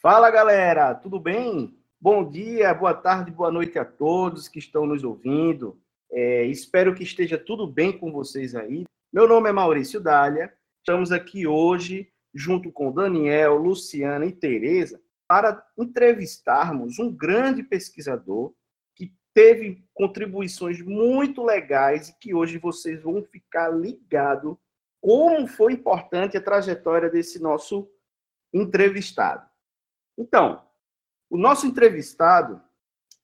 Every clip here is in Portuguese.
Fala galera, tudo bem? Bom dia, boa tarde, boa noite a todos que estão nos ouvindo. É, espero que esteja tudo bem com vocês aí. Meu nome é Maurício Dália. Estamos aqui hoje, junto com Daniel, Luciana e Tereza, para entrevistarmos um grande pesquisador que teve contribuições muito legais e que hoje vocês vão ficar ligados como foi importante a trajetória desse nosso entrevistado. Então, o nosso entrevistado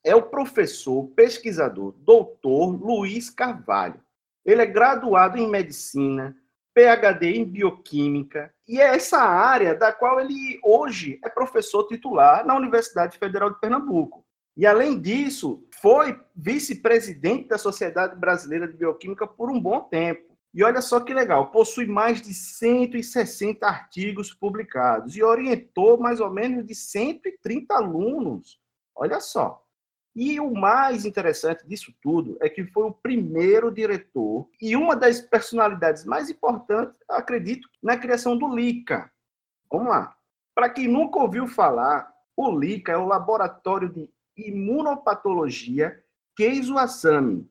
é o professor, pesquisador, doutor Luiz Carvalho. Ele é graduado em medicina, PhD em bioquímica, e é essa área da qual ele hoje é professor titular na Universidade Federal de Pernambuco. E, além disso, foi vice-presidente da Sociedade Brasileira de Bioquímica por um bom tempo. E olha só que legal, possui mais de 160 artigos publicados e orientou mais ou menos de 130 alunos. Olha só. E o mais interessante disso tudo é que foi o primeiro diretor e uma das personalidades mais importantes, acredito, na criação do LICA. Vamos lá. Para quem nunca ouviu falar, o LICA é o Laboratório de Imunopatologia Keizo Asami,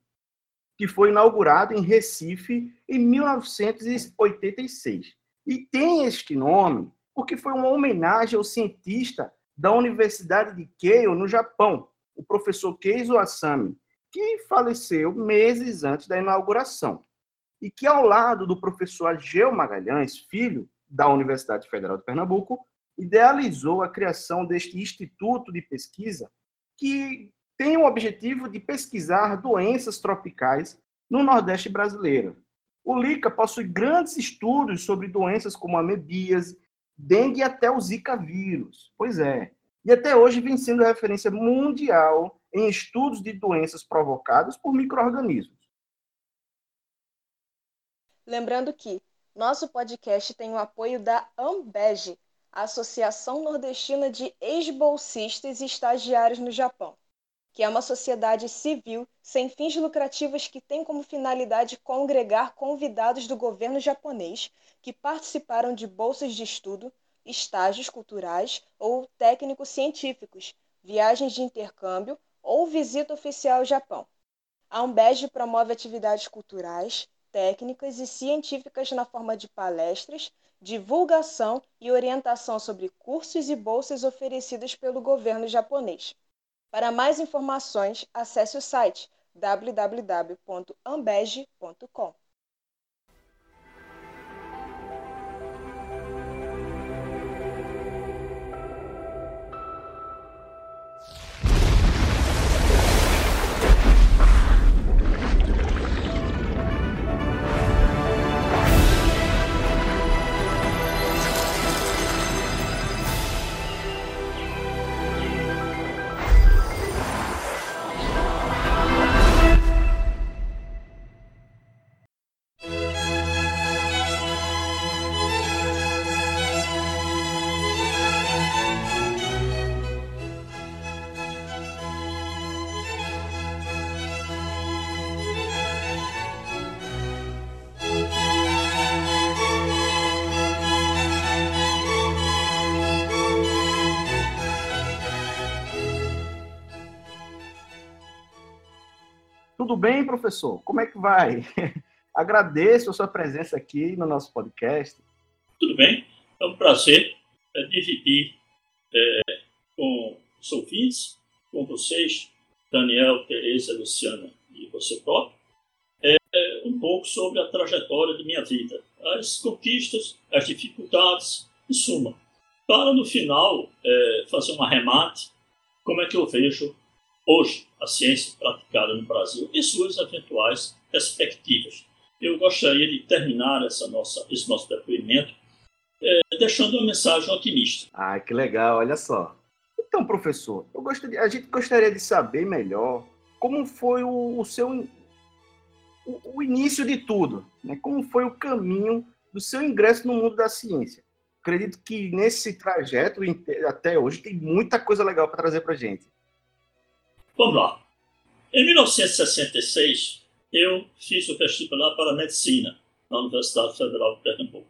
que foi inaugurado em Recife em 1986. E tem este nome porque foi uma homenagem ao cientista da Universidade de Keio, no Japão, o professor Keizo Asami, que faleceu meses antes da inauguração. E que, ao lado do professor Ageu Magalhães, filho da Universidade Federal de Pernambuco, idealizou a criação deste instituto de pesquisa que tem o objetivo de pesquisar doenças tropicais no Nordeste brasileiro. O LICA possui grandes estudos sobre doenças como amebíase, dengue e até o Zika vírus. Pois é. E até hoje vem sendo referência mundial em estudos de doenças provocadas por micro-organismos. Lembrando que nosso podcast tem o apoio da Ambege, a Associação Nordestina de Ex-Bolsistas e Estagiários no Japão que é uma sociedade civil sem fins lucrativos que tem como finalidade congregar convidados do governo japonês que participaram de bolsas de estudo, estágios culturais ou técnicos científicos, viagens de intercâmbio ou visita oficial ao Japão. A Umbege promove atividades culturais, técnicas e científicas na forma de palestras, divulgação e orientação sobre cursos e bolsas oferecidas pelo governo japonês. Para mais informações, acesse o site www.ambege.com. Tudo bem, professor? Como é que vai? Agradeço a sua presença aqui no nosso podcast. Tudo bem, é um prazer é, dividir é, com os ouvintes, com vocês, Daniel, Tereza, Luciana e você próprio, é, um pouco sobre a trajetória de minha vida, as conquistas, as dificuldades, em suma, para no final é, fazer um arremate, como é que eu vejo hoje a ciência praticada no Brasil e suas eventuais perspectivas. Eu gostaria de terminar essa nossa, esse nosso depoimento é, deixando uma mensagem otimista. Ah, que legal, olha só. Então, professor, gostaria, a gente gostaria de saber melhor como foi o, o seu o, o, início de tudo, né? como foi o caminho do seu ingresso no mundo da ciência. Acredito que nesse trajeto até hoje tem muita coisa legal para trazer para gente. Vamos lá. Em 1966, eu fiz o vestibular para medicina na Universidade Federal de Pernambuco.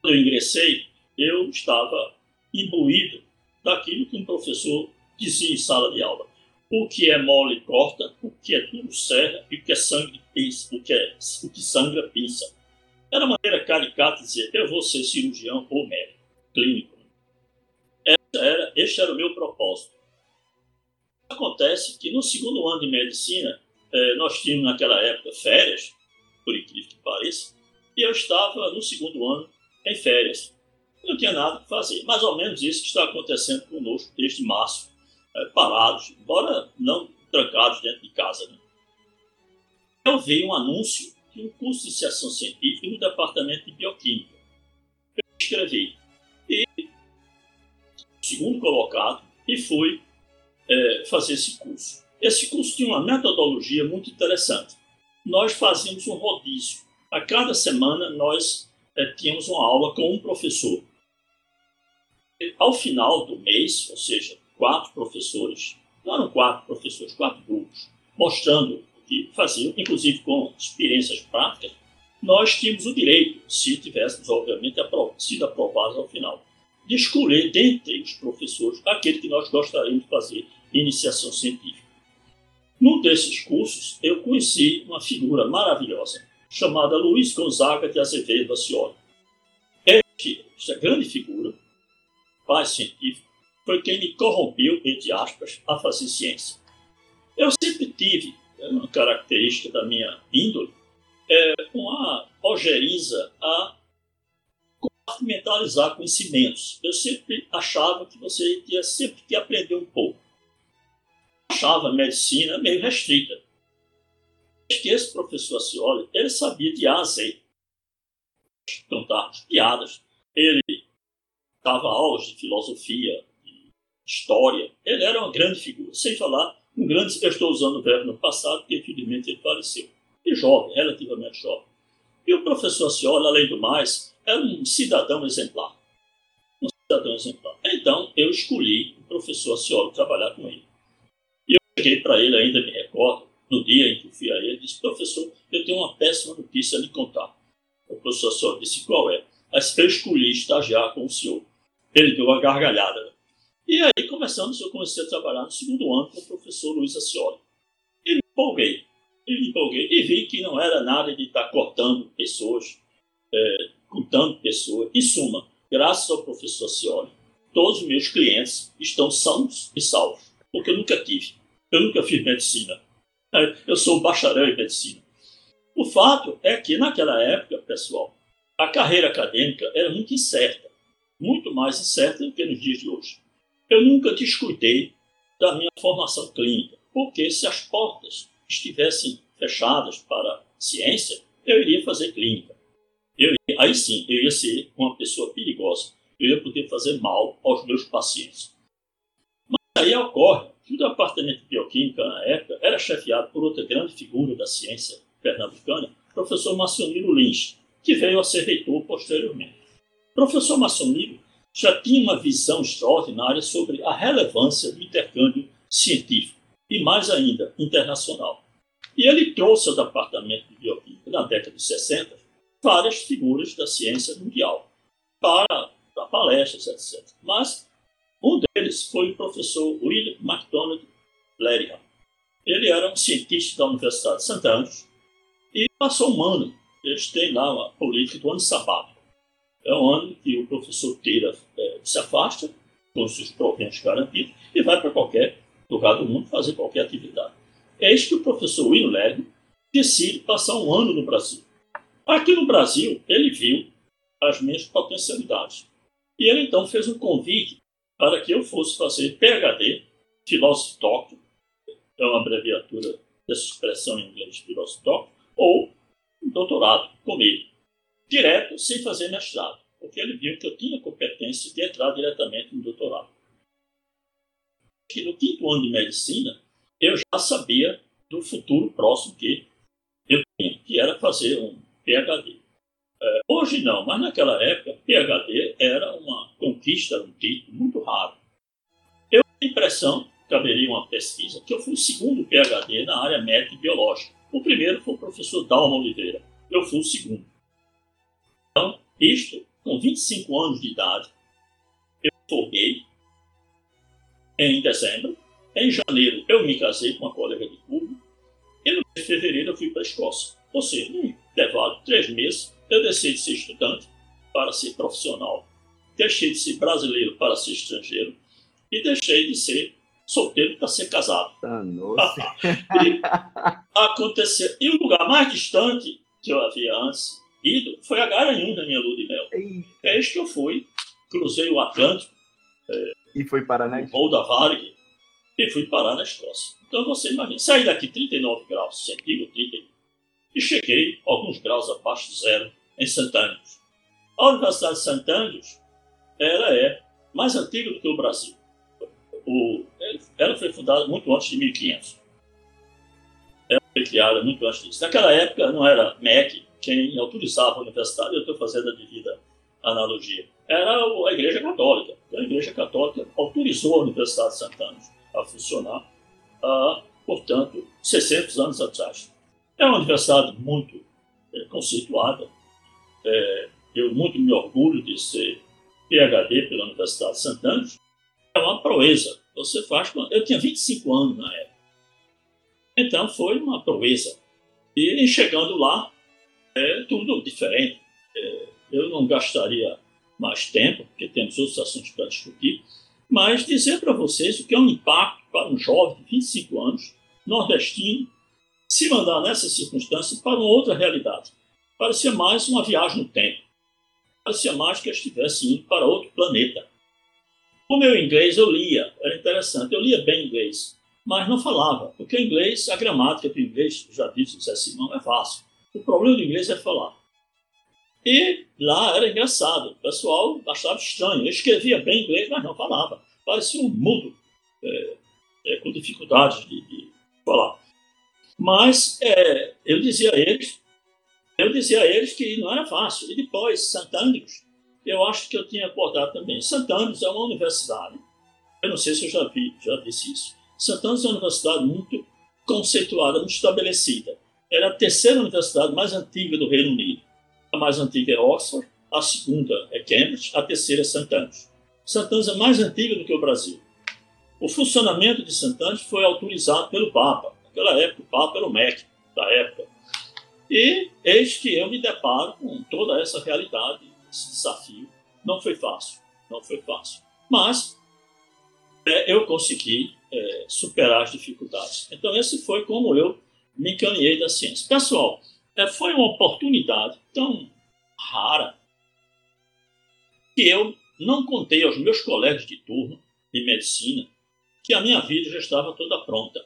Quando eu ingressei, eu estava imbuído daquilo que um professor dizia em sala de aula. O que é mole corta, o que é duro serra e o que é sangue pinça, o que, é, o que sangra pinça. Era uma maneira caricata de dizer, eu vou ser cirurgião ou médico, clínico. Era, este era o meu propósito. Acontece que no segundo ano de medicina, eh, nós tínhamos naquela época férias, por incrível que pareça, e eu estava no segundo ano em férias. Não tinha nada para fazer. Mais ou menos isso que está acontecendo conosco desde março, eh, parados, embora não trancados dentro de casa. Né? Eu vi um anúncio de um curso de iniciação científica no departamento de bioquímica. Eu escrevi. E segundo colocado e fui é, fazer esse curso. Esse curso tinha uma metodologia muito interessante. Nós fazíamos um rodízio. A cada semana nós é, tínhamos uma aula com um professor. E, ao final do mês, ou seja, quatro professores, não eram quatro professores, quatro grupos, mostrando o que faziam, inclusive com experiências práticas, nós tínhamos o direito, se tivéssemos, obviamente, sido aprovados ao final, de escolher dentre os professores aquele que nós gostaríamos de fazer iniciação científica. Num desses cursos, eu conheci uma figura maravilhosa, chamada Luiz Gonzaga de Azevedo Acioli. Este, esta grande figura, pai científico, foi quem me corrompeu, entre aspas, a fazer ciência. Eu sempre tive, uma característica da minha índole, é, uma ojeriza a compartimentalizar conhecimentos. Eu sempre achava que você ia sempre que aprender um pouco. achava a medicina meio restrita. Que esse professor Acioli, ele sabia de A a Z. Contar piadas. Ele dava aulas de filosofia, de história. Ele era uma grande figura. Sem falar, um grande, eu estou usando o verbo no passado, porque infelizmente ele faleceu. E jovem, relativamente jovem. E o professor Acioli, além do mais, era um cidadão exemplar. Um cidadão exemplar. Então, eu escolhi o professor Aciolo trabalhar com ele. E eu cheguei para ele, ainda me recordo, no dia em que eu fui a ele, disse, professor, eu tenho uma péssima notícia a lhe contar. O professor Aciolo disse, qual é? Eu escolhi estagiar com o senhor. Ele deu uma gargalhada. E aí começamos, eu comecei a trabalhar no segundo ano com o professor Luiz Acioli. E me empolguei. E me empolguei. E vi que não era nada de estar cortando pessoas, é, com tanta pessoa. Em suma, graças ao professor Cioli, todos os meus clientes estão sãos e salvos, porque eu nunca tive. Eu nunca fiz medicina. É, eu sou bacharel em medicina. O fato é que, naquela época, pessoal, a carreira acadêmica era muito incerta, muito mais incerta do que nos dias de hoje. Eu nunca descuidei da minha formação clínica, porque se as portas estivessem fechadas para ciência, eu iria fazer clínica. Aí sim, eu ia ser uma pessoa perigosa. Eu ia poder fazer mal aos meus pacientes. Mas aí ocorre que o departamento de bioquímica, na época, era chefiado por outra grande figura da ciência pernambucana, o professor Macioniro Lins, que veio a ser reitor posteriormente. O professor Macioniro já tinha uma visão extraordinária sobre a relevância do intercâmbio científico e, mais ainda, internacional. E ele trouxe ao departamento de bioquímica, na década de 60, várias figuras da ciência mundial para, para palestras, etc. Mas um deles foi o professor William MacDonald Lerihan. Ele era um cientista da Universidade de St. Andrews e passou um ano. Eles têm lá uma política do ano sabático. É um ano que o professor tira, é, se afasta, com seus proventos garantidos, e vai para qualquer lugar do mundo fazer qualquer atividade. É isso que o professor William Lerihan decide passar um ano no Brasil. Aqui no Brasil, ele viu as minhas potencialidades. E ele então fez um convite para que eu fosse fazer PhD, Philosophy Doctor, é uma abreviatura dessa expressão em inglês, Philosophy Doctor, ou um doutorado com ele, direto, sem fazer mestrado, porque ele viu que eu tinha competência de entrar diretamente no doutorado. E no quinto ano de medicina, eu já sabia do futuro próximo que eu tinha, que era fazer um PhD. É, hoje não, mas naquela época, PhD era uma conquista, um título muito raro. Eu tenho a impressão, caberia uma pesquisa, que eu fui o segundo PhD na área médica e biológica. O primeiro foi o professor Dalma Oliveira. Eu fui o segundo. Então, isto, com 25 anos de idade, eu formei em dezembro. Em janeiro, eu me casei com uma colega de Cuba. E no mês de fevereiro, eu fui para a Escócia. Ou seja, de três meses, eu deixei de ser estudante para ser profissional. Deixei de ser brasileiro para ser estrangeiro. E deixei de ser solteiro para ser casado. Ah, nossa. e aconteceu. E o lugar mais distante que eu havia antes ido foi a Garanhuns minha lua de mel. É isso que eu fui. Cruzei o Atlântico. É, e foi parar na Voo da Varg e fui parar na Escócia. Então você imagina, saí daqui 39 graus, sentido 30, e cheguei alguns graus abaixo de zero em Santânios. A Universidade de Santânios ela é mais antiga do que o Brasil. O, ela foi fundada muito antes de 1500. Ela foi criada muito antes disso. Naquela época não era MEC quem autorizava a universidade, eu estou fazendo a devida analogia. Era a Igreja Católica. A Igreja Católica autorizou a Universidade de Santana a funcionar, há, portanto, 600 anos atrás. É uma universidade muito é. É, eu muito me orgulho de ser PhD pela Universidade de Santana. É uma proeza. Você faz. Eu tinha 25 anos na época. Então foi uma proeza. E chegando lá, é tudo diferente. É, eu não gastaria mais tempo, porque temos outros assuntos para discutir, mas dizer para vocês o que é um impacto para um jovem de 25 anos, nordestino, se mandar nessas circunstâncias para uma outra realidade. Parecia mais uma viagem no tempo. Parecia mais que eu estivesse indo para outro planeta. O meu inglês eu lia, era interessante, eu lia bem inglês, mas não falava, porque o inglês, a gramática do inglês, já disse o Zé Simão, é fácil. O problema do inglês é falar. E lá era engraçado, o pessoal achava estranho. Eu escrevia bem inglês, mas não falava. Parecia um mudo, é, é, com dificuldade de, de, falar. Mas é, eu dizia a eles, eu dizia a eles que não era fácil. E depois, Santânicos, eu acho que eu tinha abordado também. Santânicos é uma universidade. Eu não sei se eu já vi, já disse isso. Santânicos é uma universidade muito conceituada, muito estabelecida. Era a terceira universidade mais antiga do Reino Unido. A mais antiga é Oxford, a segunda é Cambridge, a terceira é St. Andrews. St. Andrews é mais antiga do que o Brasil. O funcionamento de St. Andrews foi autorizado pelo Papa. Naquela época, o Papa era o MEC da época. E eis que eu me deparo com toda essa realidade, esse desafio. Não foi fácil, não foi fácil. Mas é, eu consegui é, superar as dificuldades. Então, esse foi como eu me encaminhei da ciência. Pessoal, é, foi uma oportunidade tão rara que eu não contei aos meus colegas de turno de medicina que a minha vida já estava toda pronta.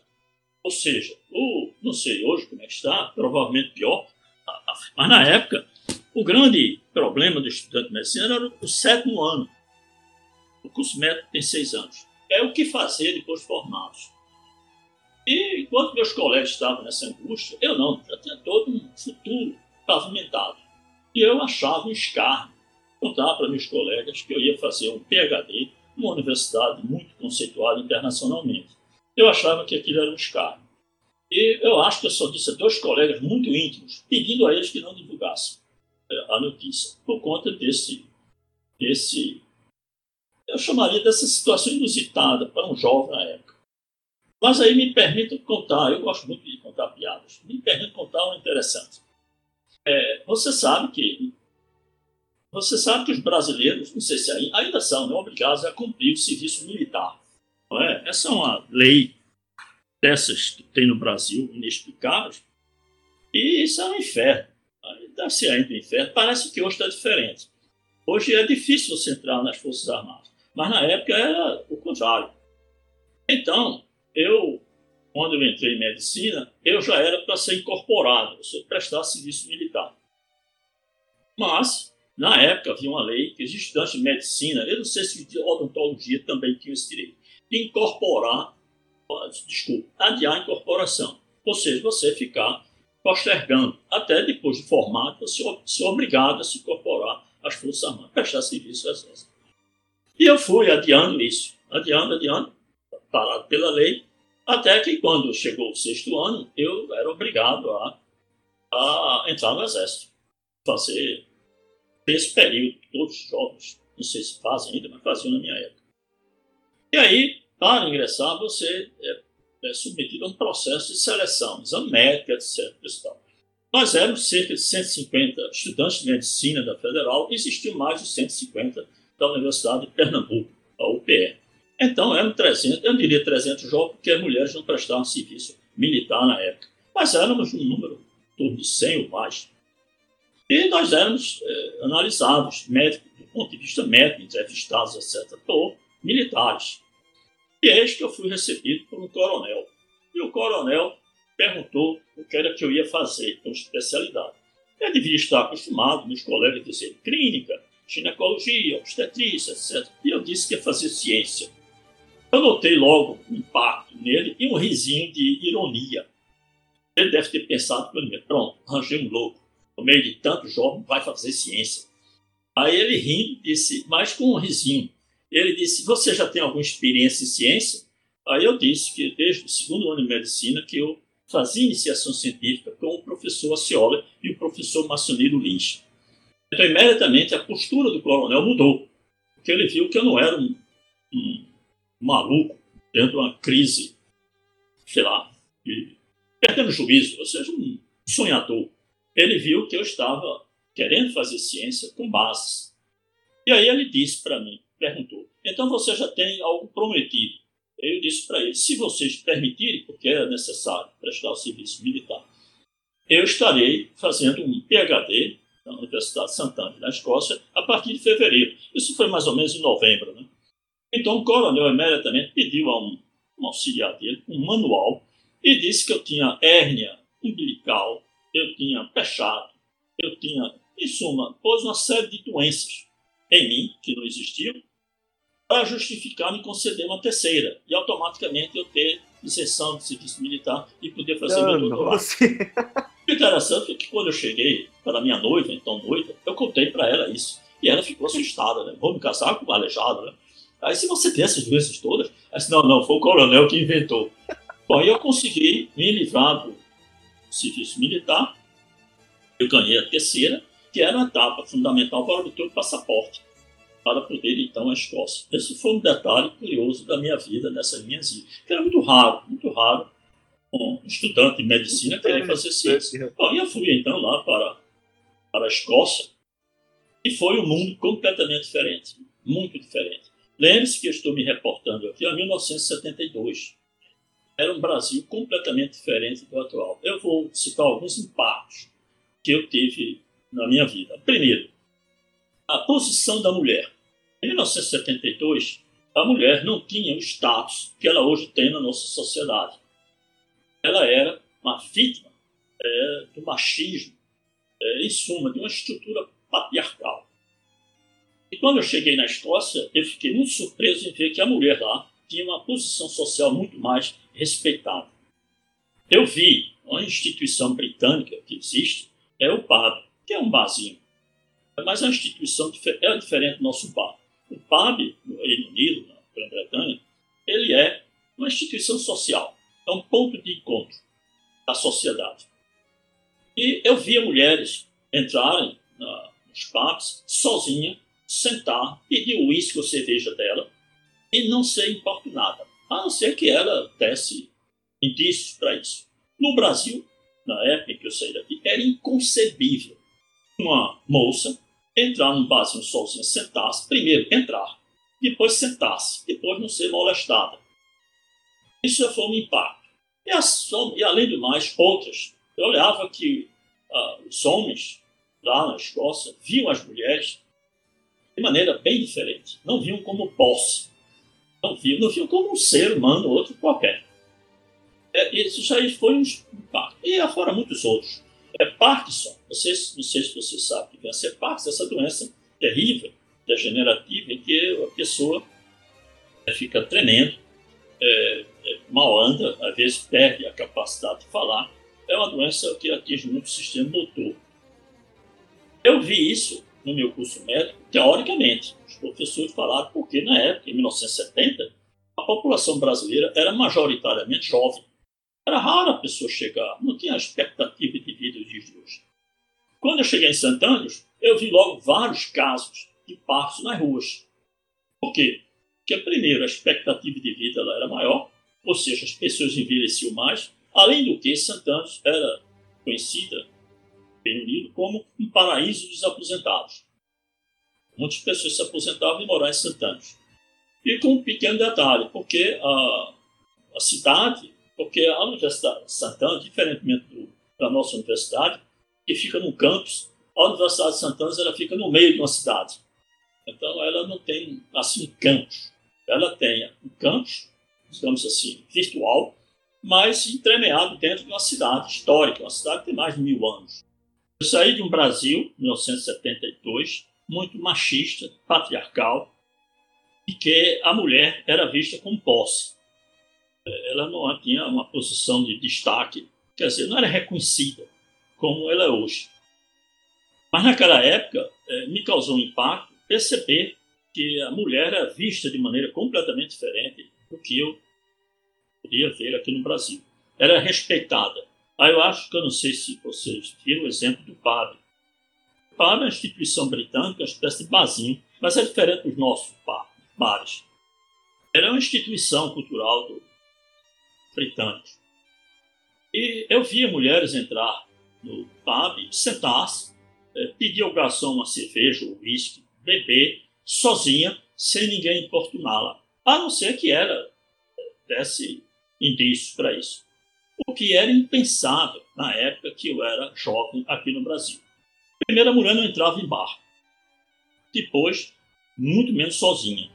Ou seja, o, não sei hoje como é que está, provavelmente pior, mas na época o grande problema do estudante de medicina era o sétimo ano. O curso médico tem seis anos. É o que fazer depois de formados. E enquanto meus colegas estavam nessa angústia, eu não, já tinha todo um futuro pavimentado. E eu achava um escárnio contar para meus colegas que eu ia fazer um PhD numa universidade muito conceituada internacionalmente. Eu achava que aquilo era um escárnio. E eu acho que eu só disse a dois colegas muito íntimos, pedindo a eles que não divulgassem é, a notícia, por conta desse, desse eu chamaria dessa situação inusitada para um jovem na época. Mas aí me permita contar, eu gosto muito de contar piadas, me permita contar uma interessante. É, você sabe que você sabe que os brasileiros, não sei se ainda, ainda são, não obrigados a cumprir o serviço militar. É? Essa é uma lei dessas que tem no Brasil, inexplicáveis, e isso é um inferno. Deve ser ainda um inferno. Parece que hoje está diferente. Hoje é difícil você entrar nas Forças Armadas, mas na época era o contrário. Então, eu, quando eu entrei em medicina, eu já era para ser incorporado, você prestar serviço militar. Mas, na época, havia uma lei que os estudantes de medicina, eu não sei se de odontologia também tinham esse direito, incorporar, desculpa, adiar a incorporação. Ou seja, você ficar postergando, até depois de formado, você ser obrigado a se incorporar às Forças Armadas, prestar serviço às Exército. E eu fui adiando isso, adiando, adiando, parado pela lei, até que quando chegou o sexto ano, eu era obrigado a, a entrar no exército, fazer esse período todos os jovens não sei se fazem ainda, mas faziam na minha época. E aí, para ingressar, você é, é submetido a um processo de seleção, exame médico, etc. Nós éramos cerca de 150 estudantes de medicina da Federal, existiam mais de 150 da Universidade de Pernambuco, a UPE. Então, eram 300, eu diria 300 jovens, porque as mulheres não prestavam serviço militar na época. Mas éramos um número torno de 100 ou mais. E nós éramos é, analisados, médico, do ponto de vista médico, entrevistados, etc., por militares. E eis que eu fui recebido por um coronel. E o coronel perguntou o que era que eu ia fazer com especialidade. Eu devia estar acostumado, meus colegas dizer clínica, ginecologia, obstetrícia, etc. E eu disse que ia fazer ciência. Eu notei logo um impacto nele e um risinho de ironia. Ele deve ter pensado comigo, pronto, arranjei um louco. No meio de tanto jovem, vai fazer ciência. Aí ele rindo disse, mas com um risinho. Ele disse, você já tem alguma experiência em ciência? Aí eu disse que desde o segundo ano de medicina que eu fazia iniciação científica com o professor Aciola e o professor Maçoniro Lins. Então, imediatamente, a postura do coronel mudou, porque ele viu que eu não era um, um maluco dentro de uma crise, sei lá, de, perdendo juízo, ou seja, um sonhador. Ele viu que eu estava querendo fazer ciência com bases. E aí ele disse para mim, perguntou, então você já tem algo prometido? Eu disse para ele, se vocês permitirem, porque é necessário prestar o serviço militar, eu estarei fazendo um PhD na Universidade de Santana, na Escócia, a partir de fevereiro. Isso foi mais ou menos em novembro. Né? Então o coronel imediatamente pediu a um, um auxiliar dele um manual e disse que eu tinha hérnia umbilical, eu tinha pechado, eu tinha, em suma, pôs uma série de doenças em mim que não existiam para justificar me conceder uma terceira e automaticamente eu ter isenção de serviço militar e poder fazer não, meu doutorado. O interessante é que quando eu cheguei para minha noiva, então noiva, eu contei para ela isso. E ela ficou assustada, né? Vou me casar com um aleijado, né? Aí se você tem essas doenças todas, ela disse, não, não, foi o coronel que inventou. Bom, aí eu consegui me livrar do serviço militar, eu ganhei a terceira, que era uma etapa fundamental para o teu passaporte, para poder então a Escócia. Esse foi um detalhe curioso da minha vida nessas minhas idas, que era muito raro, muito raro um estudante de medicina querer fazer ciência. Bom, e eu fui então lá para, para a Escócia e foi um mundo completamente diferente, muito diferente. Lembre-se que eu estou me reportando aqui a 1972. Era um Brasil completamente diferente do atual. Eu vou citar alguns impactos que eu tive na minha vida. Primeiro, a posição da mulher. Em 1972, a mulher não tinha o status que ela hoje tem na nossa sociedade ela era uma vítima é, do machismo, é, em suma, de uma estrutura patriarcal. E quando eu cheguei na Escócia, eu fiquei muito surpreso em ver que a mulher lá tinha uma posição social muito mais respeitada. Eu vi uma instituição britânica que existe, é o PAB, que é um barzinho. Mas uma instituição é diferente do nosso PAB. O PAB, no Reino Unido, na Grã-Bretanha, ele é uma instituição social é um ponto de encontro da sociedade. E eu via mulheres entrarem na, nos pubs sozinha, sentar, pedir o uísque ou cerveja dela e não ser importunada, a não ser que ela desse indícios para isso. No Brasil, na época em que eu saí daqui, era inconcebível uma moça entrar num barzinho sozinha, sentar-se, primeiro entrar, depois sentar-se, depois não ser molestada. Isso já foi um impacto. E, as, e além do mais, outras. Eu olhava que uh, os homens lá na Escócia viam as mulheres de maneira bem diferente. Não viam como posse. Não viam, não viam como um ser humano, outro qualquer. É, isso já foi um impacto. E afora muitos outros. É Parkinson. Vocês, não sei se você sabe que é Parkinson, essa doença terrível, degenerativa, em que a pessoa fica tremendo, é, é, mal anda, às vezes perde a capacidade de falar. É uma doença que atinge muito o sistema motor. Eu vi isso no meu curso médico, teoricamente. Os professores falaram porque, na época, em 1970, a população brasileira era majoritariamente jovem. Era raro a pessoa chegar, não tinha expectativa de vida de hoje. Quando eu cheguei em Santana, eu vi logo vários casos de partos nas ruas. Por quê? Porque, primeiro, a expectativa de vida ela era maior, ou seja, as pessoas envelheciam mais. Além do que, Santana era conhecida, Reino Unido, como um paraíso dos aposentados. Muitas pessoas se aposentavam e moravam em Santana. E com um pequeno detalhe, porque a, a cidade, porque a Universidade de Santana, diferentemente do, da nossa universidade, que fica no campus, a Universidade de Santana ela fica no meio de uma cidade. Então ela não tem assim campus. Ela tem um campus, digamos assim, virtual, mas entremeado dentro de uma cidade histórica, uma cidade que tem mais de mil anos. Eu saí de um Brasil, 1972, muito machista, patriarcal, e que a mulher era vista como posse. Ela não tinha uma posição de destaque, quer dizer, não era reconhecida como ela é hoje. Mas naquela época eh, me causou um impacto perceber que a mulher era vista de maneira completamente diferente do que eu podia ver aqui no Brasil. Era respeitada. Aí eu acho que eu não sei se vocês viram o exemplo do padre. O padre é uma instituição britânica, uma espécie de barzinho, mas é diferente dos nossos bares. Era uma instituição cultural do britânico. E eu via mulheres entrar no pub, sentar-se, é, pedir ao garçom uma cerveja ou uísque, beber, sozinha, sem ninguém importuná-la. A não ser que ela desse indícios para isso. O que era impensável na época que eu era jovem aqui no Brasil. Primeiro, a mulher não entrava em bar. Depois, muito menos sozinha.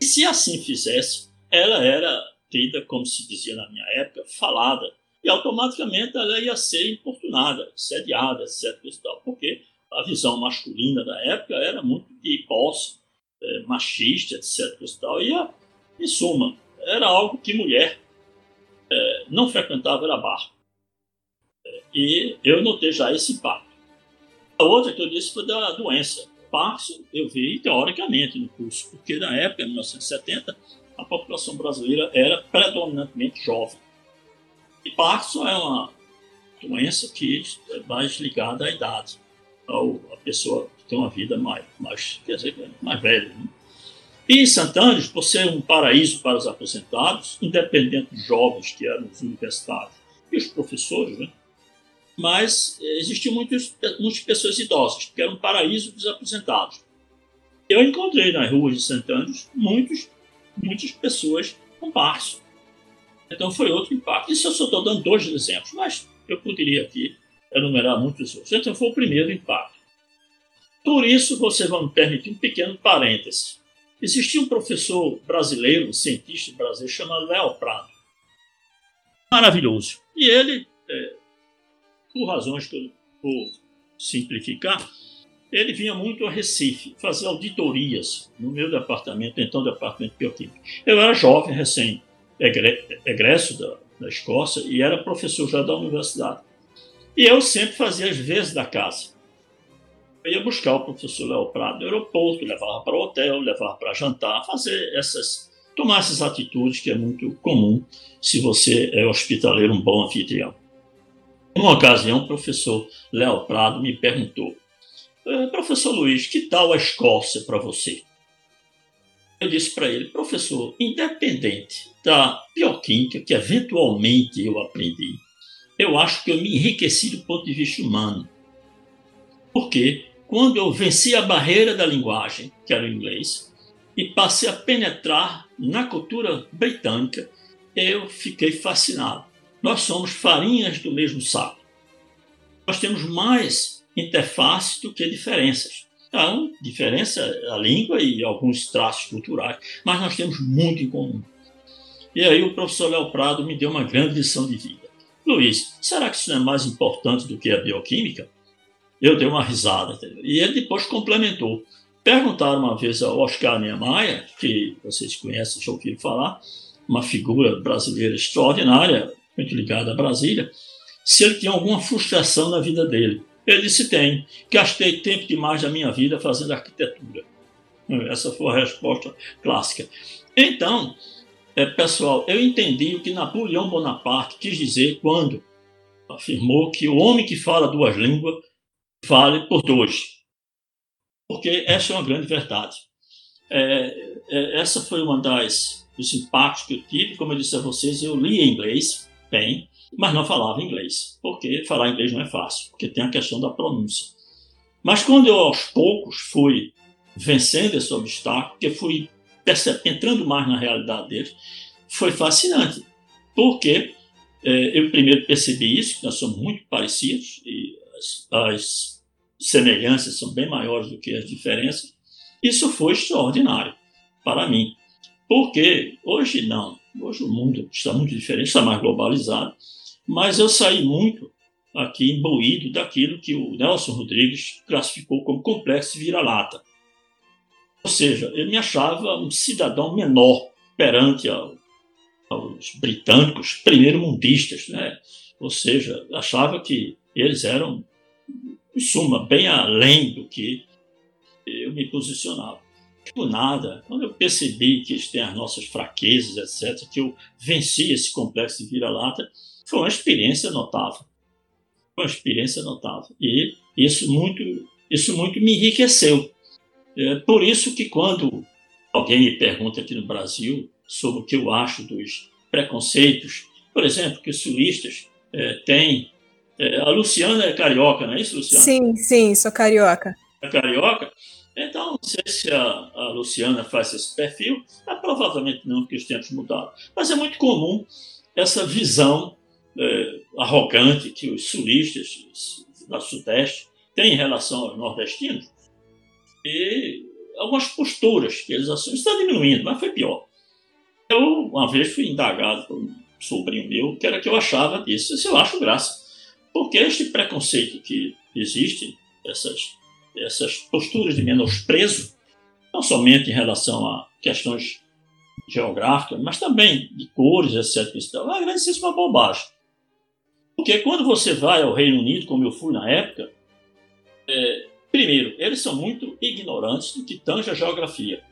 E se assim fizesse, ela era tida, como se dizia na minha época, falada. E automaticamente ela ia ser importunada, sediada, etc. Porque a visão masculina da época era muito de posse, é, machista, etc. E, a, em suma, era algo que mulher é, não frequentava era bar. É, e eu notei já esse impacto. A outra que eu disse foi da doença. Parkinson eu vi teoricamente no curso, porque na época, em 1970, a população brasileira era predominantemente jovem. E Parkinson é uma doença que é mais ligada à idade, ao, a pessoa que tem uma vida mais, mais, quer dizer, mais velha. Né? E em Santana, por ser um paraíso para os aposentados, independente dos jovens que eram os universitários e os professores, né? mas eh, existiam muitas, muitas pessoas idosas, que era um paraíso dos aposentados. Eu encontrei nas ruas de Santana muitos, muitas pessoas com parço. Então foi outro impacto. Isso eu só estou dando dois exemplos, mas eu poderia aqui enumerar muitos outros. Então foi o primeiro impacto. Por isso, você vai me permitir um pequeno parêntese. Existia um professor brasileiro, um cientista brasileiro, chamado Léo Prado. Maravilhoso. E ele, é, por razões que eu vou simplificar, ele vinha muito a Recife fazer auditorias no meu departamento, então departamento de bioquímica. Eu era jovem, recém egresso da, da Escócia e era professor já da universidade. E eu sempre fazia as vezes da casa. Eu ia buscar o professor Léo Prado no aeroporto, levava para o hotel, levava para jantar, fazer essas, tomar essas atitudes que é muito comum se você é hospitaleiro, um bom anfitrião. Uma ocasião, o professor Léo Prado me perguntou: eh, Professor Luiz, que tal a Escócia para você? Eu disse para ele, professor, independente da bioquímica que eventualmente eu aprendi, eu acho que eu me enriqueci do ponto de vista humano. Por quê? quando eu venci a barreira da linguagem, que era o inglês, e passei a penetrar na cultura britânica, eu fiquei fascinado. Nós somos farinhas do mesmo saco. Nós temos mais interfaces do que diferenças. Então, diferença a língua e alguns traços culturais, mas nós temos muito em comum. E aí o professor Léo Prado me deu uma grande lição de vida. Luiz, será que isso não é mais importante do que a bioquímica? Eu dei uma risada. E ele depois complementou. Perguntaram uma vez ao Oscar Niemeyer, que vocês conhecem, já ouviram falar, uma figura brasileira extraordinária, muito ligada a Brasília, se ele tinha alguma frustração na vida dele. Ele disse: tem. Gastei tempo demais da minha vida fazendo arquitetura. Essa foi a resposta clássica. Então, é, pessoal, eu entendi o que Napoleão Bonaparte quis dizer quando afirmou que o homem que fala duas línguas vale por dois. porque essa é uma grande verdade. É, é, essa foi uma das dos impactos que eu tive. Como eu disse a vocês, eu lia inglês bem, mas não falava inglês, porque falar inglês não é fácil, porque tem a questão da pronúncia. Mas quando eu aos poucos fui vencendo esse obstáculo, que fui entrando mais na realidade deles, foi fascinante, porque é, eu primeiro percebi isso, que nós somos muito parecidos e as, as semelhanças são bem maiores do que as diferenças. Isso foi extraordinário para mim, porque hoje não, hoje o mundo está muito diferente, está mais globalizado, mas eu saí muito aqui imbuído daquilo que o Nelson Rodrigues classificou como complexo vira-lata. Ou seja, eu me achava um cidadão menor perante ao, aos britânicos primeiro-mundistas, né? ou seja, achava que eles eram, em suma, bem além do que eu me posicionava. Por nada, quando eu percebi que eles têm as nossas fraquezas, etc., que eu venci esse complexo de vira-lata, foi uma experiência notável. Foi uma experiência notável. E isso muito, isso muito me enriqueceu. É por isso que quando alguém me pergunta aqui no Brasil sobre o que eu acho dos preconceitos. Por exemplo, que os sulistas é, têm. É, a Luciana é carioca, não é isso, Luciana? Sim, sim, sou carioca. É carioca? Então, não sei se a, a Luciana faz esse perfil, é, provavelmente não, porque os tempos mudaram. Mas é muito comum essa visão é, arrogante que os sulistas da Sudeste têm em relação aos nordestinos e algumas posturas que eles assumem. Está diminuindo, mas foi pior. Eu, uma vez, fui indagado por um sobrinho meu, que era que eu achava disso. Isso eu acho graça. Porque este preconceito que existe, essas, essas posturas de menosprezo, não somente em relação a questões geográficas, mas também de cores, etc. É uma grandíssima bobagem. Porque quando você vai ao Reino Unido, como eu fui na época, é, primeiro, eles são muito ignorantes do que tange a geografia.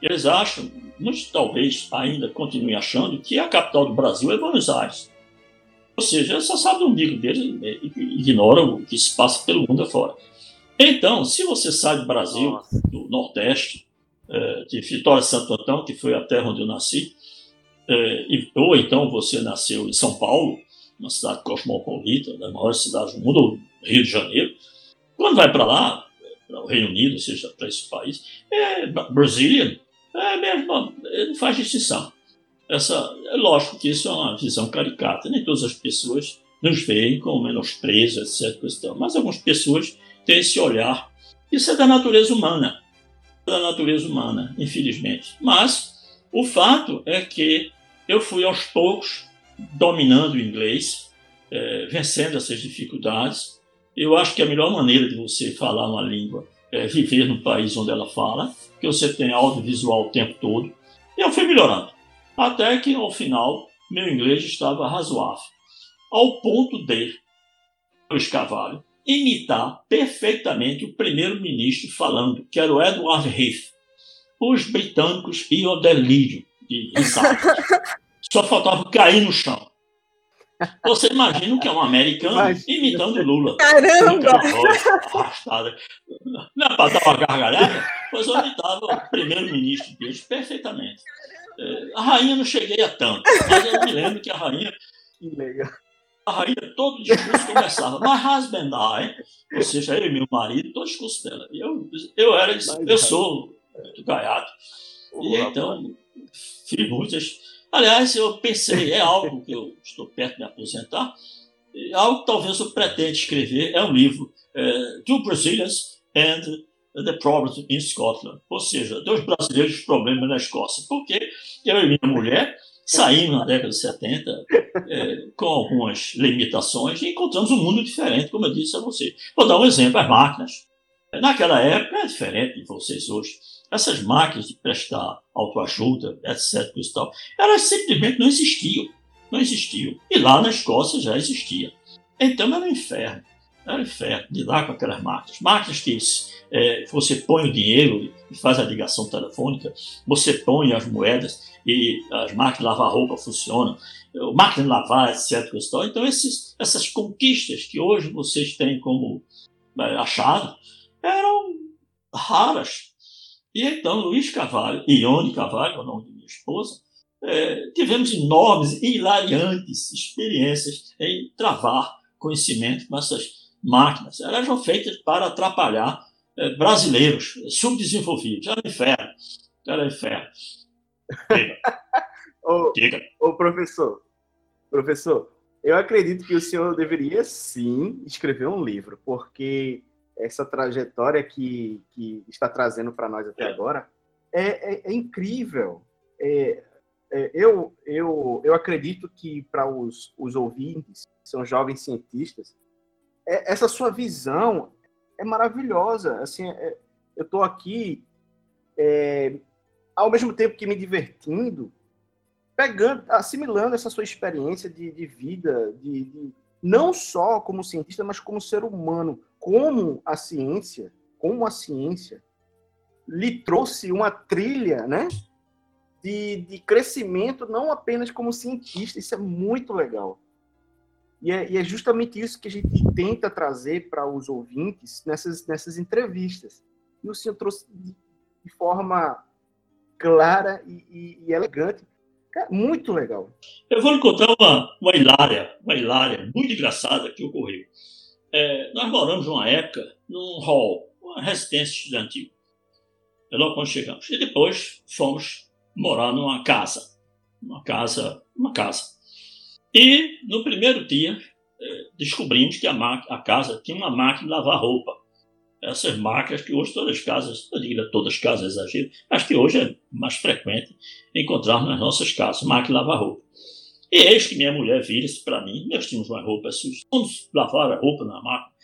Eles acham, muitos talvez ainda continuem achando, que a capital do Brasil é Buenos Aires. Ou seja, só sabe o umbigo deles e ignoram o que se passa pelo mundo afora. Então, se você sai do Brasil, Nossa. do Nordeste, é, de Vitória Santo Antão, que foi a terra onde eu nasci, é, ou então você nasceu em São Paulo, uma cidade cosmopolita, das maiores cidades do mundo, Rio de Janeiro, quando vai para lá, para o Reino Unido, ou seja, para esse país, é Brasília, é mesmo, não faz distinção. Essa, é lógico que isso é uma visão caricata. Nem todas as pessoas nos veem com menosprezo, etc. Mas algumas pessoas têm esse olhar. Isso é da natureza humana. Da natureza humana, infelizmente. Mas o fato é que eu fui aos poucos dominando o inglês, é, vencendo essas dificuldades. Eu acho que a melhor maneira de você falar uma língua é viver no país onde ela fala que você tem audiovisual o tempo todo. Eu fui melhorando. Até que, ao final, meu inglês estava razoável. Ao ponto de Luiz Carvalho imitar perfeitamente o primeiro-ministro falando, que era o Edward Heath. Os britânicos iam delírio de risada. Só faltava cair no chão. Você imagina o que é um americano Mas... imitando Lula. Caramba! Arrastada. Não é para dar uma gargalhada? Pois eu imitava o primeiro-ministro deles perfeitamente. É, a rainha não cheguei a tanto, mas eu me lembro que a rainha. A rainha, todo discurso começava, my husband I, ou seja, eu e meu marido, todo discurso dela. Eu, eu era, eu sou muito gaiato. E então, fiz muitas Aliás, eu pensei, é algo que eu estou perto de me aposentar, algo que talvez eu pretenda escrever, é um livro, é, Two Brazilians and the Problems in Scotland, ou seja, dois brasileiros e problemas na Escócia, porque eu e minha mulher saímos na década de 70 é, com algumas limitações e encontramos um mundo diferente, como eu disse a você. Vou dar um exemplo, as máquinas. Naquela época é diferente de vocês hoje essas máquinas de prestar autoajuda, etc. E tal, elas simplesmente não existiam. Não existiam. E lá na Escócia já existia. Então era um inferno. Era um inferno de lá com aquelas máquinas. Máquinas que é, você põe o dinheiro e faz a ligação telefônica, você põe as moedas e as máquinas de lavar roupa funcionam, máquina de lavar, etc. E tal. Então esses, essas conquistas que hoje vocês têm como é, achado eram raras. E então Luiz Carvalho, Ione Carvalho, o nome de minha esposa, é, tivemos enormes e hilariantes experiências em travar conhecimento com essas máquinas. Elas eram feitas para atrapalhar é, brasileiros subdesenvolvidos. Era inferno. Era inferno. Diga. ô, Diga. ô, professor, professor, eu acredito que o senhor deveria sim escrever um livro, porque essa trajetória que, que está trazendo para nós até agora é, é, é incrível. É, é, eu, eu, eu acredito que para os, os ouvintes, que são jovens cientistas, é, essa sua visão é maravilhosa. Assim, é, eu estou aqui, é, ao mesmo tempo que me divertindo, pegando, assimilando essa sua experiência de, de vida, de, de, não só como cientista, mas como ser humano, como a ciência, como a ciência lhe trouxe uma trilha, né? De, de crescimento, não apenas como cientista, isso é muito legal. E é, e é justamente isso que a gente tenta trazer para os ouvintes nessas, nessas entrevistas. E o senhor trouxe de, de forma clara e, e, e elegante muito legal. Eu vou lhe contar uma, uma hilária, uma hilária muito engraçada que ocorreu. É, nós moramos numa época num hall, uma residência estudantil. É logo quando chegamos. E depois fomos morar numa casa. Uma casa, uma casa. E no primeiro dia é, descobrimos que a, a casa tinha uma máquina de lavar roupa essas máquinas que hoje todas as casas, eu digo todas as casas exagero, acho que hoje é mais frequente encontrarmos nas nossas casas, máquina de lavar roupa. E eis que minha mulher vira-se para mim, nós tínhamos uma roupa suja, vamos lavar a roupa na máquina.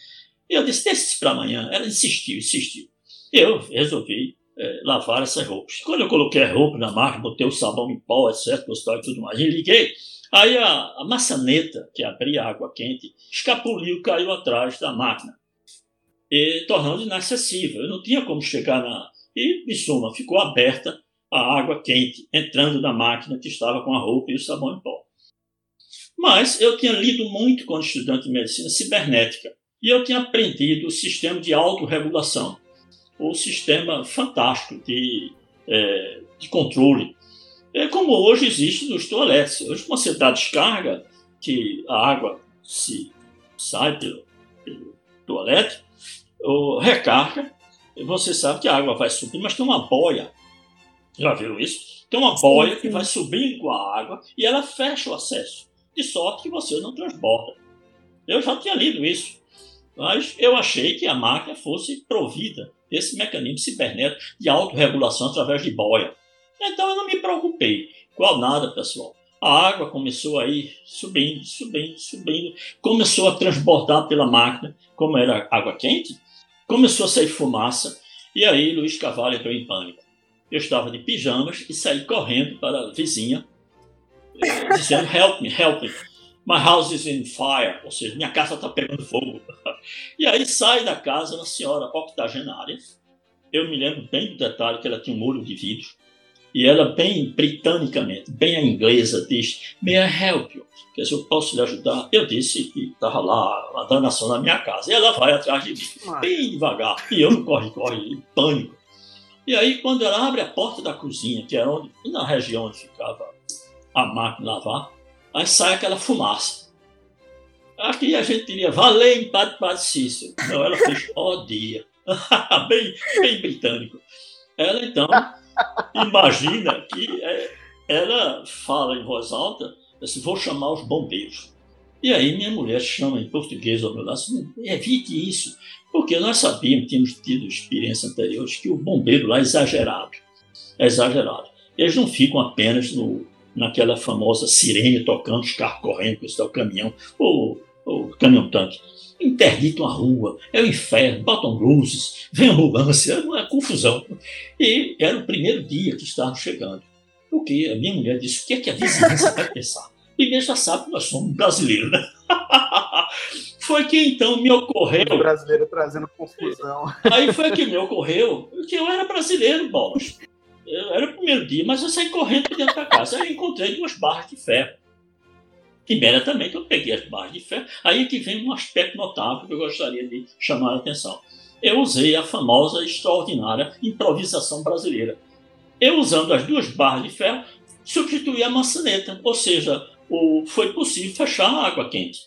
E eu disse, isso para amanhã. Ela insistiu, insistiu. Eu resolvi é, lavar essas roupas. Quando eu coloquei a roupa na máquina, botei o sabão em pó, etc, e tudo mais, e liguei, aí a, a maçaneta que abria a água quente escapuliu, caiu atrás da máquina e tornando inacessível. Eu não tinha como chegar na. E, em suma, ficou aberta a água quente entrando na máquina que estava com a roupa e o sabão em pó. Mas eu tinha lido muito quando estudante de medicina cibernética e eu tinha aprendido o sistema de autorregulação, o sistema fantástico de, é, de controle, é como hoje existe nos toaletes. Hoje você dá descarga, que a água se sai pelo, pelo toalete, o recarga, você sabe que a água vai subir, mas tem uma boia. Já viram isso? Tem uma boia que vai subindo com a água e ela fecha o acesso, de sorte que você não transborda. Eu já tinha lido isso, mas eu achei que a máquina fosse provida desse mecanismo cibernético de autorregulação através de boia. Então eu não me preocupei. Qual nada, pessoal. A água começou a ir subindo, subindo, subindo, começou a transbordar pela máquina, como era água quente, Começou a sair fumaça e aí Luiz Carvalho entrou em pânico. Eu estava de pijamas e saí correndo para a vizinha, dizendo: Help me, help me. My house is in fire, ou seja, minha casa está pegando fogo. E aí sai da casa uma senhora octogenária. Eu me lembro bem do detalhe que ela tinha um olho de vidro e ela, bem britanicamente, bem a inglesa, diz: May I help you? Quer dizer, eu posso lhe ajudar? Eu disse que estava lá, a danação na minha casa. E ela vai atrás de mim, bem devagar. E eu corre, corre, pânico. E aí, quando ela abre a porta da cozinha, que era onde, na região onde ficava a máquina lavar, aí sai aquela fumaça. Aqui a gente diria, valeu, Padre Padre Cícero. Não, ela fez, ó oh, dia. bem, bem britânico. Ela então Imagina que é, ela fala em voz alta, assim, vou chamar os bombeiros. E aí minha mulher chama em português ao meu lado, assim, evite isso, porque nós sabíamos, tínhamos tido experiência anteriores, que o bombeiro lá é exagerado. É exagerado. Eles não ficam apenas no, naquela famosa sirene tocando, os carros correndo, que está o caminhão, ou o caminhão-tanque interditam a rua, é o inferno, botam luzes, vem ambulância, é uma confusão. E era o primeiro dia que estávamos chegando. Porque a minha mulher disse: o que é que a vizinhança vai pensar? Ninguém já sabe que nós somos brasileiros, né? foi que então me ocorreu. O brasileiro trazendo confusão. Aí foi que me ocorreu que eu era brasileiro, bolas. Era o primeiro dia, mas eu saí correndo dentro da casa. Aí encontrei duas barras de ferro imediatamente eu peguei as barras de ferro. Aí que vem um aspecto notável que eu gostaria de chamar a atenção. eu usei a famosa extraordinária improvisação brasileira. Eu, usando as duas barras de ferro, substituí a maçaneta, ou seja, o, foi possível fechar a água quente.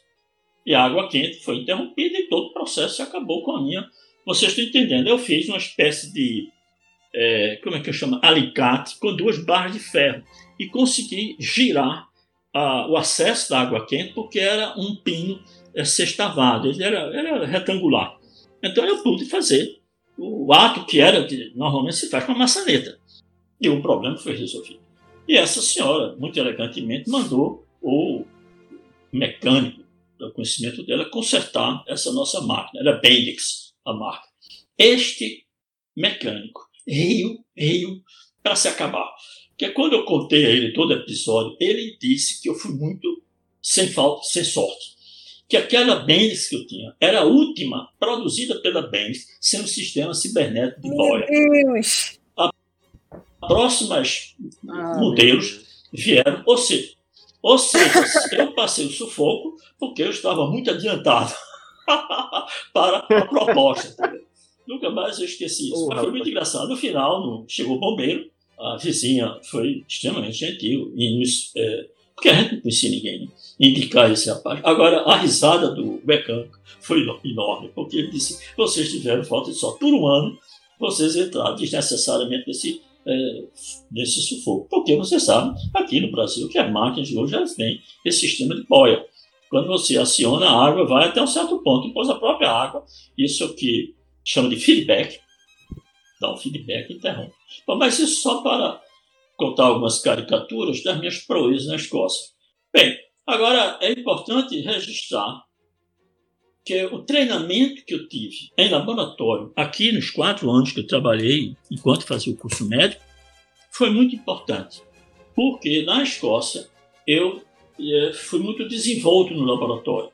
E a água quente foi interrompida e todo o processo acabou com a minha. Vocês estão entendendo? Eu fiz uma espécie de. É, como é que eu chamo? Alicate com duas barras de ferro e consegui girar a, o acesso da água quente porque era um pino é, sextavado, ele era, era retangular. Então eu pude fazer o ato que era que normalmente se faz com a maçaneta. E o problema foi resolvido. E essa senhora, muito elegantemente, mandou o mecânico do conhecimento dela consertar essa nossa máquina. Era Bendix a marca. Este mecânico riu, riu para se acabar. Porque quando eu contei a ele todo o episódio, ele disse que eu fui muito sem falta, sem sorte que aquela Bendix que eu tinha era a última produzida pela Bendix sem o sistema cibernético de Boya. Meu Deus! A próximas ah, modelos vieram, ou seja, ou seja, eu passei o sufoco porque eu estava muito adiantado para a proposta. Nunca mais eu esqueci isso. Oh, Mas foi muito engraçado. No final, no, chegou o bombeiro, a vizinha foi extremamente gentil e nos é, porque a gente não conhecia ninguém, né? indicar esse rapaz. Agora, a risada do mecânico foi enorme, porque ele disse: vocês tiveram falta de só por um ano, vocês entraram desnecessariamente nesse, é, nesse sufoco. Porque você sabe, aqui no Brasil, que as máquinas hoje já têm esse sistema de boia. Quando você aciona, a água vai até um certo ponto, depois a própria água, isso que chama de feedback, dá um feedback e interrompe. Mas isso só para contar algumas caricaturas das minhas proezas na Escócia. Bem, agora é importante registrar que o treinamento que eu tive em laboratório, aqui nos quatro anos que eu trabalhei enquanto fazia o curso médico, foi muito importante. Porque na Escócia eu é, fui muito desenvolto no laboratório,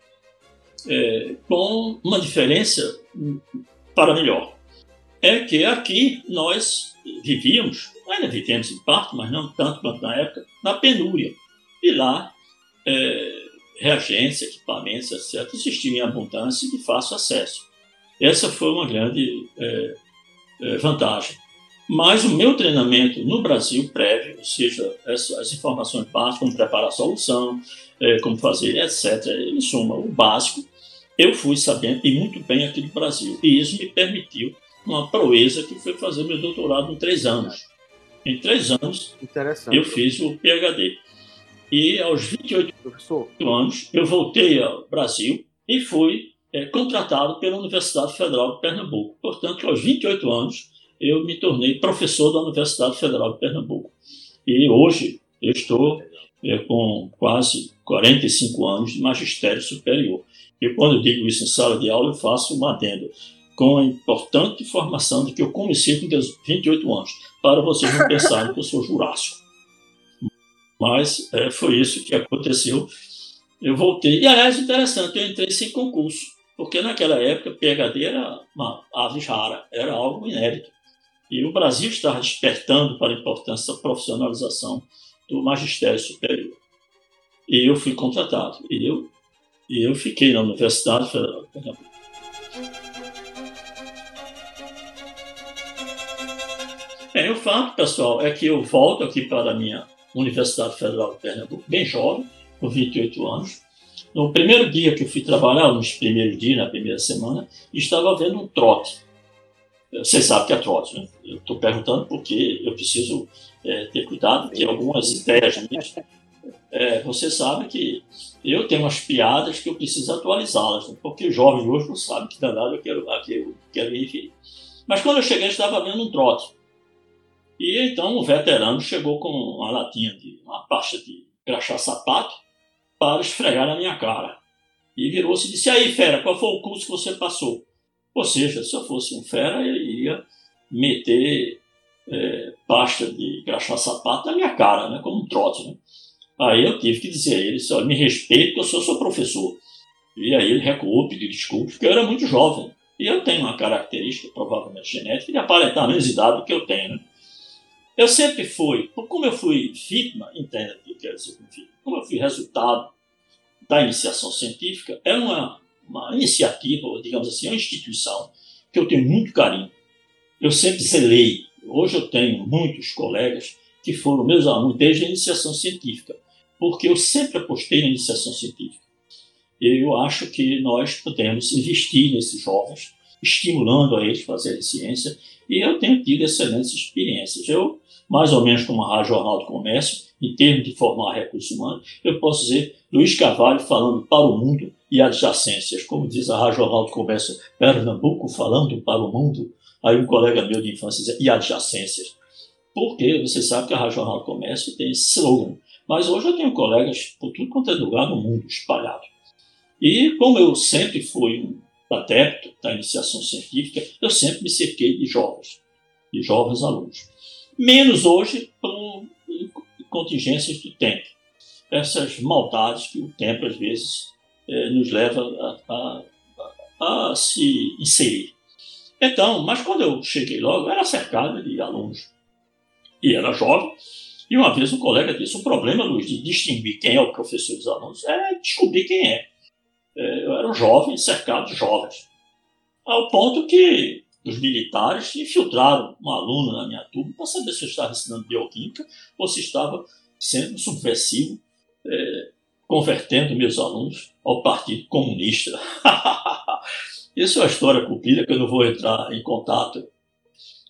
é, com uma diferença para melhor. É que aqui nós vivíamos ainda vivemos em parte, mas não tanto quanto na época, na penúria. E lá, é, reagentes, equipamentos, etc., existiam em abundância e de fácil acesso. Essa foi uma grande é, é, vantagem. Mas o meu treinamento no Brasil prévio, ou seja, as informações básicas, como preparar a solução, é, como fazer, etc., em suma, o básico, eu fui sabendo e muito bem aqui no Brasil. E isso me permitiu uma proeza que foi fazer meu doutorado em três anos. Em três anos, eu fiz o PhD. E aos 28 Professor. anos, eu voltei ao Brasil e fui é, contratado pela Universidade Federal de Pernambuco. Portanto, aos 28 anos, eu me tornei professor da Universidade Federal de Pernambuco. E hoje eu estou é, com quase 45 anos de magistério superior. E quando eu digo isso em sala de aula, eu faço uma adenda com a importante informação de que eu comecei com 28 anos, para vocês não pensarem que eu sou jurássico. Mas é, foi isso que aconteceu. Eu voltei. E, aliás, interessante, eu entrei sem concurso, porque naquela época PHD era uma ave rara, era algo inédito. E o Brasil estava despertando para a importância da profissionalização do magistério superior. E eu fui contratado. E eu, e eu fiquei na Universidade Federal de Pernambuco. Bem, o fato, pessoal, é que eu volto aqui para a minha Universidade Federal de Pernambuco, bem jovem, com 28 anos. No primeiro dia que eu fui trabalhar, nos primeiros dias, na primeira semana, estava havendo um trote. Vocês sabem que é trote, né? Eu estou perguntando porque eu preciso é, ter cuidado, porque algumas ideias minhas. É, você sabe que eu tenho umas piadas que eu preciso atualizá-las, né? porque os jovens hoje não sabem que danado eu quero, que eu quero me Mas quando eu cheguei, estava havendo um trote. E então o veterano chegou com uma latinha de uma pasta de crachá sapato para esfregar na minha cara. E virou-se e disse: Aí, fera, qual foi o curso que você passou? Ou seja, se eu fosse um fera, ele ia meter é, pasta de crachá sapato na minha cara, né, como um trote. Né? Aí eu tive que dizer a ele: me respeite, que eu sou seu professor. E aí ele recuou, pediu desculpas, porque eu era muito jovem. E eu tenho uma característica, provavelmente genética, de aparentar menos idade que eu tenho. Né? Eu sempre fui, como eu fui vítima, entenda o que eu quero dizer com vítima, como eu fui resultado da iniciação científica, é uma, uma iniciativa, digamos assim, uma instituição que eu tenho muito carinho. Eu sempre zelei. Hoje eu tenho muitos colegas que foram meus alunos desde a iniciação científica, porque eu sempre apostei na iniciação científica. Eu acho que nós podemos investir nesses jovens, estimulando a eles a fazerem ciência, e eu tenho tido excelentes experiências. Eu, mais ou menos como a Rádio Jornal do Comércio, em termos de formar recursos humanos, eu posso dizer Luiz Carvalho falando para o mundo e adjacências, como diz a Rádio Jornal do Comércio Pernambuco falando para o mundo. Aí um colega meu de infância dizia, e adjacências. Porque você sabe que a Rádio Jornal do Comércio tem slogan. Mas hoje eu tenho colegas por tudo quanto é lugar no mundo, espalhado. E como eu sempre fui um adepto da iniciação científica, eu sempre me cerquei de jovens, de jovens alunos. Menos hoje por contingências do tempo. Essas maldades que o tempo, às vezes, eh, nos leva a, a, a, se inserir. Então, mas quando eu cheguei logo, eu era cercado de alunos. E era jovem. E uma vez um colega disse: o problema, Luiz, de distinguir quem é o professor dos alunos é descobrir quem é. é eu era um jovem cercado de jovens. Ao ponto que os militares infiltraram um aluno na minha turma para saber se eu estava ensinando bioquímica ou se estava sendo subversivo, é, convertendo meus alunos ao Partido Comunista. Isso é uma história comprida que eu não vou entrar em contato,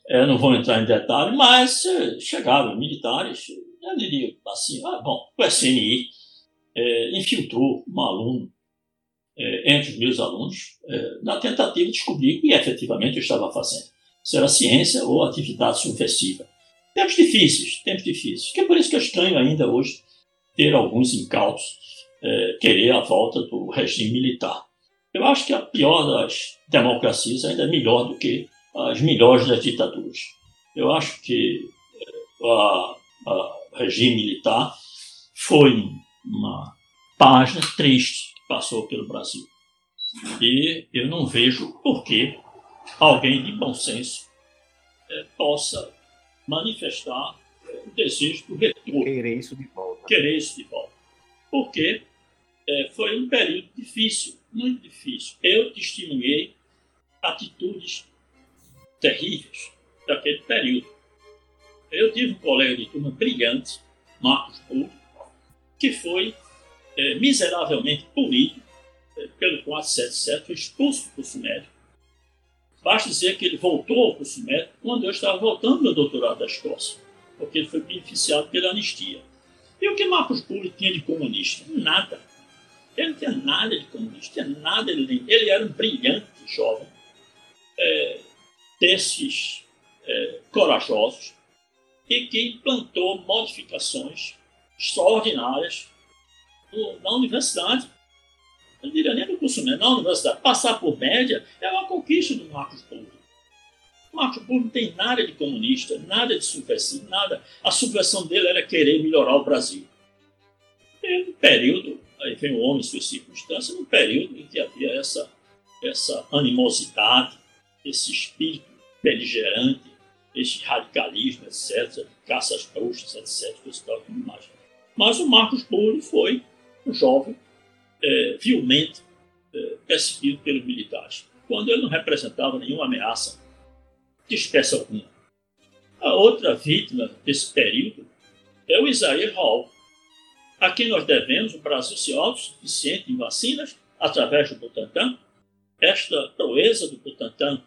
é, não vou entrar em detalhe, mas é, chegaram militares, eu diria assim, ah, bom, o SNI é, infiltrou um aluno é, entre os meus alunos, é, na tentativa de descobrir o que efetivamente eu estava fazendo. Se era ciência ou atividade subversiva. Tempos difíceis, tempos difíceis. Que é por isso que eu estranho ainda hoje ter alguns incautos é, querer a volta do regime militar. Eu acho que a pior das democracias ainda é melhor do que as melhores das ditaduras. Eu acho que o regime militar foi uma página triste passou pelo Brasil. E eu não vejo por que alguém de bom senso é, possa manifestar é, o desejo do retorno. Querer isso de volta. Querer isso de volta. Porque é, foi um período difícil, muito difícil. Eu testemunhei atitudes terríveis daquele período. Eu tive um colega de turma brilhante, Marcos Puro, que foi é, miseravelmente punido é, pelo 477, foi expulso do curso. Basta dizer que ele voltou ao curso médico quando eu estava voltando meu doutorado da Escócia, porque ele foi beneficiado pela anistia. E o que Marcos Puri tinha de comunista? Nada. Ele não tinha nada de comunista, tinha nada. Ele, ele era um brilhante jovem, é, desses é, corajosos, e que implantou modificações extraordinárias na universidade. Eu diria nem no curso médio, na universidade. Passar por média é uma conquista do Marcos Polo. Marcos Polo não tem nada de comunista, nada de subversivo, nada. A subversão dele era querer melhorar o Brasil. E no período, aí vem o homem e suas circunstâncias, no período em que havia essa, essa animosidade, esse espírito beligerante, esse radicalismo, etc., caças bruxas, etc., que você Mas o Marcos Polo foi um jovem é, vilmente é, perseguido pelos militares, quando ele não representava nenhuma ameaça de espécie alguma. A outra vítima desse período é o Isaías Hall, a quem nós devemos o Brasil ser autossuficiente em vacinas através do Butantan. Esta proeza do Butantan,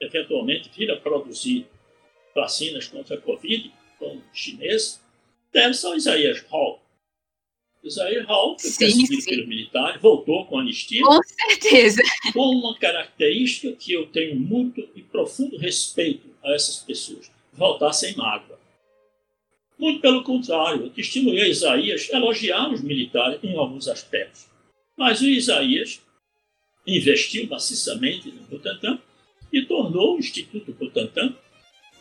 eventualmente vir a produzir vacinas contra a Covid, como chinês, deve-se ao Isaías Hall, Isaías Hall foi perseguido pelo militar, voltou com anistia. Com certeza. Com uma característica que eu tenho muito e profundo respeito a essas pessoas: voltar sem mágoa. Muito pelo contrário, eu estimulei Isaías a elogiar os militares em alguns aspectos. Mas o Isaías investiu maciçamente no Butantan e tornou o Instituto Butantan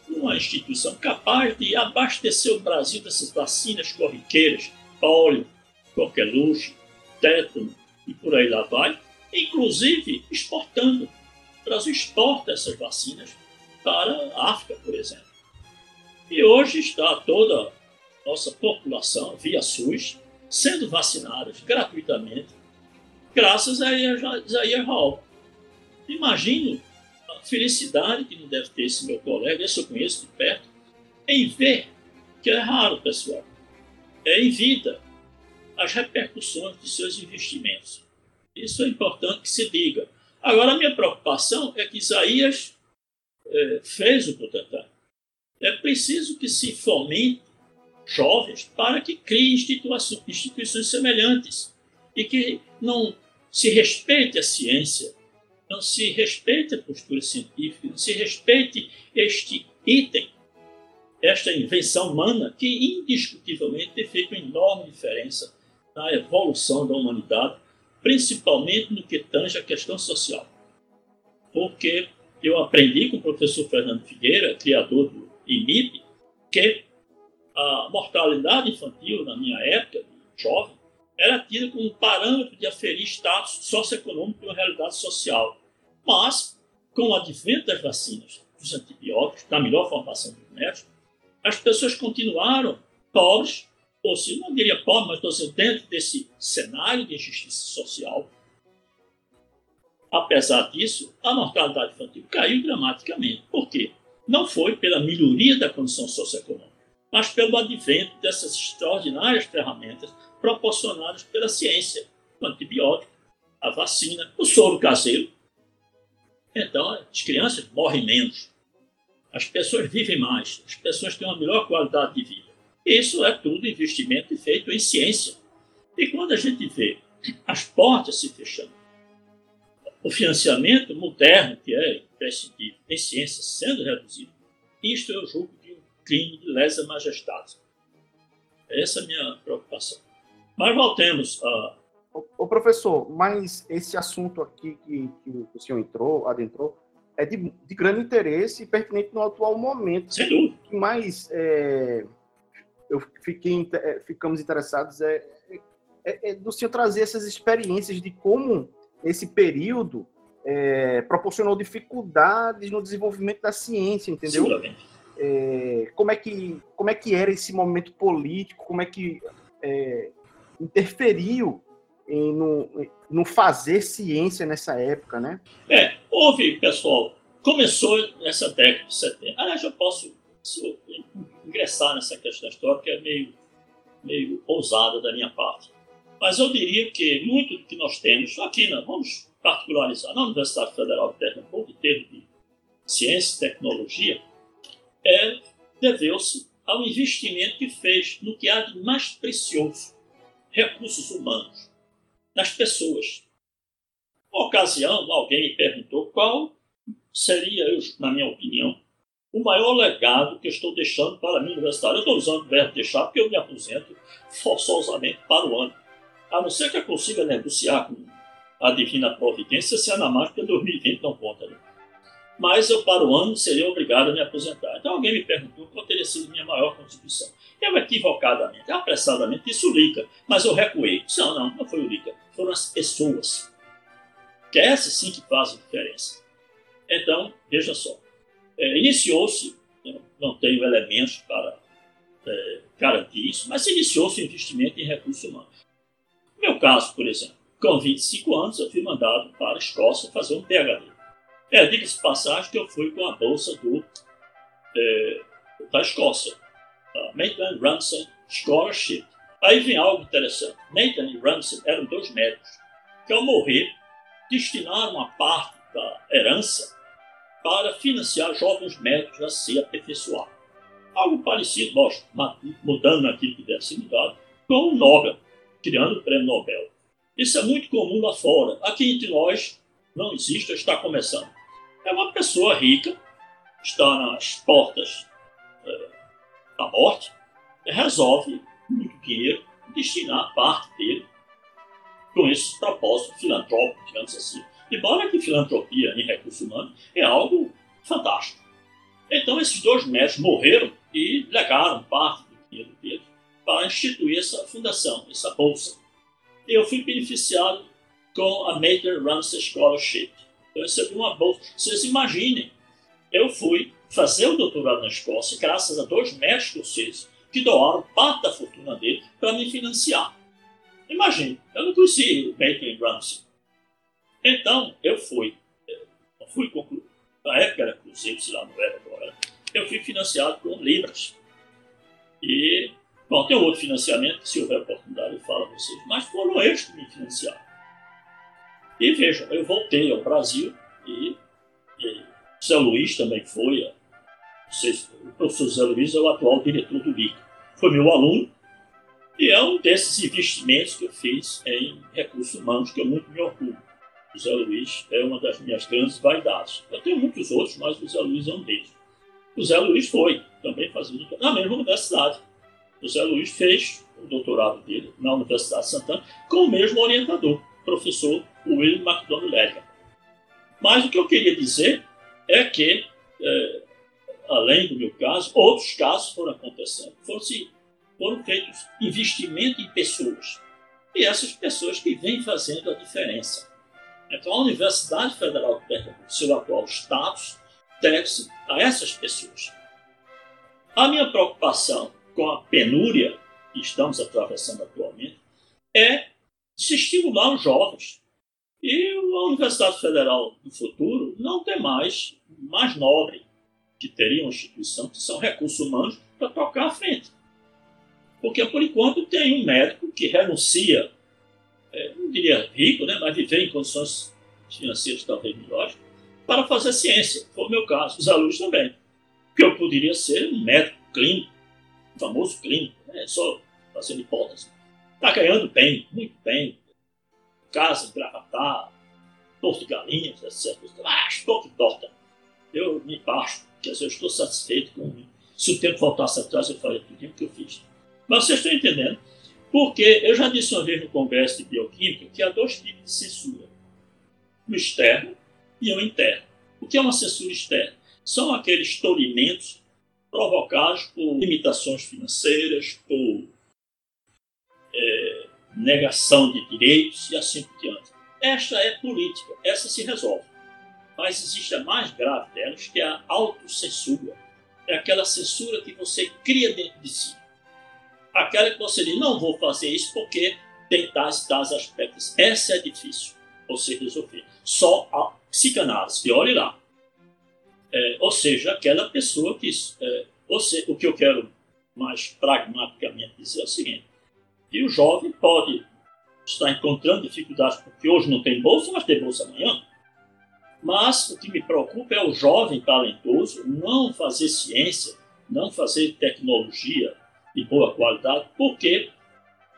uma instituição capaz de abastecer o Brasil dessas vacinas corriqueiras, óleo, coqueluche, tétano e por aí lá vai, inclusive exportando. O Brasil exporta essas vacinas para a África, por exemplo. E hoje está toda nossa população, via SUS, sendo vacinadas gratuitamente, graças a Isaías Hall. imagino felicidade que não deve ter esse meu colega, esse eu conheço de perto, em ver, que é raro, pessoal, é em vida as repercussões de seus investimentos. Isso é importante que se diga. Agora, a minha preocupação é que Isaías é, fez o Butantan. É preciso que se fomente jovens para que criem instituições semelhantes e que não se respeite a ciência, não se respeite a postura científica, não se respeite este item, esta invenção humana que indiscutivelmente tem feito uma enorme diferença na evolução da humanidade, principalmente no que tange a questão social. Porque eu aprendi com o professor Fernando Figueira, criador do IMIP, que a mortalidade infantil, na minha época, jovem, era tida como um parâmetro de aferir status socioeconômico e uma realidade social. Mas, com o advento das vacinas, dos antibióticos, da melhor formação dos médicos, as pessoas continuaram pobres, ou se não diria pobre, mas dentro desse cenário de injustiça social. Apesar disso, a mortalidade infantil caiu dramaticamente. Por quê? Não foi pela melhoria da condição socioeconômica, mas pelo advento dessas extraordinárias ferramentas proporcionadas pela ciência, o antibiótico, a vacina, o soro caseiro. Então, as crianças morrem menos, as pessoas vivem mais, as pessoas têm uma melhor qualidade de vida. Isso é tudo investimento feito em ciência. E quando a gente vê as portas se fechando, o financiamento moderno, que é imprescindível em ciência, sendo reduzido, isto eu julgo de um crime de lesa majestade. Essa é a minha preocupação. Mas voltemos a. O professor, mas esse assunto aqui que, que o senhor entrou, adentrou, é de, de, grande interesse e pertinente no atual momento. Sem dúvida. O que mais é, eu fiquei, é, ficamos interessados é, é, é, do senhor trazer essas experiências de como esse período é, proporcionou dificuldades no desenvolvimento da ciência, entendeu? É, como é que como é que era esse momento político? Como é que interferiu em, no, no fazer ciência nessa época, né? É, houve, pessoal, começou nessa década de 70. Aliás, eu posso ingressar nessa questão histórica, é meio, meio ousada da minha parte. Mas eu diria que muito do que nós temos aqui, né, vamos particularizar, na Universidade Federal de Pernambuco, em termos de ciência e tecnologia, é, deveu-se ao investimento que fez no que há de mais precioso, recursos humanos, nas pessoas. Uma ocasião, alguém me perguntou qual seria, na minha opinião, o maior legado que eu estou deixando para a minha universidade. Eu estou usando o verbo deixar porque eu me aposento forçosamente para o ano. A não ser que eu consiga negociar com a divina providência se a Anamática 2020 não conta. Né? Mas eu, para o ano, seria obrigado a me aposentar. Então alguém me perguntou qual teria sido minha maior contribuição. Eu, equivocadamente, apressadamente, disse o Lica, mas eu recuei. Não, não, não foi o Lica. Foram as pessoas. Que é essa sim que faz a diferença. Então, veja só. É, Iniciou-se, não tenho elementos para é, garantir isso, mas iniciou-se o investimento em recursos humanos. No meu caso, por exemplo, com 25 anos, eu fui mandado para a Escócia fazer um PhD. É, diga-se passagem que eu fui com a bolsa do, é, da Escócia, Maitland Ramsay Scholarship. Aí vem algo interessante. Maitland e Ramsay eram dois médicos que, ao morrer, destinaram uma parte da herança para financiar jovens médicos a se aperfeiçoar. Algo parecido, lógico, mudando aquilo que deve ser mudado, com o Nobel, criando o prêmio Nobel. Isso é muito comum lá fora. Aqui entre nós não existe, está começando. É uma pessoa rica, está nas portas é, da morte, resolve muito dinheiro destinar parte dele com esse propósito filantrópico, digamos assim, Embora que filantropia em recursos humanos é algo fantástico. Então esses dois médicos morreram e legaram parte do dinheiro deles para instituir essa fundação, essa bolsa. Eu fui beneficiado com a Major Ramsey Scholarship. Eu recebi uma bolsa. Vocês imaginem, eu fui fazer o doutorado na Escócia graças a dois médicos escoceses que doaram parte da fortuna dele para me financiar. Imagine, eu não conheci o Major Ramsey. Então, eu fui fui concluir, na época era Cruzeiro, se lá não era agora, eu fui financiado com Libras. E, bom, tem outro financiamento, se houver oportunidade eu falo a vocês, mas foram eles que me financiaram. E vejam, eu voltei ao Brasil e, e Zé Luiz também foi, o professor Zé Luiz é o atual diretor do LIC. Foi meu aluno e é um desses investimentos que eu fiz em recursos humanos que eu muito me orgulho. O Zé Luiz é uma das minhas grandes vaidades. Eu tenho muitos outros, mas o Zé Luiz é um deles. O Zé Luiz foi também fazendo na mesma universidade. O Zé Luiz fez o doutorado dele na Universidade de Santana com o mesmo orientador, o professor William McDonald Ledger. Mas o que eu queria dizer é que, é, além do meu caso, outros casos foram acontecendo. Foram, foram feitos investimento em pessoas. E essas pessoas que vêm fazendo a diferença. Então, a Universidade Federal de Pernambuco, seu atual status, deve-se a essas pessoas. A minha preocupação com a penúria que estamos atravessando atualmente é se estimular os jovens. E a Universidade Federal do futuro não tem mais, mais nobre que teria uma instituição que são recursos humanos para tocar à frente. Porque, por enquanto, tem um médico que renuncia, é, não diria rico, né, mas viver em condições financeiras talvez melhores, para fazer ciência. Foi o meu caso, os alunos também. Que eu poderia ser um médico clínico, famoso clínico, né? só fazendo hipótese. Está ganhando bem, muito bem. Casa em Gravatar, Porto Galinhas, etc. Ah, estou que torta. Eu me baixo, quer dizer, eu estou satisfeito com Se o tempo voltasse atrás, eu faria tudo o que eu fiz. Mas vocês estão entendendo? Porque eu já disse uma vez no Congresso de Bioquímica que há dois tipos de censura. O externo e o interno. O que é uma censura externa? São aqueles tolimentos provocados por limitações financeiras, por é, negação de direitos e assim por diante. Esta é política, essa se resolve. Mas existe a mais grave delas, que é a autocensura. É aquela censura que você cria dentro de si. Aquela que você diz, não vou fazer isso porque tem tais, tais aspectos. Essa é difícil você resolver. Só a psicanálise, olhe lá. É, ou seja, aquela pessoa que. É, seja, o que eu quero mais pragmaticamente dizer é o seguinte: que o jovem pode estar encontrando dificuldades porque hoje não tem bolsa, mas tem bolsa amanhã. Mas o que me preocupa é o jovem talentoso não fazer ciência, não fazer tecnologia de boa qualidade, porque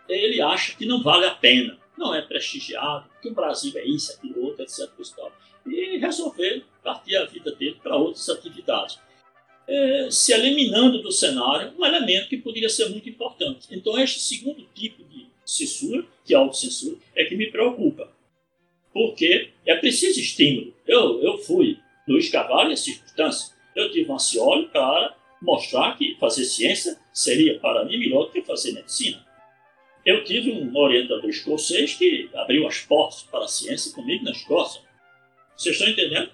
ele acha que não vale a pena, não é prestigiado, que o Brasil é isso, aquilo, outro, etc. etc e resolver partir a vida dele para outras atividades. É, se eliminando do cenário um elemento que poderia ser muito importante. Então, este segundo tipo de censura, que é a autocensura, é que me preocupa. Porque é preciso estímulo. Eu, eu fui Luiz Carvalho em circunstâncias. Eu tive um ancioli para mostrar que fazer ciência seria para mim melhor do que fazer medicina. Eu tive um orientador escocês que abriu as portas para a ciência comigo na Escócia. Vocês estão entendendo?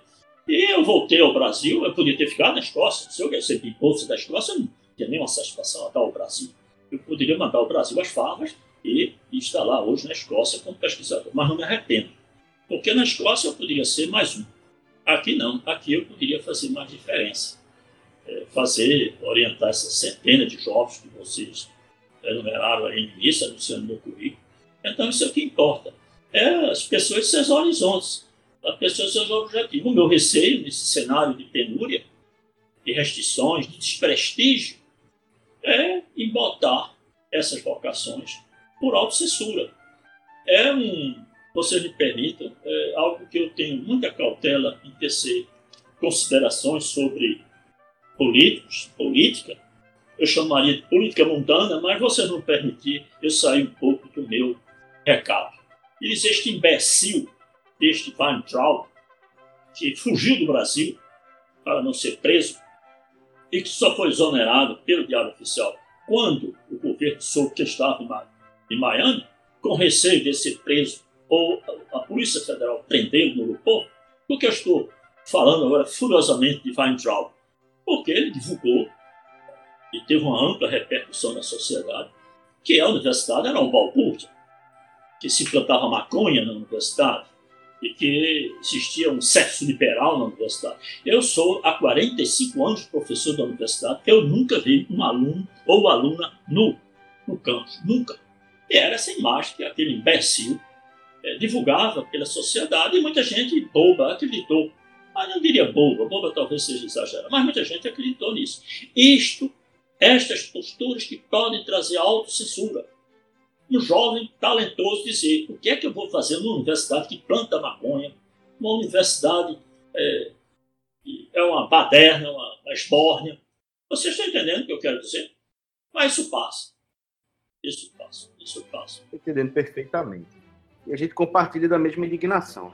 E eu voltei ao Brasil, eu podia ter ficado na Escócia. Se eu recebi bolsa da Escócia, eu não tinha nenhuma satisfação a dar ao Brasil. Eu poderia mandar ao Brasil as farras e, e estar lá hoje na Escócia como pesquisador. Mas não me arrependo. Porque na Escócia eu poderia ser mais um. Aqui não. Aqui eu poderia fazer mais diferença. É, fazer, orientar essas centenas de jovens que vocês enumeraram aí no início, anunciando meu currículo. Então isso é o que importa. É as pessoas de seus horizontes a pessoa seus objetivos. O meu receio nesse cenário de penúria, de restrições, de desprestígio, é embotar essas vocações por autocensura. É um, vocês me permitam, é algo que eu tenho muita cautela em tecer considerações sobre políticos, política. Eu chamaria de política mundana, mas vocês não permitir eu sair um pouco do meu recado. E dizer este imbecil deste Weintraub, que fugiu do Brasil para não ser preso e que só foi exonerado pelo Diário Oficial quando o governo soube que estava em Miami, com receio de ser preso ou a Polícia Federal prendê-lo no. Por que eu estou falando agora furiosamente de Weintraub? Porque ele divulgou e teve uma ampla repercussão na sociedade que a universidade era um balbúrdia, que se plantava maconha na universidade, e que existia um sexo liberal na universidade. Eu sou, há 45 anos, professor da universidade, eu nunca vi um aluno ou aluna nu no campus, nunca. E era essa imagem que aquele imbecil é, divulgava pela sociedade e muita gente boba acreditou. Mas não diria boba, boba talvez seja exagerado, mas muita gente acreditou nisso. Isto, estas posturas que podem trazer autocensura um jovem talentoso dizer o que é que eu vou fazer numa universidade que planta maconha, uma universidade é, é uma baderna, uma, uma esbórnia. Vocês estão entendendo o que eu quero dizer? Mas isso passa. Isso passa, isso passa. Entendendo perfeitamente. E a gente compartilha da mesma indignação.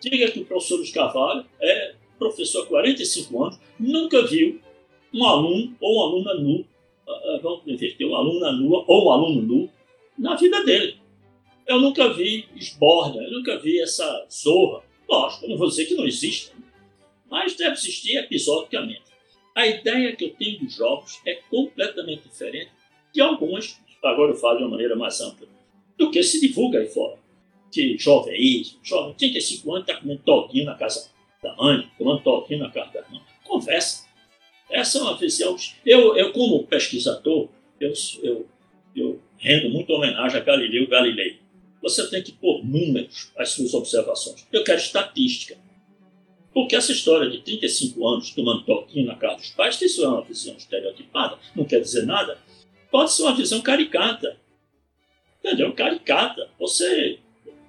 Diga que o professor Luiz Carvalho é professor há 45 anos, nunca viu um aluno ou uma aluna nu, ah, ah, vamos inverter, uma aluna nua ou um aluno nu na vida dele. Eu nunca vi esborda, eu nunca vi essa zorra. Lógico, eu não vou dizer que não existe, mas deve existir episodicamente. A ideia que eu tenho dos jogos é completamente diferente de algumas, agora eu falo de uma maneira mais ampla, do que se divulga aí fora. Que jovem é isso, jovem, 35 anos, está comendo toquinho na casa da mãe, comendo toquinho na casa da irmã. Conversa. Essa é uma visão. Eu, eu como pesquisador, eu, eu, eu rendo muito homenagem a Galileu Galilei. Você tem que pôr números às suas observações. Eu quero estatística. Porque essa história de 35 anos tomando toquinho na casa dos pais, isso é uma visão estereotipada, não quer dizer nada. Pode ser uma visão caricata. Entendeu? Caricata. Você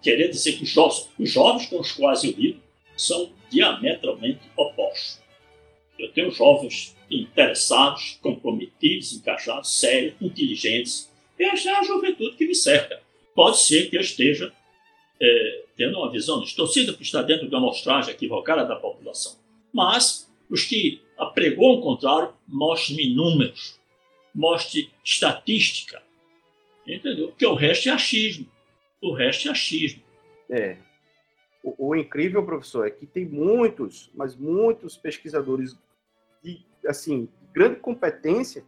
querer dizer que os jovens, os jovens com os quais eu lido são diametralmente opostos. Eu tenho jovens interessados, comprometidos, encaixados, sérios, inteligentes, esta é a juventude que me cerca. Pode ser que eu esteja é, tendo uma visão distorcida por estar dentro de uma amostragem equivocada da população. Mas os que apregoam o contrário, mostre-me números, mostre estatística. Entendeu? Porque o resto é achismo. O resto é achismo. É. O, o incrível, professor, é que tem muitos, mas muitos pesquisadores de assim, grande competência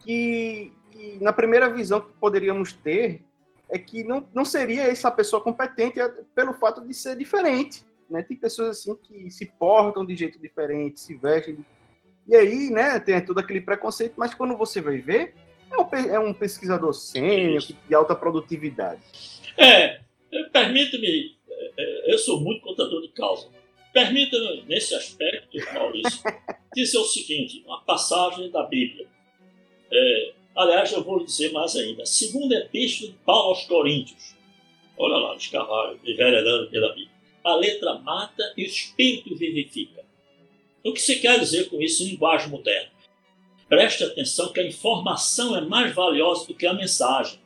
que que, na primeira visão que poderíamos ter, é que não, não seria essa pessoa competente pelo fato de ser diferente. Né? Tem pessoas assim que se portam de jeito diferente, se vestem. E aí, né, tem todo aquele preconceito, mas quando você vai ver, é um, é um pesquisador sênior, de alta produtividade. É, permita-me, é, é, eu sou muito contador de causa. Permita-me, nesse aspecto, Maurício, dizer o seguinte: uma passagem da Bíblia. É, Aliás, eu vou dizer mais ainda. Segunda epístola de Paulo aos Coríntios. Olha lá, os cavalos enveredando pela Bíblia. A letra mata e o espírito vivifica. O que se quer dizer com isso em linguagem moderna? Preste atenção que a informação é mais valiosa do que a mensagem.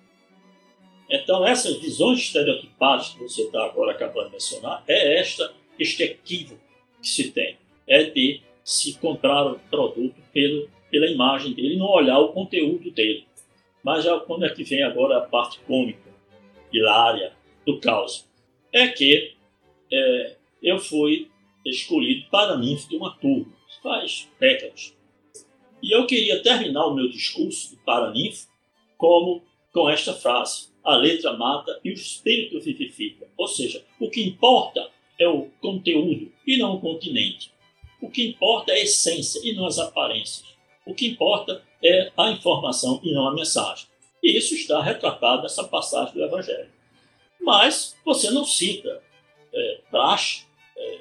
Então, essas visões estereotipadas que você está agora acabando de mencionar, é esta, este equívoco que se tem. É de se comprar o produto pelo pela imagem dele, não olhar o conteúdo dele. Mas já quando é que vem agora a parte cômica, hilária do caos? É que é, eu fui escolhido para ninfo de uma turma, faz décadas. E eu queria terminar o meu discurso de paraninfo como com esta frase: a letra mata e o espírito vivifica. Ou seja, o que importa é o conteúdo e não o continente. O que importa é a essência e não as aparências. O que importa é a informação e não a mensagem. E isso está retratado nessa passagem do Evangelho. Mas você não cita é, praxe é,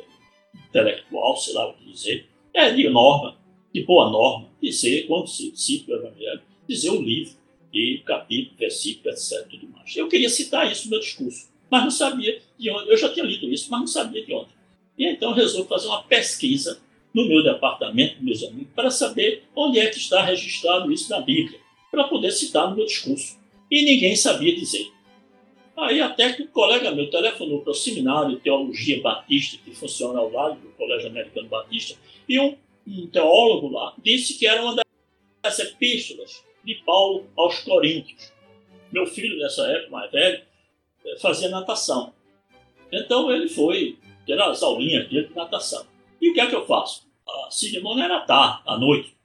intelectual, sei lá o que dizer, é de norma, de boa norma, dizer, quando se cita o Evangelho, dizer o livro, e capítulo, versículo, etc. Tudo mais. Eu queria citar isso no meu discurso, mas não sabia de onde. Eu já tinha lido isso, mas não sabia de onde. E então resolvi fazer uma pesquisa no meu departamento, meus amigos, para saber onde é que está registrado isso na Bíblia, para poder citar no meu discurso. E ninguém sabia dizer. Aí até que um colega meu telefonou para o seminário de teologia batista, que funciona ao lado do Colégio Americano Batista, e um, um teólogo lá disse que era uma das epístolas de Paulo aos Coríntios. Meu filho, nessa época mais velho, eh, fazia natação. Então ele foi ter as aulinhas dele de natação. E o que é que eu faço? A cerimônia era tarde, à noite.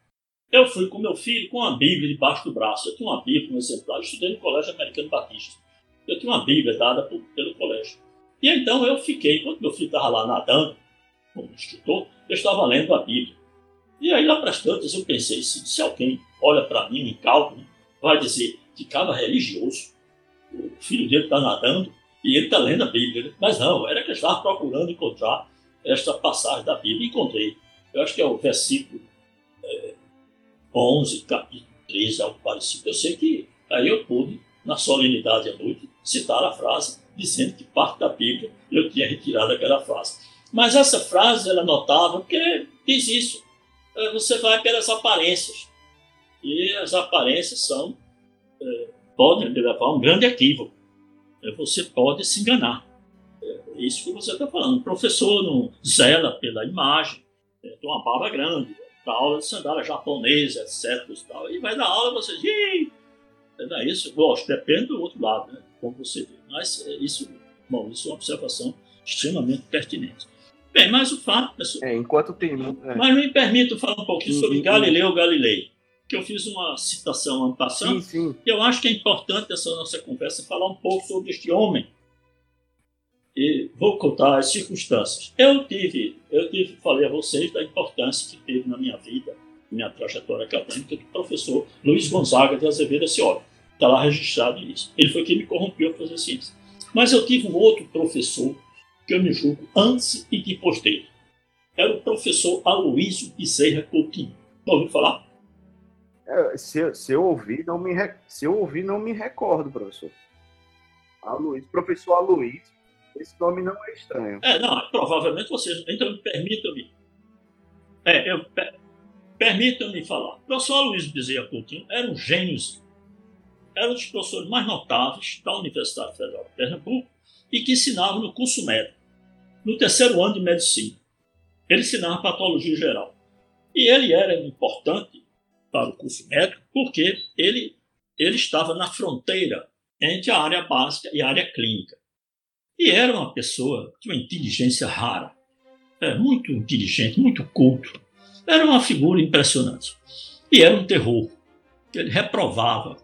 Eu fui com meu filho com uma Bíblia debaixo do braço. Eu tinha uma Bíblia, um exemplar. Eu estudei no Colégio Americano Batista. Eu tinha uma Bíblia dada por, pelo colégio. E então eu fiquei, quando meu filho estava lá nadando, como instrutor, eu estava lendo a Bíblia. E aí lá para as tantas eu pensei, se, se alguém olha para mim em cálculo, vai dizer que cada religioso, o filho dele está nadando e ele está lendo a Bíblia. Mas não, era que eu estava procurando encontrar esta passagem da Bíblia e encontrei. Eu acho que é o versículo é, 11, capítulo 13, algo parecido. Eu sei que aí eu pude, na solenidade à noite, citar a frase dizendo que parte da Bíblia eu tinha retirado aquela frase. Mas essa frase ela notável porque diz isso. É, você vai pelas aparências. E as aparências são, é, podem levar a um grande equívoco. É, você pode se enganar. É isso que você está falando. O professor não zela pela imagem, é, tem uma barba grande, dá aula de sandália japonesa, etc. E, tal, e vai dar aula e você diz, não é isso? Gosto, depende do outro lado, né? como você vê. Mas é, isso, bom, isso é uma observação extremamente pertinente. Bem, mas o fato. É, enquanto tem. É. Mas me permita falar um pouquinho sim, sobre sim, Galileu Galilei, que eu fiz uma citação ano passado. Sim, sim. E eu acho que é importante essa nossa conversa falar um pouco sobre este homem. E vou contar as circunstâncias. Eu tive, eu tive, falei a vocês da importância que teve na minha vida, minha trajetória acadêmica, do professor Luiz Gonzaga de Azevedo Cioli. Está lá registrado isso. Ele foi quem me corrompeu a fazer ciência. Mas eu tive um outro professor que eu me julgo antes e depois dele. Era o professor Aloysio Bezerra Coutinho. Ouviu falar? É, se, se, eu ouvir, não me, se eu ouvir, não me recordo, professor. Aloysio, professor Aloysio, esse nome não é estranho. É, não, provavelmente vocês. Então, permitam-me. É, eu, per, permitam-me falar. O professor Aloysio Bezerra Coutinho era um gênio era um dos professores mais notáveis da Universidade Federal de Pernambuco e que ensinava no curso médico, no terceiro ano de medicina. Ele ensinava patologia geral. E ele era importante para o curso médico porque ele, ele estava na fronteira entre a área básica e a área clínica. E era uma pessoa de uma inteligência rara, é, muito inteligente, muito culto. Era uma figura impressionante. E era um terror. Ele reprovava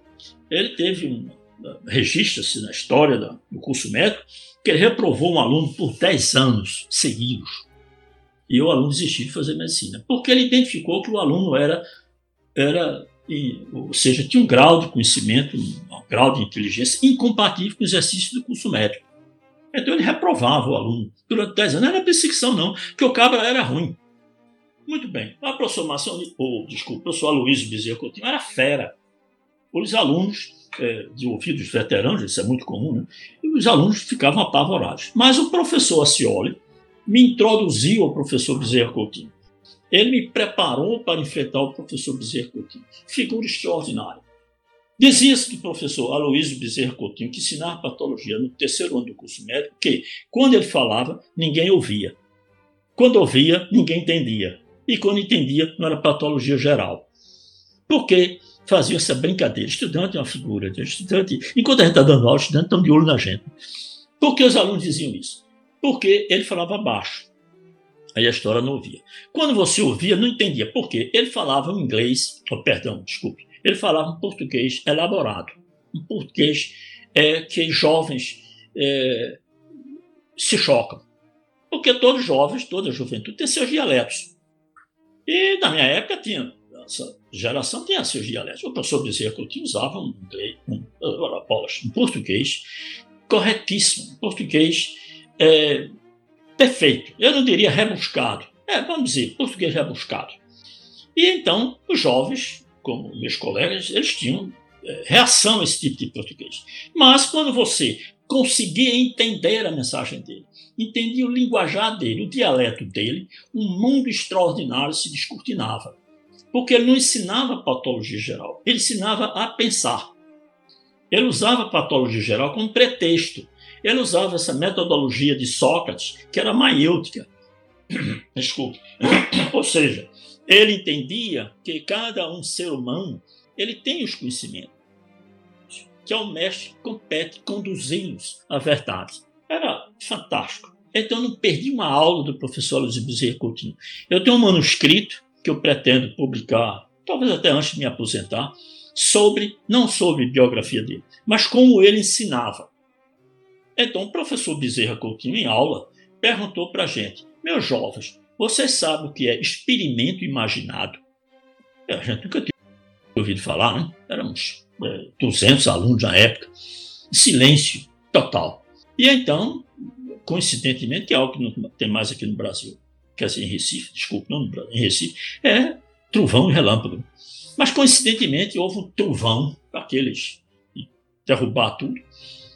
ele teve um. Registra-se na história do curso médico que ele reprovou um aluno por 10 anos seguidos. E o aluno desistiu de fazer medicina, porque ele identificou que o aluno era, era ou seja, tinha um grau de conhecimento, um grau de inteligência incompatível com o exercício do curso médico. Então ele reprovava o aluno durante 10 anos. Não era perseguição, não, porque o cabra era ruim. Muito bem. A professor Mação, ou, desculpa, o professor Aloysio Bezerra Coutinho era fera os alunos, é, ouvidos veteranos, isso é muito comum, né? e os alunos ficavam apavorados. Mas o professor Acioli me introduziu ao professor Bezerra Coutinho. Ele me preparou para enfrentar o professor Bezerra Coutinho. Figura extraordinária. Dizia-se do professor Aloysio Bezerra Coutinho, que ensinava patologia no terceiro ano do curso médico, que quando ele falava, ninguém ouvia. Quando ouvia, ninguém entendia. E quando entendia, não era patologia geral. Por quê? Faziam essa brincadeira. Estudante é uma figura, de estudante, enquanto a gente está dando aula, os estudantes estão de olho na gente. Por que os alunos diziam isso? Porque ele falava baixo. Aí a história não ouvia. Quando você ouvia, não entendia. Por quê? Ele falava um inglês, oh, perdão, desculpe. Ele falava um português elaborado. Um português é, que jovens é, se chocam. Porque todos jovens, toda juventude tem seus dialetos. E na minha época tinha geração tinha seus dialetos. O professor Bezerra Coutinho usava um, um, um português corretíssimo, um português é, perfeito. Eu não diria rebuscado. É, vamos dizer, português rebuscado. E então, os jovens, como meus colegas, eles tinham é, reação a esse tipo de português. Mas quando você conseguia entender a mensagem dele, entendia o linguajar dele, o dialeto dele, um mundo extraordinário se descortinava. Porque ele não ensinava patologia geral, ele ensinava a pensar. Ele usava patologia geral como pretexto. Ele usava essa metodologia de Sócrates, que era maiêutica. Desculpe. Ou seja, ele entendia que cada um ser humano ele tem os conhecimentos, que é o mestre compete conduzi-los à verdade. Era fantástico. Então eu não perdi uma aula do professor Luiz Bezerra Coutinho. Eu tenho um manuscrito que eu pretendo publicar, talvez até antes de me aposentar, sobre, não sobre biografia dele, mas como ele ensinava. Então, o professor Bezerra Coutinho, em aula, perguntou para a gente: Meus jovens, vocês sabem o que é experimento imaginado? A gente nunca tinha ouvido falar, né? Éramos é, 200 alunos na época. Silêncio total. E então, coincidentemente, é algo que não tem mais aqui no Brasil, quer dizer, em Recife, desculpe, não em Recife, é trovão e relâmpago. Mas, coincidentemente, houve um trovão, aqueles de derrubar tudo.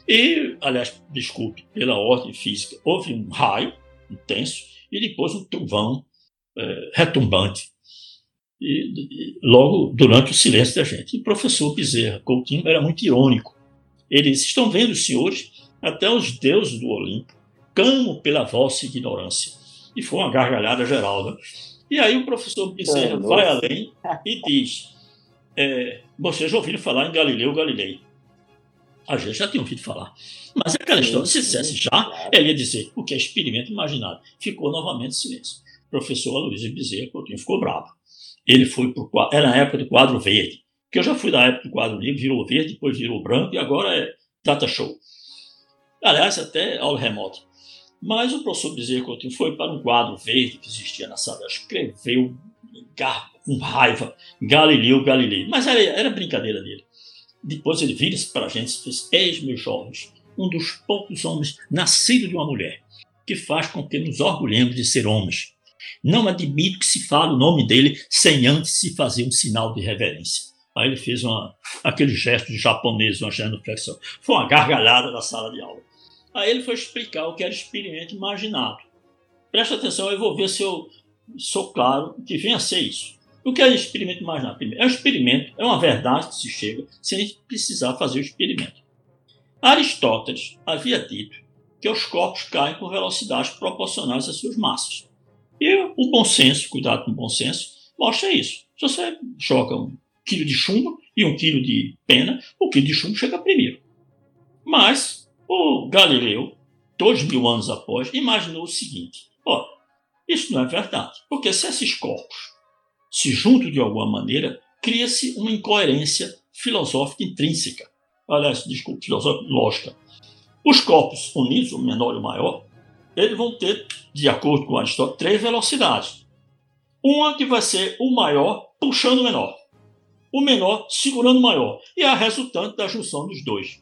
E, aliás, desculpe, pela ordem física, houve um raio intenso e depois um trovão é, retumbante. E, e, logo durante o silêncio da gente. E o professor Bezerra Coutinho era muito irônico. Eles estão vendo, senhores, até os deuses do Olimpo, camo pela vossa ignorância. E foi uma gargalhada geral. Né? E aí o professor Bezerra vai além e diz: é, vocês já ouviram falar em Galileu Galilei? A gente já tinha ouvido falar. Mas é aquela história, se dissesse já, ele ia dizer o que é experimento imaginado. Ficou novamente silêncio. O professor Aloysio Bezerra Coutinho ficou bravo. Ele foi para o era na época do quadro verde, que eu já fui da época do quadro negro, virou verde, depois virou branco e agora é data show. Aliás, até aula remota. Mas o professor Bezerra Coutinho foi para um quadro verde que existia na sala, escreveu com raiva Galileu Galilei. Mas era, era brincadeira dele. Depois ele vira-se para a gente e diz: Eis, meus jovens, um dos poucos homens nascido de uma mulher, que faz com que nos orgulhemos de ser homens. Não admito que se fale o nome dele sem antes se fazer um sinal de reverência. Aí ele fez uma, aquele gesto de japonês, uma genuflexão. Foi uma gargalhada na sala de aula. Aí ele foi explicar o que era experimento imaginado. Presta atenção, eu vou ver se eu sou claro que vem a ser isso. O que é experimento imaginado? Primeiro, é um experimento, é uma verdade que se chega sem precisar fazer o experimento. Aristóteles havia dito que os corpos caem com velocidades proporcionais às suas massas. E o bom senso, cuidado com o bom senso, mostra isso. Se você joga um quilo de chumbo e um quilo de pena, o quilo de chumbo chega primeiro. Mas o Galileu, dois mil anos após, imaginou o seguinte: ó, isso não é verdade, porque se esses corpos se juntam de alguma maneira, cria-se uma incoerência filosófica intrínseca. Aliás, desculpe, filosófica lógica. Os corpos unidos, o menor e o maior, eles vão ter, de acordo com Aristóteles, três velocidades. Uma que vai ser o maior puxando o menor, o menor segurando o maior, e a resultante da junção dos dois.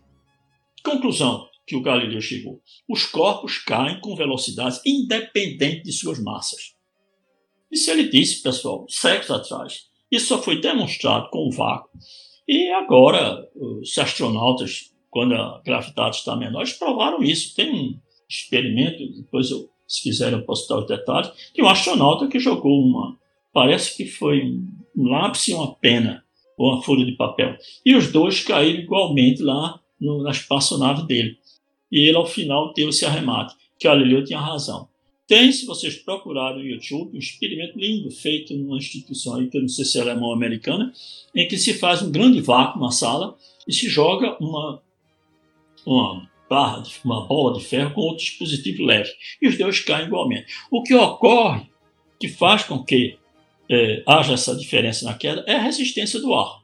Conclusão: que o Galileu chegou. Os corpos caem com velocidades independentes de suas massas. Isso ele disse, pessoal, séculos atrás. Isso só foi demonstrado com o vácuo. E agora, os astronautas, quando a gravidade está menor, eles provaram isso. Tem um experimento, depois, eu, se quiserem, eu posso dar os detalhes, de um astronauta que jogou uma, parece que foi um lápis e uma pena, ou uma folha de papel. E os dois caíram igualmente lá no, na espaçonave dele e ele ao final teve esse arremate, que Galileu tinha razão. Tem, se vocês procurarem no YouTube, um experimento lindo feito numa instituição aí, que eu não sei se é alemã ou americana, em que se faz um grande vácuo na sala e se joga uma, uma barra, uma bola de ferro com outro dispositivo leve. E os dois caem igualmente. O que ocorre, que faz com que é, haja essa diferença na queda, é a resistência do ar.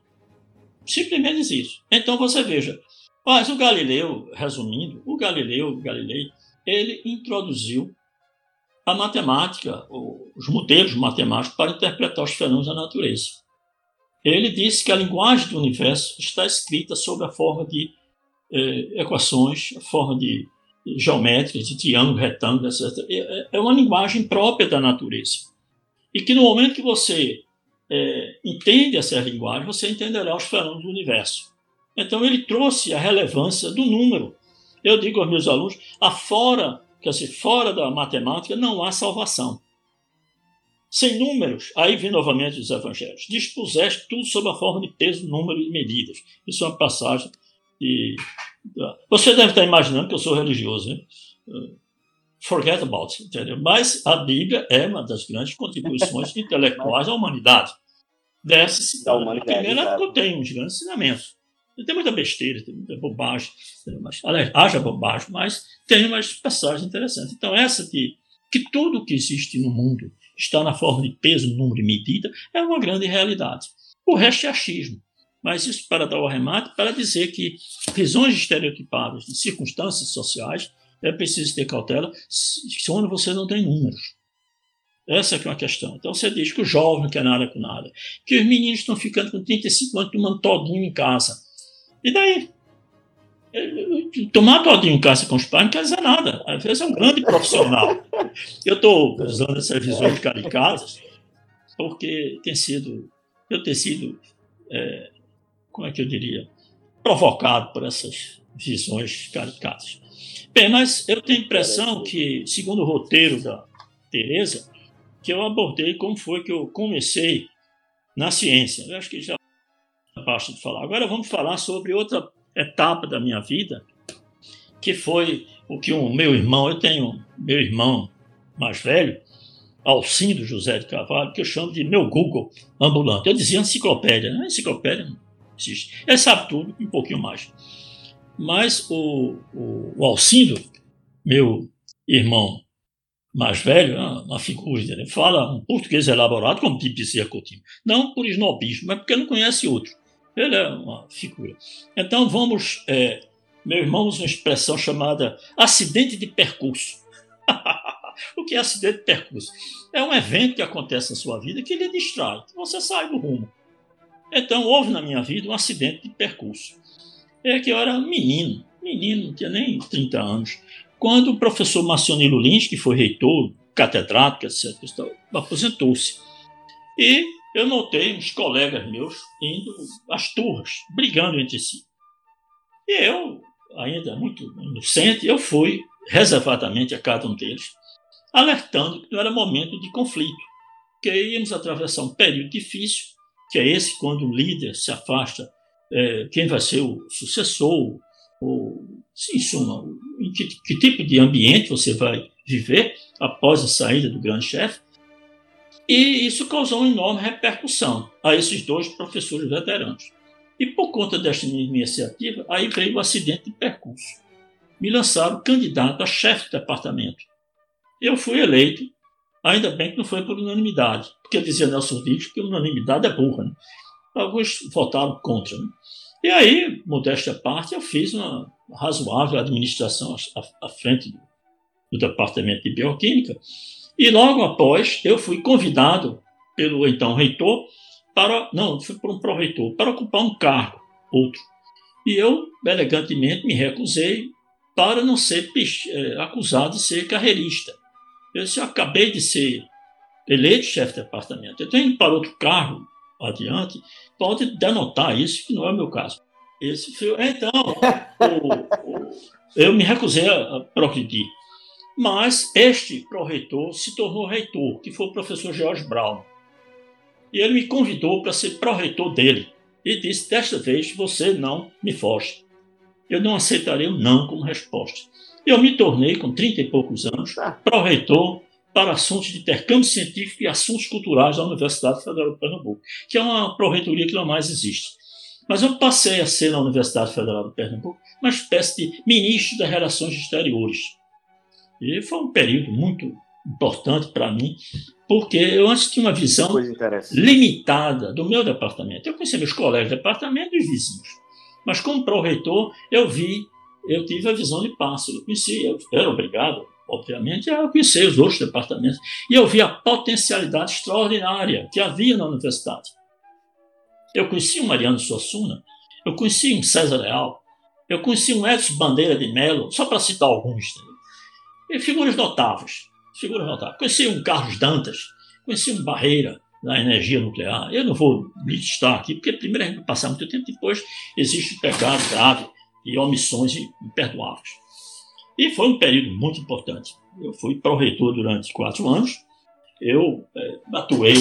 Simplesmente isso. Então você veja, mas o Galileu, resumindo, o Galileu, Galilei, ele introduziu a matemática, os modelos matemáticos para interpretar os fenômenos da natureza. Ele disse que a linguagem do universo está escrita sob a forma de eh, equações, a forma de geométricas, de triângulo, retângulo, etc. É, é uma linguagem própria da natureza. E que no momento que você é, entende essa linguagem, você entenderá os fenômenos do universo. Então ele trouxe a relevância do número. Eu digo aos meus alunos, afora, quer dizer, fora da matemática não há salvação. Sem números, aí vem novamente os evangelhos. Dispuseste tudo sob a forma de peso, número e medidas. Isso é uma passagem e você deve estar imaginando que eu sou religioso, né? Forget about it, entendeu? Mas a Bíblia é uma das grandes contribuições intelectuais da humanidade. Dessa da humanidade. Primeiro, porque tem uns grandes ensinamentos. Tem muita besteira, tem muita bobagem. Mas, aliás, haja bobagem, mas tem umas passagens interessantes. Então, essa de que tudo que existe no mundo está na forma de peso, número e medida é uma grande realidade. O resto é achismo. Mas isso para dar o arremate, para dizer que visões estereotipadas de circunstâncias sociais é preciso ter cautela quando você não tem números. Essa é uma questão. Então você diz que o jovem não quer nada com nada, que os meninos estão ficando com 35 anos tomando todinho em casa. E daí? Tomar todinho em casa com os pais não quer dizer nada. Às vezes é um grande profissional. Eu estou usando essas visões caricatas porque tem sido, eu tenho sido, é, como é que eu diria, provocado por essas visões caricatas. Bem, mas eu tenho a impressão que, segundo o roteiro da Tereza, que eu abordei como foi que eu comecei na ciência. Eu acho que já basta de falar. Agora vamos falar sobre outra etapa da minha vida, que foi o que o meu irmão, eu tenho meu irmão mais velho, Alcindo José de Carvalho, que eu chamo de meu Google ambulante. Eu dizia enciclopédia, né? Enciclopédia não existe. Ele sabe tudo, um pouquinho mais. Mas o, o, o Alcindo, meu irmão mais velho, é uma figura, ele fala um português elaborado como Bezerra Coutinho. Não por esnobismo, mas porque não conhece outro. Ele é uma figura. Então vamos, é, meu irmão usa uma expressão chamada acidente de percurso. o que é acidente de percurso? É um evento que acontece na sua vida que lhe distrai, você sai do rumo. Então houve na minha vida um acidente de percurso. É que eu era menino, menino, não tinha nem 30 anos, quando o professor Marcionilo Lins, que foi reitor, catedrático, etc., aposentou-se. E eu notei uns colegas meus indo às turras, brigando entre si. E eu, ainda muito inocente, eu fui reservadamente a cada um deles, alertando que não era momento de conflito, que íamos atravessar um período difícil, que é esse quando o líder se afasta, é, quem vai ser o sucessor, ou, em suma, em que, que tipo de ambiente você vai viver após a saída do grande chefe, e isso causou uma enorme repercussão a esses dois professores veteranos. E por conta desta iniciativa, aí veio o acidente de percurso. Me lançaram candidato a chefe de departamento. Eu fui eleito, ainda bem que não foi por unanimidade, porque dizia Nelson Rodrigues que unanimidade é burra. Né? Alguns votaram contra. Né? E aí, modéstia à parte, eu fiz uma razoável administração à, frente do, do departamento de bioquímica e logo após, eu fui convidado pelo então reitor para. Não, fui para um pró-reitor, para ocupar um cargo, outro. E eu, elegantemente, me recusei para não ser é, acusado de ser carreirista. Eu disse: eu acabei de ser eleito chefe de departamento, eu tenho para outro cargo adiante, pode denotar isso, que não é o meu caso. Esse foi, então, o, o, eu me recusei a progredir. Mas este pró-reitor se tornou reitor, que foi o professor George Brown. E ele me convidou para ser pró-reitor dele. E disse: desta vez você não me foge. Eu não aceitarei o não como resposta. Eu me tornei, com 30 e poucos anos, tá. pró-reitor para assuntos de intercâmbio científico e assuntos culturais da Universidade Federal de Pernambuco, que é uma pró-reitoria que não mais existe. Mas eu passei a ser na Universidade Federal de Pernambuco uma espécie de ministro das Relações Exteriores e foi um período muito importante para mim, porque eu antes tinha uma visão limitada do meu departamento. Eu conhecia meus colegas de departamento e os vizinhos. Mas como pró-reitor, eu vi, eu tive a visão de pássaro. Eu conheci, eu era obrigado, obviamente, a conhecer os outros departamentos. E eu vi a potencialidade extraordinária que havia na universidade. Eu conheci o Mariano Suassuna, eu conheci um César Leal, eu conheci um Edson Bandeira de Mello, só para citar alguns. E figuras notáveis. Figuras notáveis. Conheci um Carlos Dantas, conheci um Barreira da energia nuclear. Eu não vou listar aqui, porque primeiro a gente vai passar muito tempo, depois existe pecado grave e omissões imperdoáveis. E foi um período muito importante. Eu fui pró-reitor durante quatro anos. Eu é, atuei.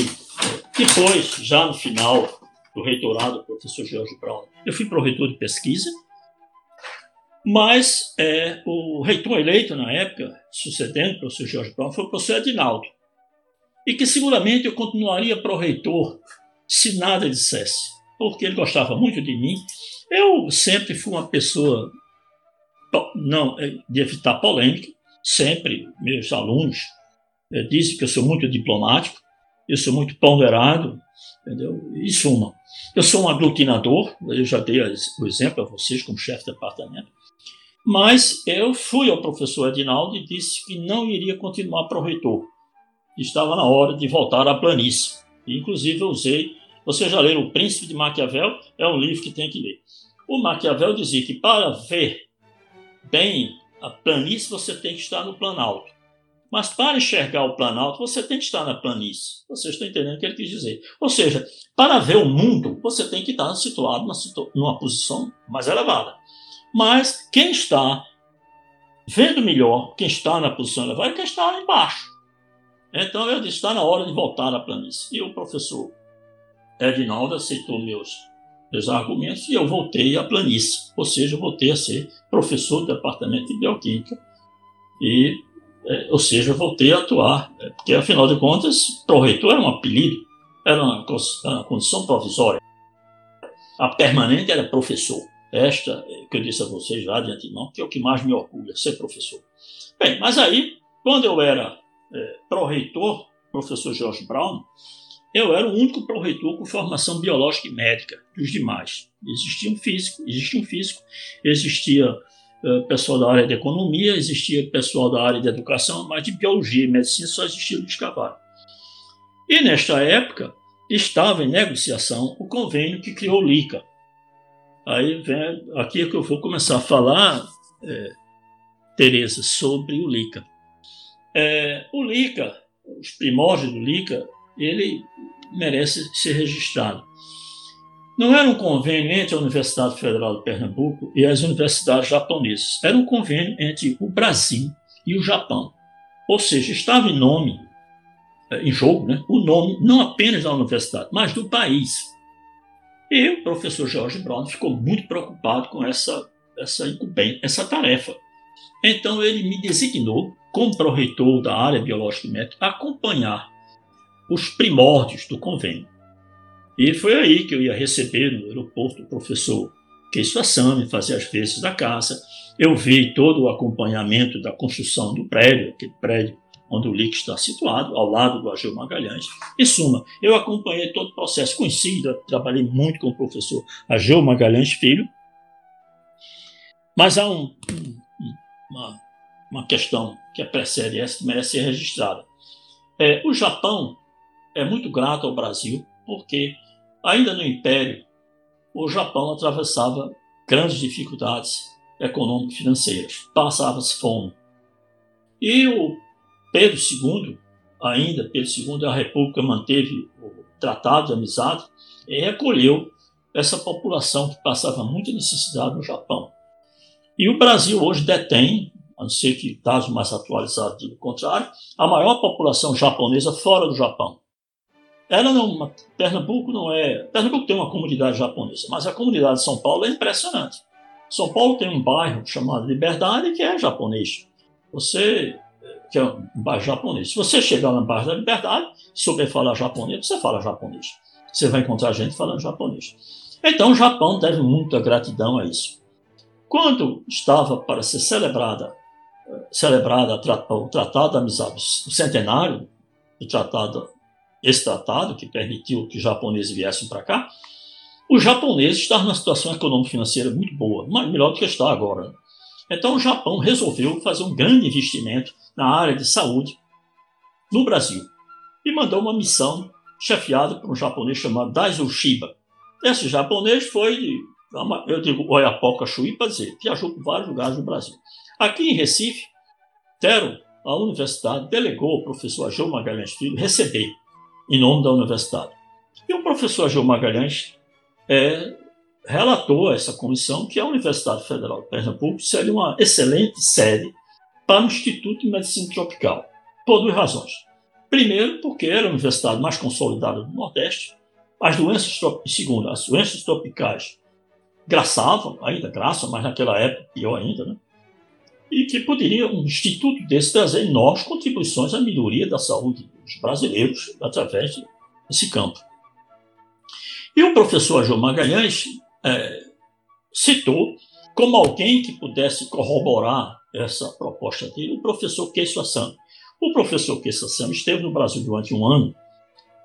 Depois, já no final do reitorado, professor Jorge Brown, eu fui pró-reitor de pesquisa mas é, o reitor eleito na época, sucedendo o professor Jorge Brown, foi o professor Edinaldo. E que seguramente eu continuaria pró-reitor se nada dissesse, porque ele gostava muito de mim. Eu sempre fui uma pessoa não é, de evitar polêmica, sempre meus alunos é, dizem que eu sou muito diplomático, eu sou muito ponderado, entendeu? Em suma. Eu sou um aglutinador, eu já dei o exemplo a vocês como chefe de departamento, mas eu fui ao professor Edinaldo e disse que não iria continuar para o reitor. Estava na hora de voltar à planície. Inclusive, eu usei. Você já leu O Príncipe de Maquiavel? É um livro que tem que ler. O Maquiavel dizia que para ver bem a planície, você tem que estar no planalto. Mas para enxergar o planalto, você tem que estar na planície. Vocês estão entendendo o que ele quis dizer. Ou seja, para ver o mundo, você tem que estar situado numa posição mais elevada. Mas quem está vendo melhor, quem está na posição elevada, é quem está lá embaixo. Então eu disse, está na hora de voltar à planície. E o professor Edinaldo aceitou meus, meus argumentos e eu voltei à planície. Ou seja, voltei a ser professor do departamento de bioquímica e é, ou seja, voltei a atuar, é, porque afinal de contas, pró-reitor era um apelido, era uma, uma, condição provisória. A permanente era professor. Esta, é, que eu disse a vocês já de antemão, que é o que mais me orgulha, ser professor. Bem, mas aí, quando eu era é, pró-reitor, professor Jorge Brown, eu era o único pró-reitor com formação biológica e médica dos demais. Existia um físico, existia um físico, existia uh, pessoal da área de economia, existia pessoal da área de educação, mas de biologia e medicina só existia Luiz Carvalho. E nesta época estava em negociação o convênio que criou o LICA. Aí vem, aqui é que eu vou começar a falar, é, Tereza, sobre o LICA. É, o LICA, os primórdios do LICA, ele merece ser registrado. Não era um convênio entre a Universidade Federal de Pernambuco e as universidades japonesas. Era um convênio entre o Brasil e o Japão. Ou seja, estava em nome, eh, em jogo, né, o nome não apenas da universidade, mas do país. E o professor Jorge Brown ficou muito preocupado com essa, essa incumbência, essa tarefa. Então ele me designou como pró-reitor da área biológica e médica acompanhar os primórdios do convênio. E foi aí que eu ia receber no aeroporto o professor Keiso Assami, fazer as vezes da casa. Eu vi todo o acompanhamento da construção do prédio, aquele prédio onde o LIC está situado, ao lado do Ageu Magalhães. Em suma, eu acompanhei todo o processo, conhecido, trabalhei muito com o professor Ageu Magalhães Filho, mas há um, uma, uma, questão que precede essa que merece ser registrada. É, o Japão é muito grato ao Brasil porque Ainda no Império, o Japão atravessava grandes dificuldades econômico-financeiras, passava-se fome. E o Pedro II, ainda Pedro II, a República manteve o tratado de amizade e recolheu essa população que passava muita necessidade no Japão. E o Brasil hoje detém, a não ser que dados mais atualizados digam o contrário, a maior população japonesa fora do Japão. Ela não, Pernambuco não é. Pernambuco tem uma comunidade japonesa, mas a comunidade de São Paulo é impressionante. São Paulo tem um bairro chamado Liberdade que é japonês. Você que é um bairro japonês. Se você chegar no bairro da Liberdade, souber falar japonês, você fala japonês. Você vai encontrar gente falando japonês. Então, o Japão deve muita gratidão a isso. Quando estava para ser celebrada, celebrada o Tratado da Amizade, o centenário do Tratado esse tratado, que permitiu que os japoneses viessem para cá, os japoneses estavam numa situação econômico-financeira muito boa, melhor do que está agora. Então o Japão resolveu fazer um grande investimento na área de saúde no Brasil e mandou uma missão chefiada por um japonês chamado Daiso Shiba. Esse japonês foi, eu digo Oiapoca Chuí para dizer, viajou por vários lugares do Brasil. Aqui em Recife, Tero, a universidade, delegou ao professor Ageu Magalhães Filho receber em nome da universidade. E o professor Gil Magalhães é, relatou a essa comissão que a Universidade Federal de Pernambuco seria uma excelente sede para o Instituto de Medicina Tropical, por duas razões. Primeiro, porque era a universidade mais consolidada do Nordeste, as doenças segundo, as doenças tropicais graçavam, ainda graçam, mas naquela época pior ainda, né? e que poderia um instituto desse trazer enormes contribuições à melhoria da saúde dos brasileiros através desse campo. E o professor João Magalhães é, citou como alguém que pudesse corroborar essa proposta dele o professor Keiso Assam. O professor Keiso Assam esteve no Brasil durante um ano,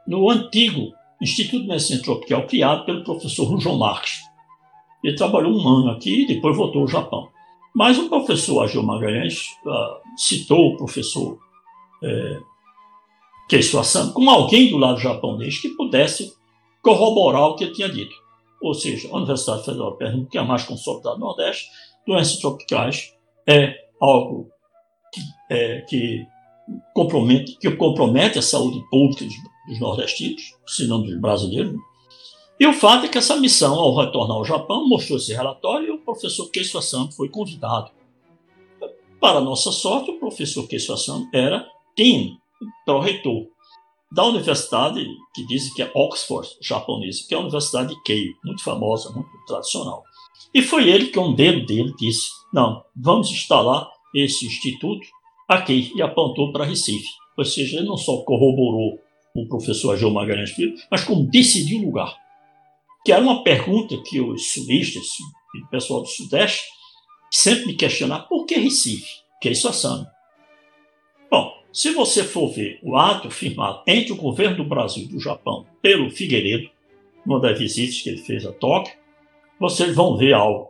no antigo Instituto de Medicina Tropical, criado pelo professor João Marques. Ele trabalhou um ano aqui e depois voltou ao Japão. Mas o professor Agil Magalhães uh, citou o professor é, Keiso Asano como alguém do lado japonês que pudesse corroborar o que ele tinha dito. Ou seja, a Universidade Federal de Pernambuco, que é a mais consolidada do Nordeste, doenças tropicais é algo que, é, que, compromete, que compromete a saúde pública dos, dos nordestinos, se não dos brasileiros. E o fato é que essa missão, ao retornar ao Japão, mostrou esse relatório e o professor Keiso Asano foi convidado. Para nossa sorte, o professor Keiso Asano era Dean, pró-reitor da universidade que dizem que é Oxford japonesa, que é a Universidade de Keio, muito famosa, muito tradicional. E foi ele que um dedo dele disse: não, vamos instalar esse instituto aqui e apontou para Recife. Ou seja, ele não só corroborou o professor Ageu Magalhães Filho, mas como decidiu o lugar. Que era uma pergunta que os sulistas o pessoal do Sudeste sempre me questionaram: por que Recife? Que é isso assando. Se você for ver o ato firmado entre o governo do Brasil e do Japão pelo Figueiredo, numa das visitas que ele fez a Tóquio, vocês vão ver algo.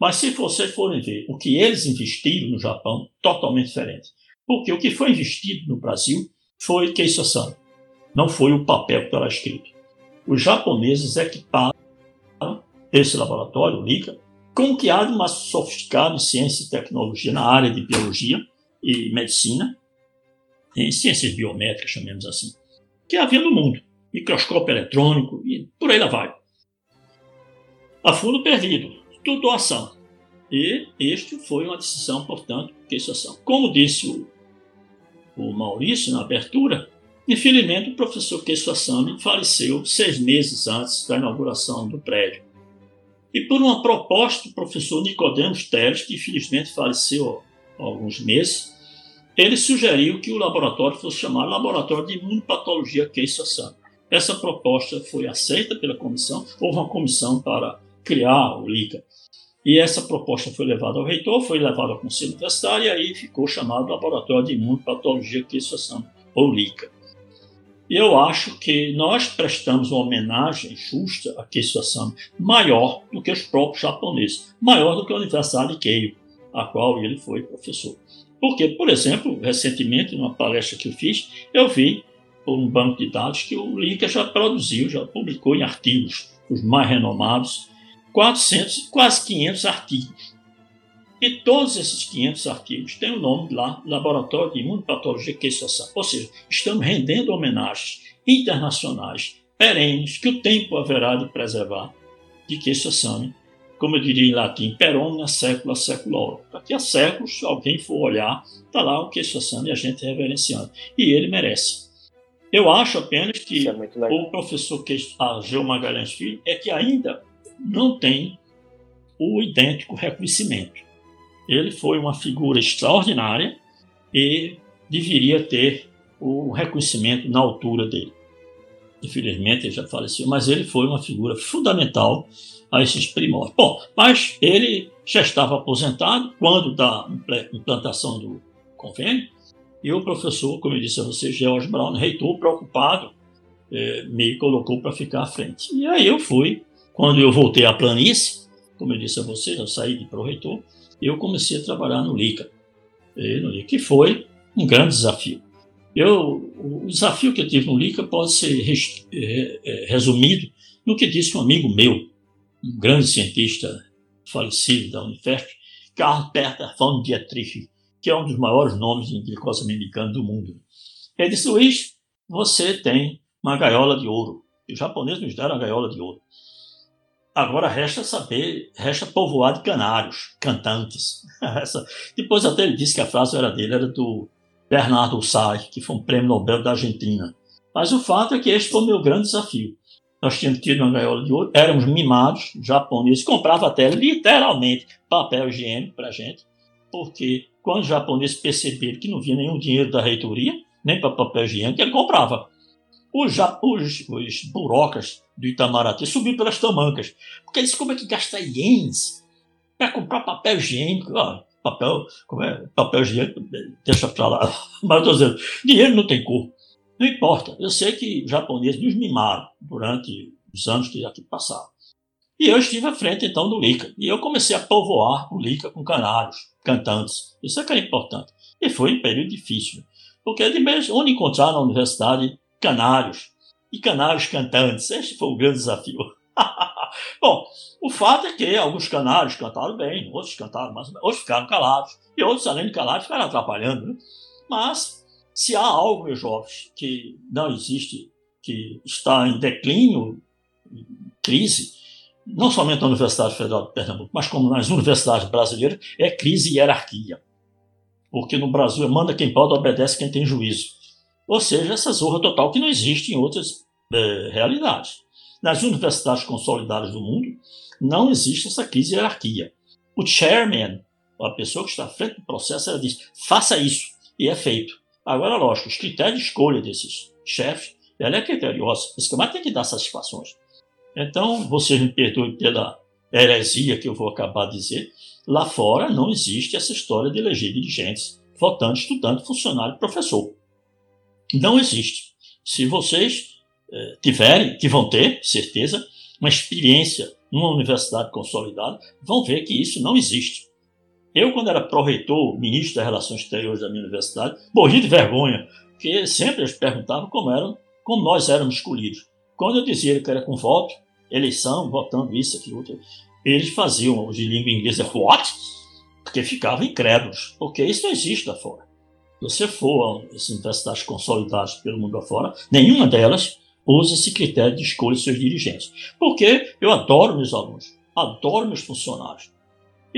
Mas se vocês forem ver o que eles investiram no Japão, totalmente diferente. Porque o que foi investido no Brasil foi Keiso-san, não foi o papel que estava escrito. Os japoneses equiparam esse laboratório, o LICA, com o que há de mais sofisticado em ciência e tecnologia na área de biologia e medicina, em ciências biométricas, chamemos assim, que havia no mundo. Microscópio eletrônico e por aí lá vai. A fundo perdido, tudo doação. E este foi uma decisão, portanto, que ação. Como disse o, o Maurício na abertura, infelizmente o professor Kesso Assami faleceu seis meses antes da inauguração do prédio. E por uma proposta do professor Nicodemos Teles, que infelizmente faleceu há alguns meses, ele sugeriu que o laboratório fosse chamado Laboratório de Imunopatologia Keissa San. Essa proposta foi aceita pela comissão, houve uma comissão para criar o LICA. E essa proposta foi levada ao reitor, foi levada ao Conselho Universitário e aí ficou chamado Laboratório de Imunopatologia Keissa San, ou LICA. E eu acho que nós prestamos uma homenagem justa a Keissa San, maior do que os próprios japoneses, maior do que a Universidade de Keio, a qual ele foi professor. Porque, por exemplo, recentemente, numa palestra que eu fiz, eu vi por um banco de dados que o Linker já produziu, já publicou em artigos, os mais renomados, 400, quase 500 artigos. E todos esses 500 artigos têm o nome lá, Laboratório de Imunopatologia Queiçoação. Ou seja, estamos rendendo homenagens internacionais perenes que o tempo haverá de preservar de Queiçoação como eu diria em latim, per omnia secula seculorum. Daqui a séculos, se alguém for olhar, está lá o que e a gente reverenciando. E ele merece. Eu acho apenas que é o professor Ageu Magalhães Filho é que ainda não tem o idêntico reconhecimento. Ele foi uma figura extraordinária e deveria ter o reconhecimento na altura dele. Infelizmente ele já faleceu, mas ele foi uma figura fundamental a esses primórdios. Bom, mas ele já estava aposentado quando da implantação do convênio, e o professor, como eu disse a você, George Brown, reitor, preocupado, é, me colocou para ficar à frente. E aí eu fui, quando eu voltei à planície, como eu disse a você, eu saí de pró-reitor, eu comecei a trabalhar no LICA, no LICA, que foi um grande desafio. Eu, o desafio que eu tive no LICA pode ser res, é, é, resumido no que disse um amigo meu, um grande cientista falecido da Unifesp, Karl Peter von Dietrich, que é um dos maiores nomes de glicose americano do mundo. Ele disse, Luiz, você tem uma gaiola de ouro. E os japoneses nos deram a gaiola de ouro. Agora resta saber, resta povoar de canários, cantantes. Depois até ele disse que a frase era dele, era do Bernardo Say, que foi um prêmio Nobel da Argentina. Mas o fato é que este foi o meu grande desafio. Nós tínhamos tido uma gaiola de ouro, éramos mimados, japoneses, comprava até literalmente papel higiênico para gente, porque quando os japoneses perceberam que não vinha nenhum dinheiro da reitoria, nem para papel higiênico, ele comprava. Os, os, os burocas do Itamaraty subiram pelas tamancas, porque eles como é que gasta ienes para comprar papel higiênico? Ó, papel, como é? papel higiênico, deixa para lá. Mas estou dizendo, dinheiro não tem cor. Não importa. Eu sei que japoneses nos mimaram durante os anos que aqui passaram. E eu estive à frente, então, do Lica. E eu comecei a povoar o Lica com canários, cantantes. Isso é que era importante. E foi um período difícil. Porque de vez onde encontrar na universidade canários. E canários cantantes. Este foi o grande desafio. Bom, o fato é que alguns canários cantaram bem, outros cantaram mais ou menos, outros ficaram calados. E outros, além de calados, ficaram atrapalhando. Né? Mas, se há algo, meus jovens, que não existe, que está em declínio, em crise, não somente na Universidade Federal de Pernambuco, mas como nas universidades brasileiras, é crise e hierarquia. Porque no Brasil manda quem pode, obedece quem tem juízo. Ou seja, essa zorra total que não existe em outras é, realidades. Nas universidades consolidadas do mundo, não existe essa crise e hierarquia. O chairman, a pessoa que está à frente do processo, ela diz: faça isso, e é feito. Agora, lógico, os critérios de escolha desses chefes, ela é criteriosa. Esse camarada tem que dar satisfações. Então, vocês me perdoem pela heresia que eu vou acabar de dizer, lá fora não existe essa história de eleger dirigentes, votante, estudante, funcionário, professor. Não existe. Se vocês eh, tiverem, que vão ter, certeza, uma experiência numa universidade consolidada, vão ver que isso não existe. Eu, quando era pró-reitor, ministro das Relações Exteriores da minha universidade, morri de vergonha, porque sempre eles perguntavam como, eram, como nós éramos escolhidos. Quando eu dizia que era com voto, eleição, votando isso, aquilo, outro. Eles faziam de língua inglesa, what? Porque ficavam incrédulos, porque isso não existe lá fora. Se você for essas universidades consolidadas pelo mundo afora, nenhuma delas usa esse critério de escolha de seus dirigentes. Porque eu adoro meus alunos, adoro meus funcionários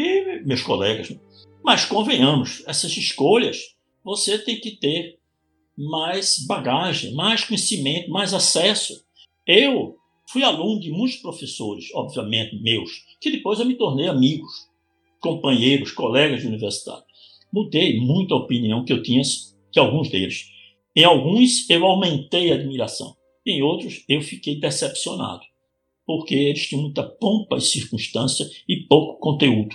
e meus colegas. Mas convenhamos, essas escolhas você tem que ter mais bagagem, mais conhecimento, mais acesso. Eu Fui aluno de muitos professores, obviamente meus, que depois eu me tornei amigos, companheiros, colegas de universidade. Mudei muito a opinião que eu tinha de alguns deles. Em alguns eu aumentei a admiração, em outros eu fiquei decepcionado, porque eles tinham muita pompa e circunstância e pouco conteúdo.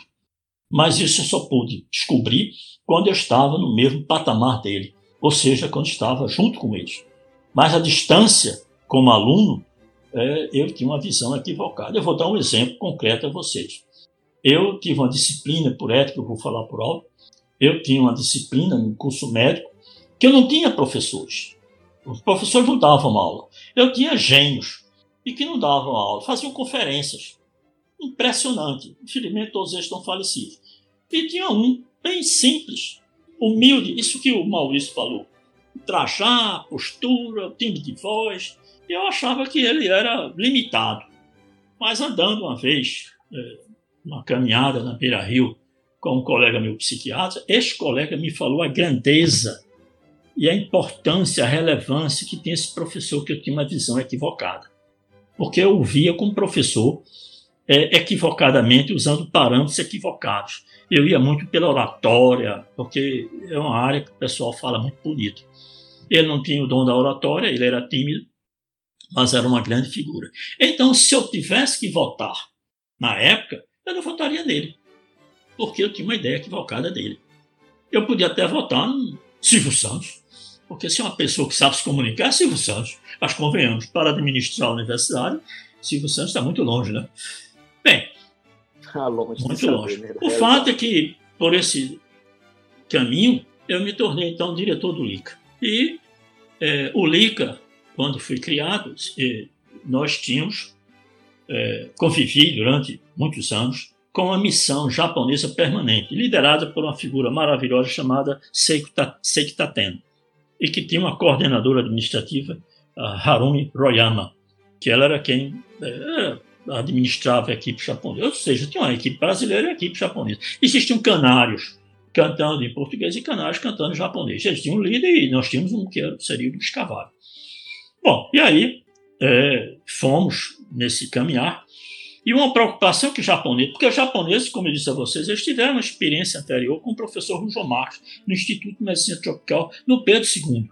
Mas isso eu só pude descobrir quando eu estava no mesmo patamar dele, ou seja, quando estava junto com eles. Mas a distância, como aluno, é, eu tinha uma visão equivocada. Eu vou dar um exemplo concreto a vocês. Eu tive uma disciplina por ética, eu vou falar por alto. Eu tinha uma disciplina no curso médico que eu não tinha professores. Os professores não davam aula. Eu tinha gênios e que não davam aula, faziam conferências. Impressionante. Infelizmente, todos eles estão falecidos. E tinha um bem simples, humilde, isso que o Maurício falou. Trajar, postura, timbre de voz, eu achava que ele era limitado. Mas andando uma vez, é, uma caminhada na Beira Rio, com um colega meu psiquiatra, este colega me falou a grandeza e a importância, a relevância que tem esse professor, que eu tinha uma visão equivocada. Porque eu via como professor é, equivocadamente, usando parâmetros equivocados. Eu ia muito pela oratória, porque é uma área que o pessoal fala muito bonito. Ele não tinha o dom da oratória, ele era tímido, mas era uma grande figura. Então, se eu tivesse que votar na época, eu não votaria nele, porque eu tinha uma ideia equivocada dele. Eu podia até votar no Silvio Santos, porque se é uma pessoa que sabe se comunicar, é Silvio Santos. Mas convenhamos, para administrar a universidade, Silvio Santos está muito longe, né? Tá longe muito longe. Né? O fato é que, por esse caminho, eu me tornei, então, diretor do LICA. E é, o LICA quando fui criado, nós tínhamos é, convivido durante muitos anos com uma missão japonesa permanente, liderada por uma figura maravilhosa chamada Seiko Taten, e que tinha uma coordenadora administrativa, Harumi Royama, que ela era quem é, administrava a equipe japonesa. Ou seja, tinha uma equipe brasileira e uma equipe japonesa. Existiam canários cantando em português e canários cantando em japonês. Eles tinham um líder e nós tínhamos um que seria o escavado. Bom, e aí é, fomos nesse caminhar. E uma preocupação que os japoneses, porque os japoneses, como eu disse a vocês, eles tiveram uma experiência anterior com o professor Rujo Marques, no Instituto de Medicina Tropical, no Pedro II.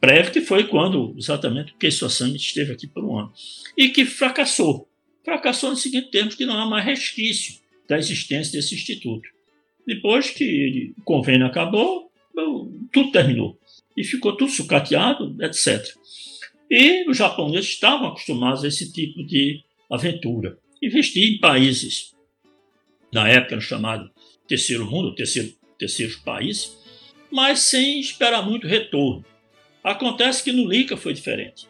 Breve que foi quando exatamente o Keiso Asami esteve aqui por um ano. E que fracassou. Fracassou no seguinte termos, que não há mais resquício da existência desse instituto. Depois que o convênio acabou, tudo terminou. e ficou tudo sucateado, etc. E os japoneses estavam acostumados a esse tipo de aventura. Investir em países, na época chamado terceiro mundo, terceiro, terceiro país, mas sem esperar muito retorno. Acontece que no Lica foi diferente.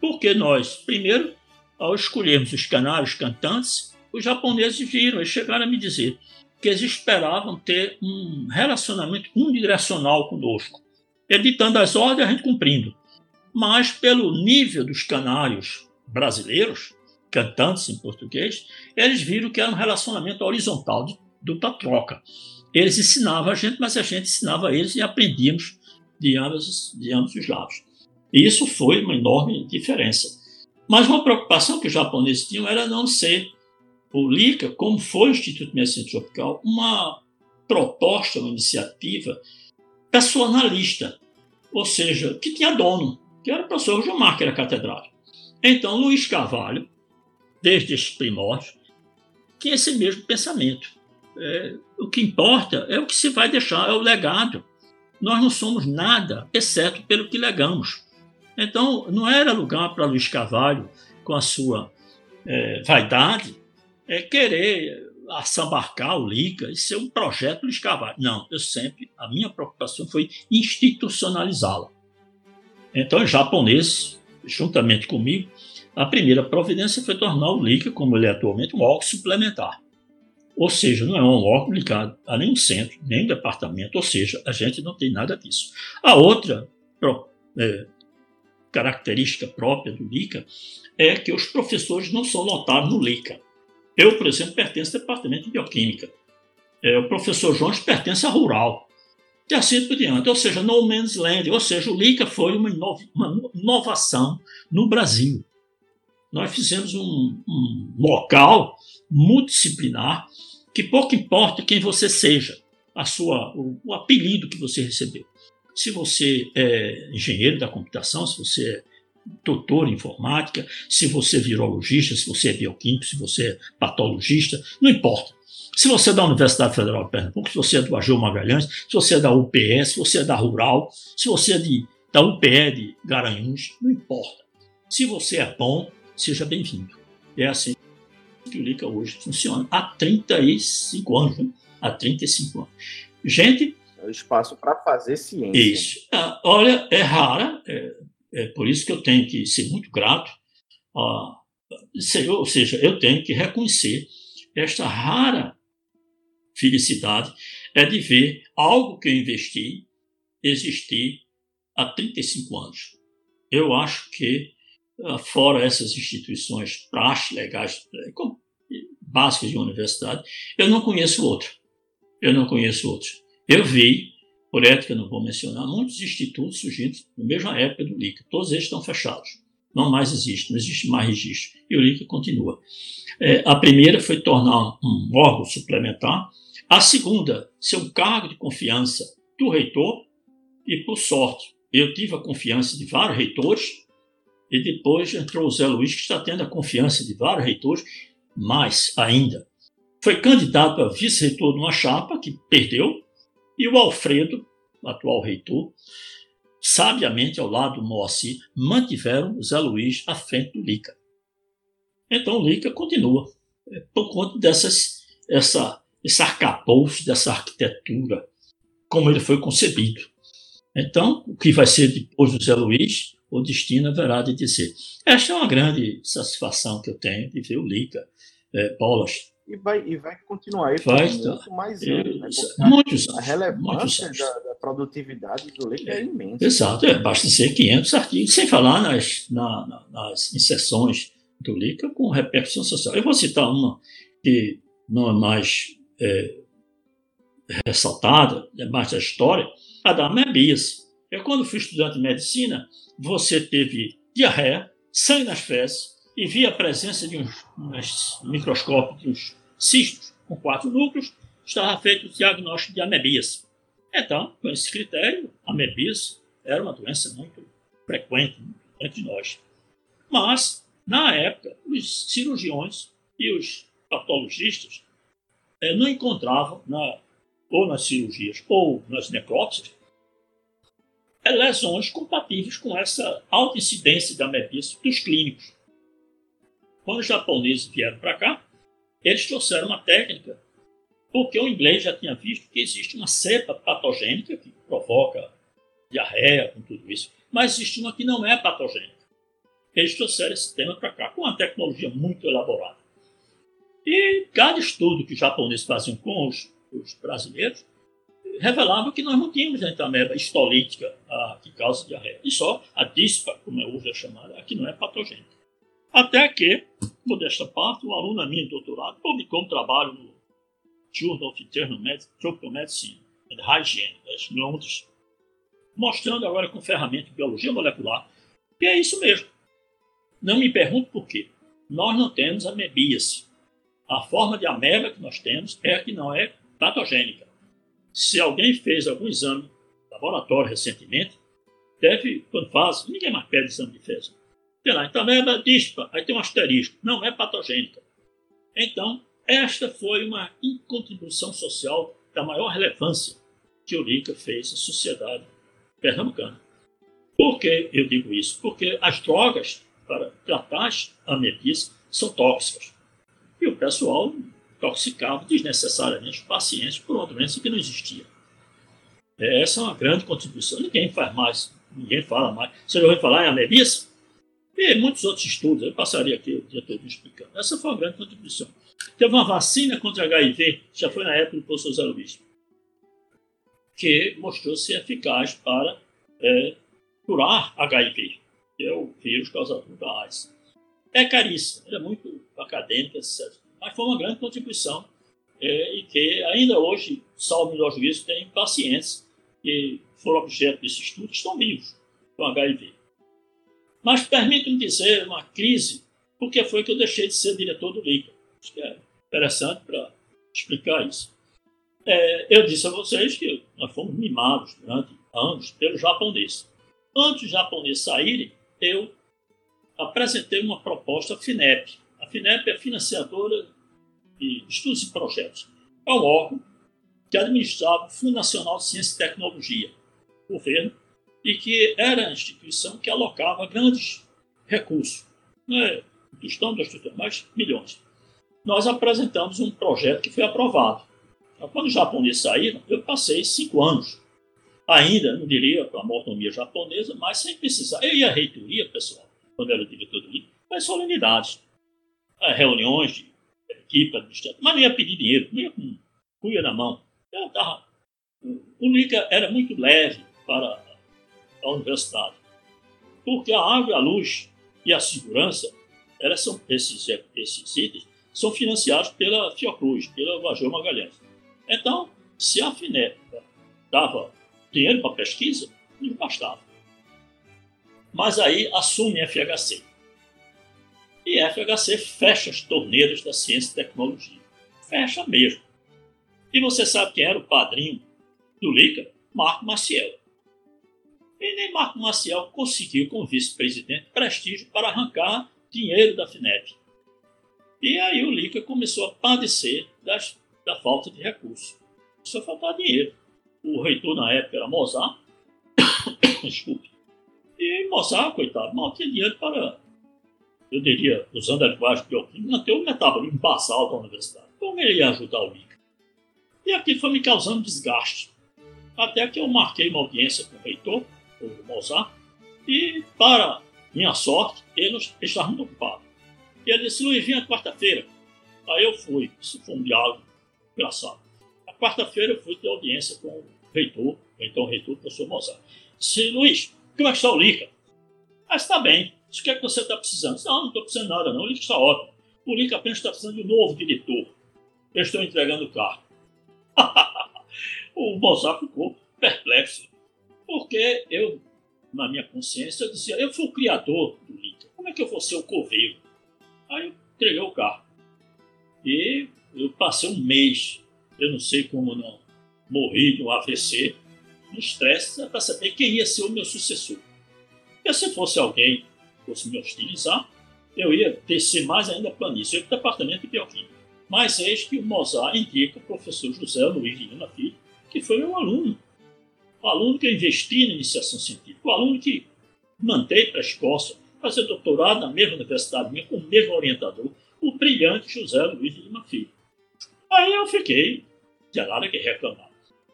Porque nós, primeiro, ao escolhermos os canários cantantes, os japoneses viram e chegaram a me dizer que eles esperavam ter um relacionamento unidirecional conosco, editando as ordens a gente cumprindo. Mas, pelo nível dos canários brasileiros, cantantes em português, eles viram que era um relacionamento horizontal, de dupla troca. Eles ensinavam a gente, mas a gente ensinava eles e aprendíamos de ambos, de ambos os lados. E isso foi uma enorme diferença. Mas uma preocupação que os japoneses tinham era não ser o LICA, como foi o Instituto de Medicina Tropical, uma proposta, uma iniciativa personalista, ou seja, que tinha dono, que era o professor Gilmar, que era catedrático. Então, Luiz Carvalho, desde esses primórdios, tinha esse mesmo pensamento. É, o que importa é o que se vai deixar, é o legado. Nós não somos nada, exceto pelo que legamos. Então, não era lugar para Luiz Carvalho, com a sua é, vaidade, é querer assambarcar o Lica e ser um projeto Luiz Carvalho. Não, eu sempre, a minha preocupação foi institucionalizá-la. Então, os japoneses, juntamente comigo, a primeira providência foi tornar o Lica, como ele é atualmente, um órgão suplementar. Ou seja, não é um órgão ligado a nenhum centro, nem departamento, ou seja, a gente não tem nada disso. A outra é, característica própria do LICA é que os professores não são notáveis no LICA. Eu, por exemplo, pertenço ao departamento de bioquímica. É, o professor Jones pertence à rural. E assim por diante. Ou seja, no man's land. Ou seja, o LICA foi uma, uma inovação no Brasil. Nós fizemos um, um local multidisciplinar que pouco importa quem você seja, a sua, o, o apelido que você recebeu. Se você é engenheiro da computação, se você é doutor em informática, se você é virologista, se você é bioquímico, se você é patologista, não importa. Se você é da Universidade Federal de Pernambuco, se você é do Ageu Magalhães, se você é da UPS, se você é da Rural, se você é de, da UPE de Garanhuns, não importa. Se você é bom, seja bem-vindo. É assim que o LICA hoje funciona há 35 anos. Né? Há 35 anos. Gente. É o espaço para fazer ciência. Isso. Ah, olha, é rara, é, é, por isso que eu tenho que ser muito grato. Ah, ou seja, eu tenho que reconhecer esta rara felicidade é de ver algo que eu investi existir há 35 anos. Eu acho que ah, fora essas instituições praxe legais, eh, básicas de uma universidade, eu não conheço outro. Eu não conheço outro. Eu vi, por ética não vou mencionar, muitos institutos surgindo na mesma época do LICA. Todos eles estão fechados. Não mais existe, não existe mais registro. E o LICA continua. É, a primeira foi tornar um órgão suplementar. A segunda, ser um cargo de confiança do reitor. E, por sorte, eu tive a confiança de vários reitores e depois entrou o Zé Luiz, que está tendo a confiança de vários reitores, mais ainda. Foi candidato a vice-reitor numa chapa que perdeu, e o Alfredo, atual reitor, sabiamente ao lado do Moacir, mantiveram o Zé Luiz à frente do Lica. Então o Lica continua, é, por conta dessas, essa, esse arcabouço, dessa arquitetura, como ele foi concebido. Então, o que vai ser depois do Zé Luiz, o destino haverá de dizer. Esta é uma grande satisfação que eu tenho de ver o Lica, é, Bolas. E vai, e vai continuar isso vai, muito mais anos, né? muitos a, a relevância muitos da, da, produtividade do Lica é, é imensa. Exato, é, basta ser 500 artigos, sem falar nas, na, na, nas inserções do Lica com repercussão social. Eu vou citar uma que não é mais é, ressaltada, é mais da história, a da Mebias. Eu, quando fui estudante de medicina, você teve diarreia, sangue nas fezes e via a presença de uns, uns microscópicos cistos com quatro núcleos, estava feito o diagnóstico de amebíase. Então, com esse critério, a amebíase era uma doença muito frequente entre nós. Mas, na época, os cirurgiões e os patologistas eh, não encontravam, na, ou nas cirurgias ou nas necrópsias, lesões compatíveis com essa alta incidência da amebíase dos clínicos. Quando os japoneses vieram para cá, eles trouxeram uma técnica, porque o inglês já tinha visto que existe uma cepa patogênica que provoca diarreia, com tudo isso, mas existe uma que não é patogênica. Eles trouxeram esse tema para cá com uma tecnologia muito elaborada. E cada estudo que os japoneses faziam com os, os brasileiros revelava que nós não tínhamos a ameba histolítica a, que causa diarreia. E só a dispa, como é hoje é chamada, a que não é patogênica. Até que, modesta parte, um aluno minha doutorado publicou um trabalho no Journal of Internal Medicine, Tropical Medicine and Hygiene, em Londres, mostrando agora com ferramenta de biologia molecular que é isso mesmo. Não me pergunte por quê. Nós não temos amebíase. A forma de ameba que nós temos é a que não é patogênica. Se alguém fez algum exame laboratório recentemente, deve, quando faz, ninguém mais pede exame de fezes. Tem lá, então ameba dispa, aí tem um asterisco, não é patogênica. Então, esta foi uma contribuição social da maior relevância que o LICA fez à sociedade pernambucana. Por que eu digo isso? Porque as drogas para tratar as amebias são tóxicas. E o pessoal intoxicava desnecessariamente os pacientes por uma doença que não existia. Essa é uma grande contribuição. Ninguém faz mais, ninguém fala mais. Você já ouviu falar em amebias? E muitos outros estudos, eu passaria aqui o dia todo explicando. Essa foi uma grande contribuição. Teve uma vacina contra HIV, já foi na época do professor Zé Luiz, que mostrou ser eficaz para é, curar HIV, que é o vírus causador da AIDS. É caríssimo, é muito acadêmica, etc mas foi uma grande contribuição é, e que ainda hoje, salvo melhor juízo, tem pacientes que foram objeto desse estudo que estão vivos com HIV. Mas permita-me dizer uma crise, porque foi que eu deixei de ser diretor do LICA. Acho que é interessante para explicar isso. É, eu disse a vocês que nós fomos mimados durante anos pelo japonês. Antes dos japoneses saírem, eu apresentei uma proposta FINEP. FINEP é financiadora de Estudos e Projetos. É um órgão que administrava o Fundo Nacional de Ciência e Tecnologia, governo, e que era a instituição que alocava grandes recursos, não é questão da estrutura, mas milhões. Nós apresentamos um projeto que foi aprovado. Então, quando os japoneses saíram, eu passei cinco anos, ainda, não diria com a autonomia japonesa, mas sem precisar. Eu ia à reitoria, pessoal, quando era diretor do LIC, mas solenidades, reuniões de equipe administrativa, mas não ia pedir dinheiro, não ia com cuia na mão. Eu tava, o LICA era muito leve para a universidade, porque a água, a luz e a segurança, elas são, esses, esses itens são financiados pela Fiocruz, pela Major Magalhães. Então, se a FINEP dava dinheiro para pesquisa, não bastava. Mas aí assume a FHC e a FHC fecha as torneiras da ciência e tecnologia. Fecha mesmo. E você sabe quem era o padrinho do LICA? Marco Maciel. E nem Marco Maciel conseguiu, como vice-presidente, prestígio para arrancar dinheiro da FINEP. E aí o LICA começou a padecer das, da falta de recursos. Só faltar dinheiro. O reitor na época era Mozart. Desculpe. E Mozart, coitado, mal tinha dinheiro para eu diria, usando a linguagem bioquímica, manter o metabolismo basal da universidade. Como ele ia ajudar o líquido? E aquilo foi me causando desgaste. Até que eu marquei uma audiência com o reitor, o Mozart, e, para minha sorte, ele estava muito ocupado. E ele disse, Luiz, vinha quarta-feira. Aí eu fui. Isso foi um diálogo engraçado. Na quarta-feira eu fui ter audiência com o reitor, então o reitor, o professor Mozart. Disse, Luiz, como é que está o Lica? Ah, está bem. O que é que você está precisando? Não, não estou precisando nada, não. O link está ótimo. O link apenas está precisando de um novo diretor. Eu estou entregando o carro. o Mozart ficou perplexo. Porque eu, na minha consciência, eu dizia, eu fui o criador do link. Como é que eu vou ser o coveiro? Aí eu entreguei o carro. E eu passei um mês, eu não sei como não, morri de um AVC, no estresse, para saber quem ia ser o meu sucessor. E se fosse alguém fosse me hostilizar, eu ia descer mais ainda a planície, ia para o departamento de bioquímica. Mas eis que o Mozart indica o professor José Luiz Lima Filho, que foi meu aluno. o aluno que eu investi na iniciação científica, o aluno que mandei para a Escócia fazer doutorado na mesma universidade minha, com o mesmo orientador, o brilhante José Luiz de Lima Filho. Aí eu fiquei, tinha nada que reclamar.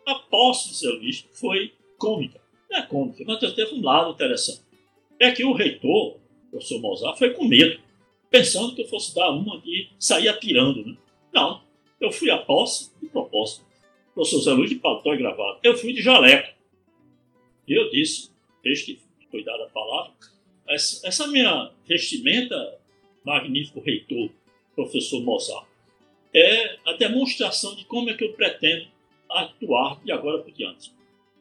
A posse de José Luiz foi cômica. Não é cômica, mas teve um lado interessante. É que o reitor, o professor Mozart, foi com medo, pensando que eu fosse dar uma de sair atirando. Né? Não, eu fui à posse de propósito. O professor José Luiz de paletó e gravado. Eu fui de jaleco. E eu disse, desde que foi dada a palavra, essa, essa minha vestimenta, magnífico reitor, professor Mozart, é a demonstração de como é que eu pretendo atuar de agora por diante.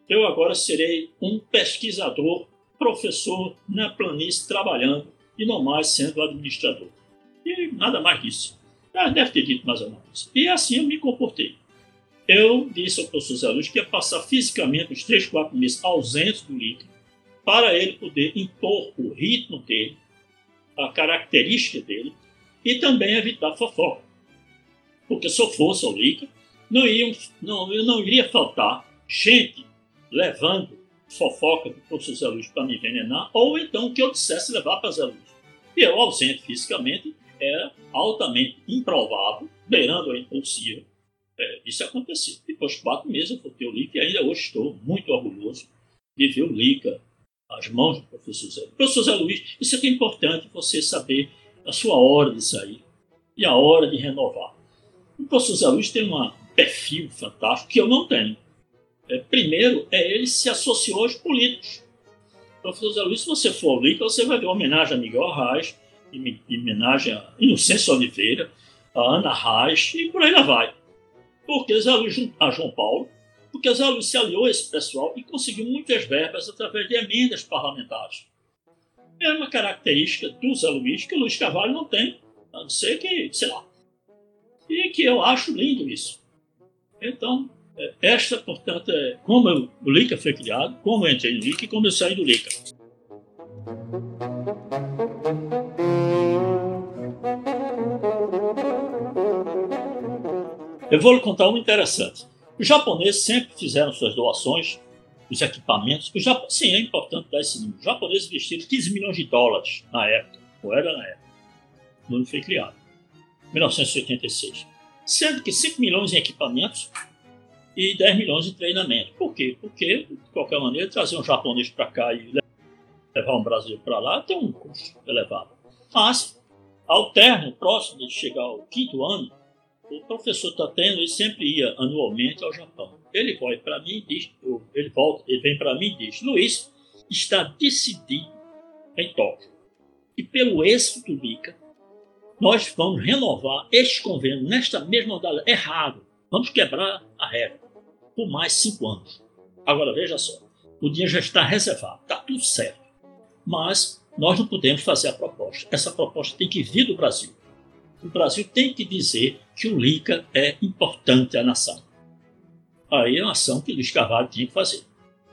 Eu agora serei um pesquisador, professor na planície, trabalhando e não mais sendo administrador. E nada mais disso. Ah, deve ter dito mais alguma coisa. E assim eu me comportei. Eu disse ao professor Zé Luiz que ia passar fisicamente os três, quatro meses ausentes do líquido para ele poder impor o ritmo dele, a característica dele, e também evitar fofoca. Porque se eu fosse ao Lica, não, não, eu não iria faltar gente levando fofoca do professor Zé Luiz para me envenenar, ou então que eu dissesse levar para Zé Luiz. E eu, ausente fisicamente, era altamente improvável, beirando a impossível, é, isso aconteceu. Depois de quatro meses eu voltei o Lica e ainda hoje estou muito orgulhoso de ver o Lica as mãos do professor Zé Luiz. Professor Zé Luiz, isso é que é importante você saber a sua hora de sair e a hora de renovar. O professor Zé Luiz tem um perfil fantástico que eu não tenho. É, primeiro, é ele se associou aos políticos. Professor Zé Luiz, se você for ao LICA, você vai ver homenagem a Miguel Arraes, homenagem a Inocêncio Oliveira, a Ana Reis e por aí lá vai. Porque Zé Luiz, a João Paulo, porque Zé Luiz se aliou a esse pessoal e conseguiu muitas verbas através de emendas parlamentares. É uma característica do Zé Luiz que o Luiz Carvalho não tem, a não ser que, sei lá. E que eu acho lindo isso. Então, esta, portanto, é como eu, o Lica foi criado, como eu entrei no Lica e como eu saí do Lica. Eu vou lhe contar um interessante. Os japoneses sempre fizeram suas doações, os equipamentos. O Jap... Sim, é importante dar esse número. Os japoneses investiram 15 milhões de dólares na época, ou era na época, quando foi criado, 1986. Sendo que 5 milhões em equipamentos e 10 milhões em treinamento. Por quê? Porque, de qualquer maneira, trazer um japonês para cá e levar um brasileiro para lá tem um custo elevado. Mas, ao término, próximo de chegar ao quinto ano, o professor Tateno ele sempre ia anualmente ao Japão. Ele vai para mim diz, ele volta, ele vem para mim e diz, Luiz, está decidido em Tóquio. E pelo êxito do ICA, nós vamos renovar este convênio nesta mesma modalidade. Errado. Vamos quebrar a regra por mais cinco anos. Agora veja só, o dinheiro já está reservado, está tudo certo. Mas nós não podemos fazer a proposta. Essa proposta tem que vir do Brasil o Brasil tem que dizer que o LICA é importante à nação. Aí é uma ação que Luiz Carvalho tinha que fazer.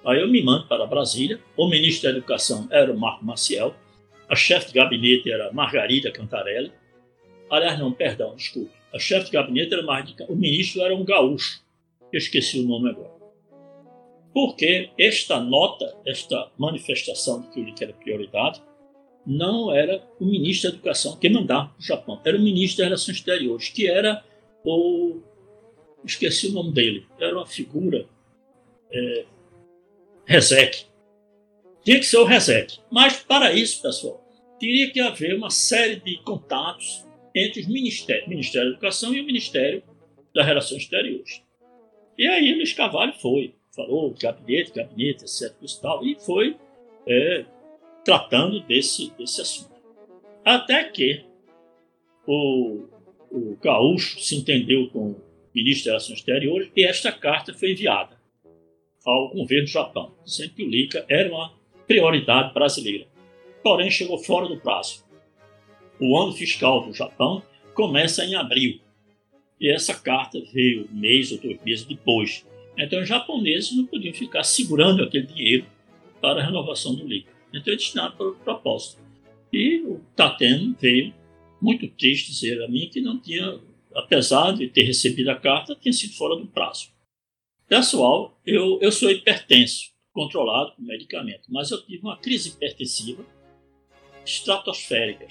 Aí eu me mando para Brasília, o ministro da Educação era o Marco Maciel, a chefe de gabinete era Margarida Cantarelli, aliás, não, perdão, desculpe, a chefe de gabinete era Margarida, o ministro era um gaúcho, eu esqueci o nome agora. Porque esta nota, esta manifestação de que o LICA era prioridade, não era o ministro da Educação que mandava para o Japão, era o ministro das Relações Exteriores, que era o. esqueci o nome dele, era uma figura. É. Tinha que ser o Rezek. Mas, para isso, pessoal, teria que haver uma série de contatos entre o Ministério da Educação e o Ministério das Relações Exteriores. E aí Luiz Carvalho foi, falou gabinete, gabinete, etc. E, tal, e foi é, tratando desse, desse assunto. Até que o, o Gaúcho se entendeu com o ministro das Relações Exteriores e esta carta foi enviada ao governo do Japão, dizendo que o LICA era uma prioridade brasileira. Porém, chegou fora do prazo. O ano fiscal do Japão começa em abril e essa carta veio um mês ou dois meses depois. Então, os japoneses não podiam ficar segurando aquele dinheiro para a renovação do LICA. Então é destinado para o propósito. E o Tateno veio muito triste dizer a mim que não tinha, apesar de ter recebido a carta, tinha sido fora do prazo. Pessoal, eu, eu sou hipertenso, controlado com medicamento, mas eu tive uma crise hipertensiva estratosférica,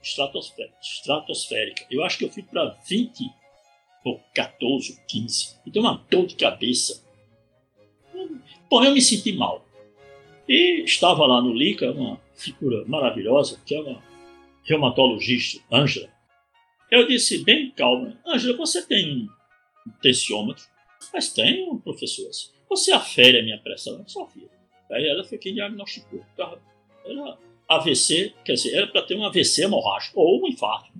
estratosférica, estratosférica. Eu acho que eu fui para 20 ou 14, 15. E deu uma dor de cabeça. Porém, eu me senti mal. E estava lá no LICA uma figura maravilhosa, que é uma reumatologista, Ângela. Eu disse, bem calma, Ângela, você tem um tensiômetro? Mas tenho, professor. Você afere a minha pressão? Só filha. Aí ela foi quem diagnosticou. Era AVC, quer dizer, era para ter um AVC hemorrágico ou um infarto.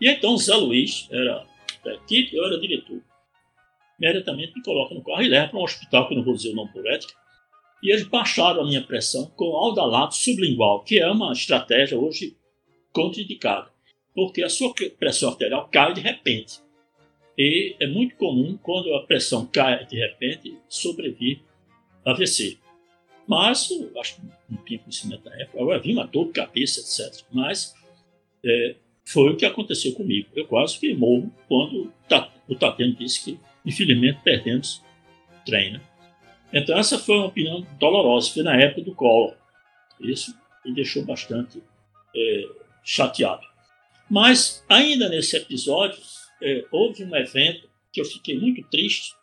E então Zé Luiz era equipe, eu era diretor. Imediatamente me coloca no carro e leva para um hospital, que eu não vou dizer o nome por ética, e eles baixaram a minha pressão com aldalato sublingual, que é uma estratégia hoje contraindicada, porque a sua pressão arterial cai de repente. E é muito comum, quando a pressão cai de repente, sobrevir AVC. Mas, acho que não tinha conhecimento na época, eu havia uma dor de cabeça, etc. Mas é, foi o que aconteceu comigo. Eu quase que morro quando o Tateno disse que, infelizmente, perdemos trem. Né? Então, essa foi uma opinião dolorosa. Foi na época do Collor. Isso me deixou bastante é, chateado. Mas, ainda nesse episódio, é, houve um evento que eu fiquei muito triste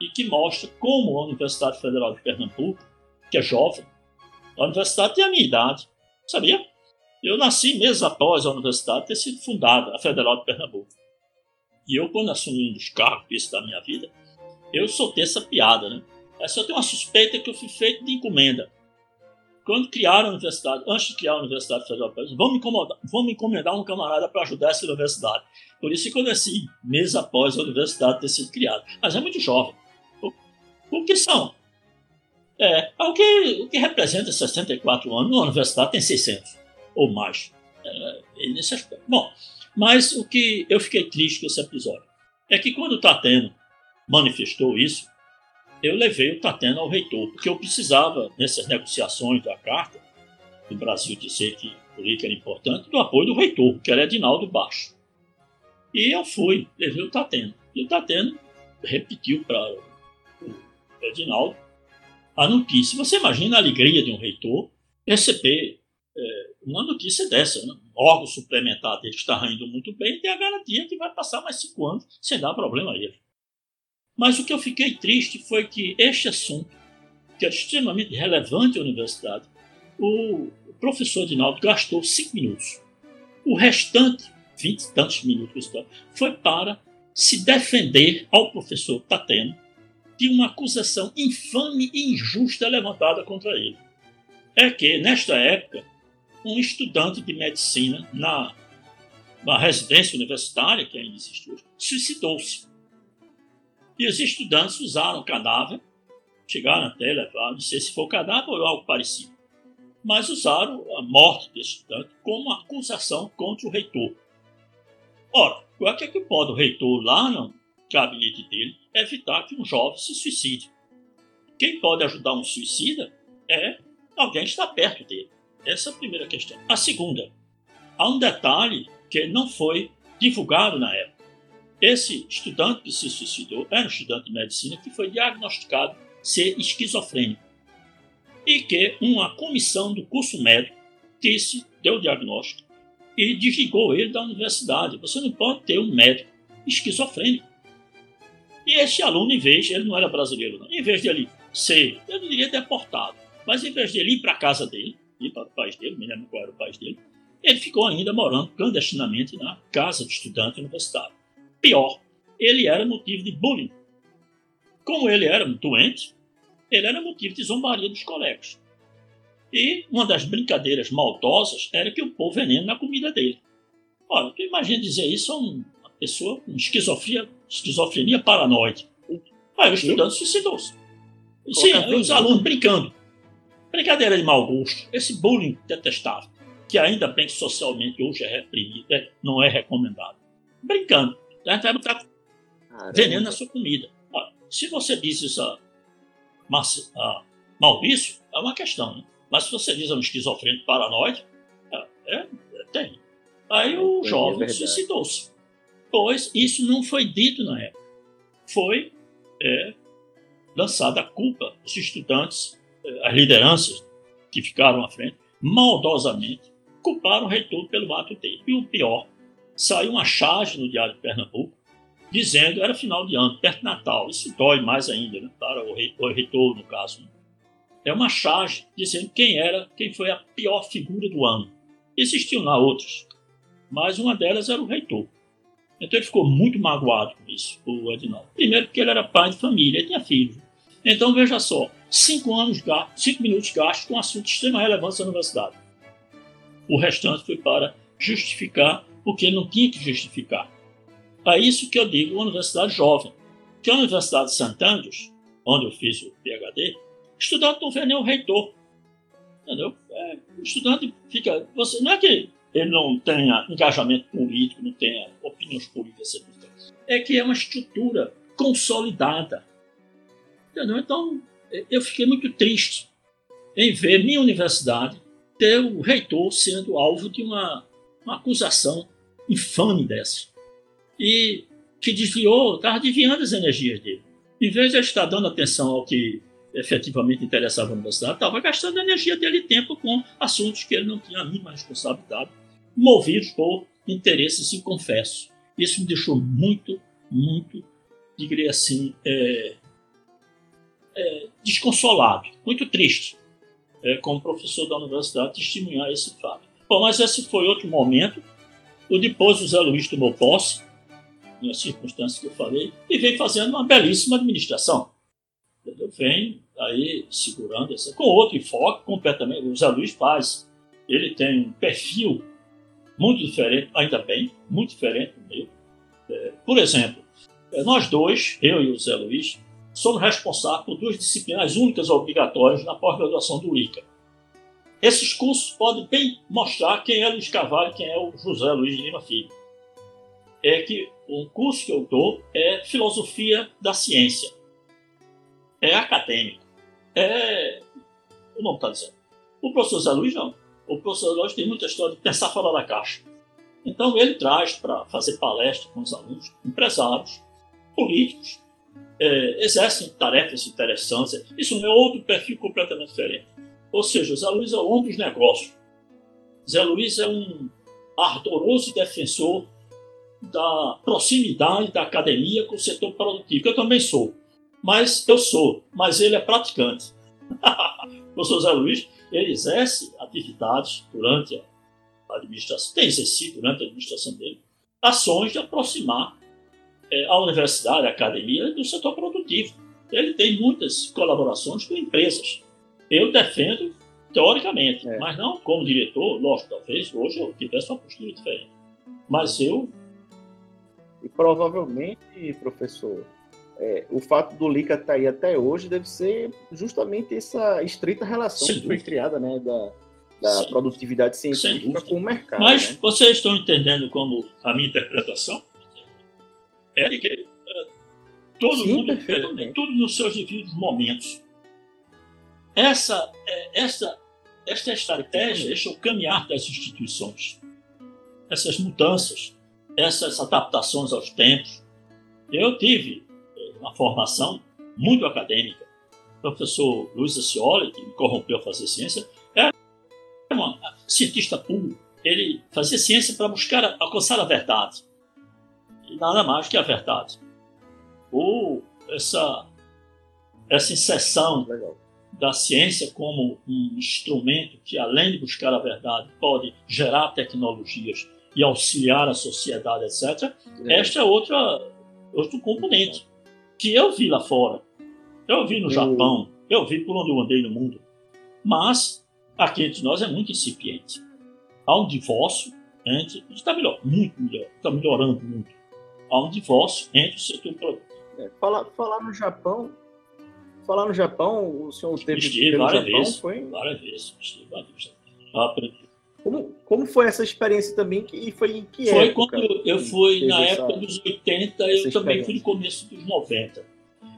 e que mostra como a Universidade Federal de Pernambuco, que é jovem, a universidade tem a minha idade, sabia? Eu nasci meses após a universidade ter sido fundada, a Federal de Pernambuco. E eu, quando assumi um dos cargos da minha vida, eu soltei essa piada, né? Essa eu tenho uma suspeita que eu fui feito de encomenda. Quando criaram a universidade, antes de criar a Universidade Federal de Pernambuco, vamos me, encomendar um camarada para ajudar essa universidade. Por isso que eu nasci meses após a universidade ter sido criada. Mas é muito jovem. O, que são? É, o que, o que representa 64 anos, a universidade tem 600 ou mais. É, nesse aspecto. Bom, mas o que eu fiquei triste com esse episódio é que quando o Tateno manifestou isso, eu levei o Tateno ao reitor, porque eu precisava, nessas negociações da carta, do Brasil dizer que política era importante, do apoio do reitor, que era Edinaldo Baixo. E eu fui, levei o Tateno. E o Tateno repetiu para o Edinaldo a notícia. Você imagina a alegria de um reitor receber é, uma notícia dessa. Né? Órgão suplementar dele está indo muito bem tem a garantia que vai passar mais cinco anos sem dar problema a ele. Mas o que eu fiquei triste foi que este assunto, que era extremamente relevante à universidade, o professor Dinaldo gastou cinco minutos. O restante, vinte e tantos minutos, foi para se defender ao professor Tateno de uma acusação infame e injusta levantada contra ele. É que, nesta época, um estudante de medicina na, na residência universitária, que ainda existe hoje, suicidou-se. E os estudantes usaram o cadáver, chegaram até levar, não sei se foi o cadáver ou algo parecido, mas usaram a morte desse estudante como acusação contra o reitor. Ora, o que é que pode o reitor lá no gabinete dele evitar que um jovem se suicide? Quem pode ajudar um suicida é alguém que está perto dele. Essa é a primeira questão. A segunda, há um detalhe que não foi divulgado na época. Esse estudante que se suicidou era um estudante de medicina que foi diagnosticado ser esquizofrênico e que uma comissão do curso médico disse, deu o diagnóstico e desligou ele da universidade. Você não pode ter um médico esquizofrênico. E esse aluno, em vez, ele não era brasileiro, não, em vez de ele ser, eu diria deportado, mas em vez de ele ir para a casa dele, ir para o país dele, me lembro qual era o país dele, ele ficou ainda morando clandestinamente na casa de estudante universitário. Pior, ele era motivo de bullying. Como ele era doente, ele era motivo de zombaria dos colegas. E uma das brincadeiras maldosas era que o povo veneno na comida dele. Ora, tu imagina dizer isso a uma pessoa com esquizofrenia, esquizofrenia paranoide. Aí o estudante suicidou-se. Sim, os alunos brincando. Brincadeira de mau gosto, esse bullying detestável, que ainda bem que socialmente hoje é reprimido, é, não é recomendado. Brincando, a gente vai botar veneno na sua comida. Se você diz isso a, a Maurício, é uma questão, né? Mas se você diz a um esquizofrênico paranoide, é, é, é tem. Aí o é jovem suicidou-se. Pois isso não foi dito na época. Foi é, lançado a culpa os estudantes, as lideranças que ficaram à frente, maldosamente culparam o reitor pelo ato dele. E o pior, saiu uma charge no Diário de Pernambuco dizendo era final de ano, perto de Natal. Isso dói mais ainda né, para o reitor, no caso. Né? É uma charge dizendo quem era, quem foi a pior figura do ano. Existiam lá outras, mas uma delas era o reitor. Então ele ficou muito magoado com isso, o Edinaldo. Primeiro porque ele era pai de família, ele tinha filho. Então veja só, cinco anos cinco minutos gastos com assunto de extrema relevância na universidade. O restante foi para justificar o que não tinha que justificar. É isso que eu digo uma universidade jovem. Que a Universidade de St. Andrews, onde eu fiz o PhD, estudante não vê nem o reitor. Entendeu? É, o estudante fica. Você, não é que ele não tenha engajamento político, não tenha opiniões políticas, é que é uma estrutura consolidada. Entendeu? Então, eu fiquei muito triste em ver minha universidade ter o reitor sendo alvo de uma, uma acusação infame dessa. E que desviou, estava desviando as energias dele. Em vez de estar dando atenção ao que efetivamente interessava a universidade, estava gastando a energia dele e tempo com assuntos que ele não tinha a mínima responsabilidade, movidos por interesses inconfessos. Isso me deixou muito, muito, diria assim, é, é, desconsolado, muito triste, é, como professor da universidade, testemunhar esse fato. Bom, mas esse foi outro momento. O depois o Zé Luiz tomou posse, nas circunstâncias que eu falei, e vem fazendo uma belíssima administração. Entendeu? Vem aí segurando essa, com outro enfoque completamente. O Zé Luiz Paz, ele tem um perfil muito diferente, ainda bem, muito diferente do meu. É, por exemplo, é, nós dois, eu e o Zé Luiz, somos responsáveis por duas disciplinas únicas obrigatórias na pós-graduação do ICA. Esses cursos podem bem mostrar quem é Luiz Carvalho e quem é o José Luiz de Lima Filho. É que o curso que eu dou é Filosofia da Ciência. É acadêmico. É. O nome está dizendo. O professor Zé Luiz não. O professor Zé Luiz tem muita história de pensar fora da caixa. Então ele traz para fazer palestra com os alunos, empresários, políticos, é, exercem tarefas interessantes. Isso é outro perfil completamente diferente. Ou seja, Zé Luiz é o homem dos negócios. Zé Luiz é um ardoroso defensor da proximidade da academia com o setor produtivo, que eu também sou. Mas eu sou, mas ele é praticante. o professor Zé Luiz, ele exerce atividades durante a administração, tem exercido durante a administração dele, ações de aproximar é, a universidade, a academia do setor produtivo. Ele tem muitas colaborações com empresas. Eu defendo teoricamente, é. mas não como diretor, lógico, talvez hoje eu tivesse uma postura diferente. Mas eu e provavelmente, professor, é, o fato do Lica estar tá aí até hoje deve ser justamente essa estreita relação Sim. que foi criada, né, da, da produtividade científica com o mercado. Mas né? vocês estão entendendo como a minha interpretação? É que é, todo Sim, mundo, é, tudo nos seus devidos momentos. Essa, é, essa, esta estratégia, este é o caminhar das instituições. Essas mudanças essas adaptações aos tempos. Eu tive uma formação muito acadêmica. O professor Luiz Ascioli, que me corrompeu a fazer ciência, era um cientista puro. Ele fazia ciência para buscar alcançar a verdade. Nada mais que a verdade. Ou essa, essa inserção Legal. da ciência como um instrumento que, além de buscar a verdade, pode gerar tecnologias e auxiliar a sociedade, etc. É. Esta é outra, outro componente que eu vi lá fora. Eu vi no Japão, eu vi por onde eu andei no mundo. Mas aqui entre nós é muito incipiente. Há um divórcio entre. Está melhor, muito melhor, está melhorando muito. Há um divórcio entre o setor produtivo. É, falar, falar no Japão. Falar no Japão, o senhor teve estive várias Japão, vezes, foi? Várias vezes, estive várias vezes. Como, como foi essa experiência também? E foi em que foi época? Foi quando eu fui, na essa, época dos 80, eu também fui no começo dos 90.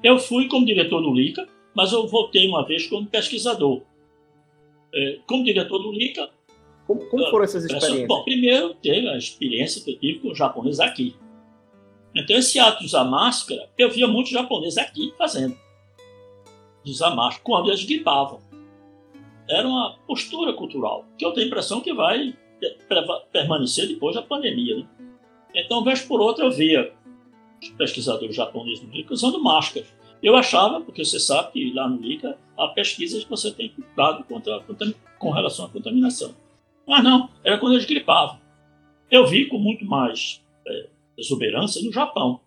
Eu fui como diretor do LICA, mas eu voltei uma vez como pesquisador. É, como diretor do LICA. Como, como foram essas experiências? Bom, primeiro teve a experiência que eu tive com o japonês aqui. Então, esse ato de usar máscara, eu via muitos japoneses aqui fazendo. usar máscara quando eles gripavam. Era uma postura cultural, que eu tenho a impressão que vai permanecer depois da pandemia. Né? Então, vez por outra, eu via pesquisadores japoneses no LICA usando máscaras. Eu achava, porque você sabe que lá no LICA há pesquisas que você tem cuidado contra, com relação à contaminação. Mas não, era quando eles gripavam. Eu vi com muito mais é, exuberância no Japão.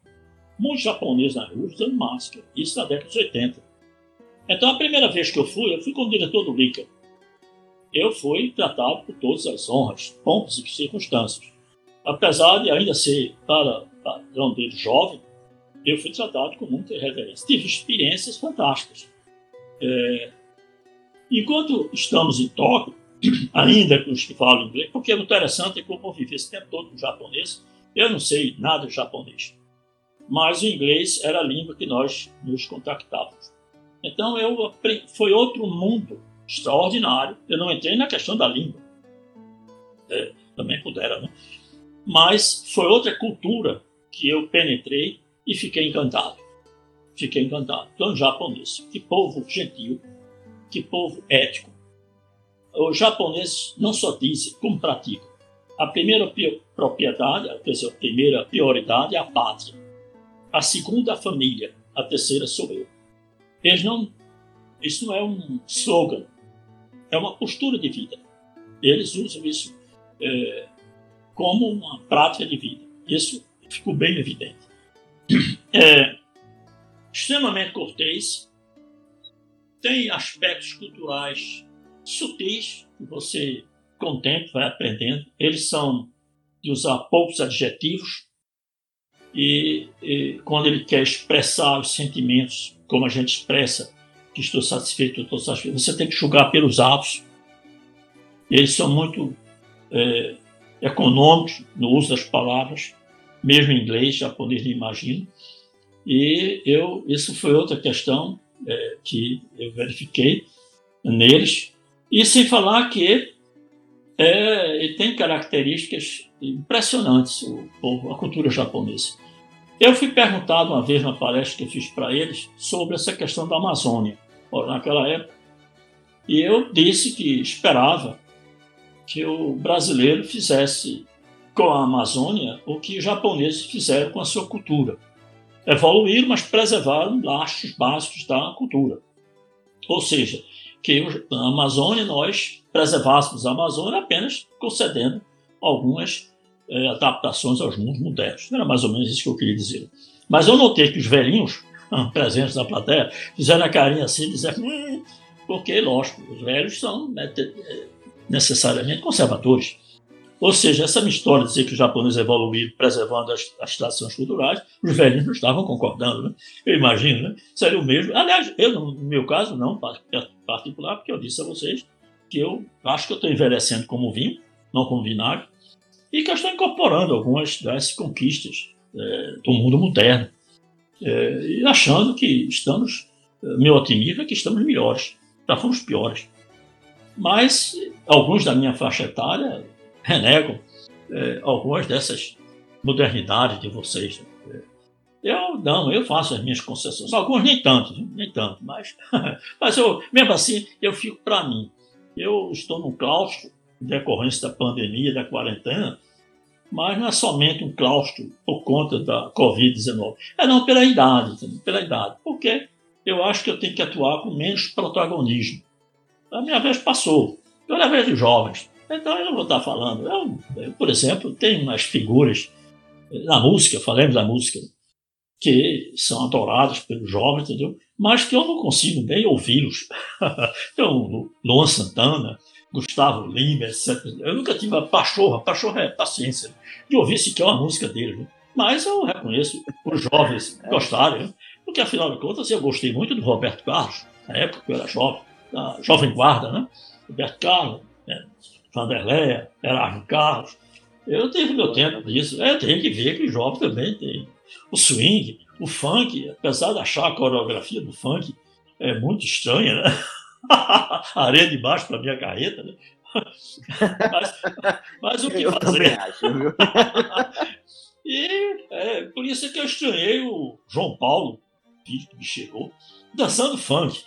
Muitos japoneses na rua usando máscara. Isso na década de 80. Então, a primeira vez que eu fui, eu fui como diretor do LICA. Eu fui tratado por todas as honras, pompas e circunstâncias. Apesar de ainda ser, para padrão dele, jovem, eu fui tratado com muita reverência. Tive experiências fantásticas. É, enquanto estamos em Tóquio, ainda com os que falam inglês, porque o interessante é que eu convivi esse tempo todo com japonês, eu não sei nada de japonês, mas o inglês era a língua que nós nos contactávamos. Então eu foi outro mundo extraordinário. Eu não entrei na questão da língua, é, também pudera, né? mas foi outra cultura que eu penetrei e fiquei encantado. Fiquei encantado. Então, japonês, que povo gentil, que povo ético. Os japoneses não só dizem, como praticam. A primeira propriedade, quer dizer, a primeira prioridade é a pátria. A segunda, a família. A terceira sou eu. Eles não. Isso não é um slogan, é uma postura de vida. Eles usam isso é, como uma prática de vida. Isso ficou bem evidente. É, extremamente cortês, tem aspectos culturais sutis que você, com o tempo, vai aprendendo. Eles são de usar poucos adjetivos e, e quando ele quer expressar os sentimentos como a gente expressa que estou satisfeito, estou satisfeito, você tem que julgar pelos atos. Eles são muito é, econômicos no uso das palavras, mesmo em inglês, japonês nem imagino. E eu, isso foi outra questão é, que eu verifiquei neles. E sem falar que é, tem características impressionantes, o povo, a cultura japonesa. Eu fui perguntado uma vez na palestra que eu fiz para eles sobre essa questão da Amazônia, naquela época, e eu disse que esperava que o brasileiro fizesse com a Amazônia o que os japoneses fizeram com a sua cultura. Evoluíram, mas preservaram laços básicos da cultura. Ou seja, que a Amazônia, nós preservássemos a Amazônia apenas concedendo algumas é, adaptações aos mundos modernos. Era mais ou menos isso que eu queria dizer. Mas eu notei que os velhinhos ah, presentes na plateia fizeram a carinha assim, dizendo, hum, porque, lógico, os velhos são né, é, necessariamente conservadores. Ou seja, essa história de dizer que os japoneses evoluíram preservando as, as tradições culturais, os velhinhos não estavam concordando. Né? Eu imagino, né? seria o mesmo. Aliás, eu, no meu caso, não particular, porque eu disse a vocês que eu acho que eu estou envelhecendo como vinho, não como vinagre, e que estão incorporando algumas das conquistas é, do mundo moderno. É, e achando que estamos, é, meu otimismo é que estamos melhores, já fomos piores. Mas alguns da minha faixa etária renegam é, algumas dessas modernidades de vocês. Né? Eu não, eu faço as minhas concessões. Alguns nem tanto, nem tanto, mas, mas eu, mesmo assim, eu fico para mim. Eu estou num claustro, decorrência da pandemia, da quarentena, mas não é somente um claustro por conta da Covid-19. É não pela idade, pela idade. Porque eu acho que eu tenho que atuar com menos protagonismo. A minha vez passou. Eu era a vez dos jovens. Então eu não vou estar falando. Eu, eu, por exemplo, tenho umas figuras na música, falemos da música, que são adoradas pelos jovens, entendeu? Mas que eu não consigo nem ouvi-los. então, Luan Santana, Gustavo Lima, etc. Eu nunca tive a pachorra, pachorra é paciência, de ouvir sequer uma música dele. Né? Mas eu reconheço os jovens é. gostarem, né? porque afinal de contas eu gostei muito do Roberto Carlos, na época que eu era jovem, da Jovem Guarda, né? Roberto Carlos, né? Vanderleia, Erasmo Carlos. Eu tive meu tempo disso. É, tem que ver que os jovens também tem. O swing, o funk, apesar de achar a coreografia do funk é muito estranha, né? areia de baixo para minha carreta, né? mas, mas, o que eu fazer? Acho, e é, por isso é que eu estranhei o João Paulo, filho que me chegou, dançando funk.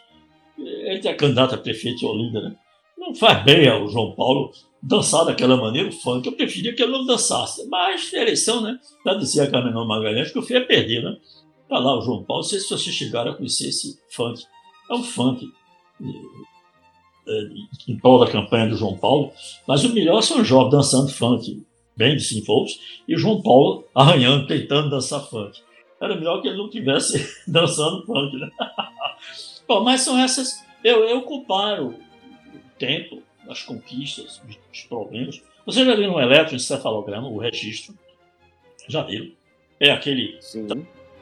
ele é candidato a prefeito de Olinda, né? Não faz bem ao João Paulo dançar daquela maneira o funk. Eu preferia que ele não dançasse. Mas a eleição, né? Já dizia a Carmenão Magalhães que o fim é perder, né? Tá lá o João Paulo, não sei se vocês chegaram a conhecer esse funk. É um funk é, em prol da campanha do João Paulo, mas o melhor são os jovens dançando funk, bem desenvoltos, e o João Paulo arranhando, tentando dançar funk. Era melhor que ele não tivesse dançando funk, né? Bom, mas são essas. Eu, eu comparo o tempo, as conquistas, os problemas. Você já viu no eletroencefalograma, o registro? Já viu? É aquele Sim.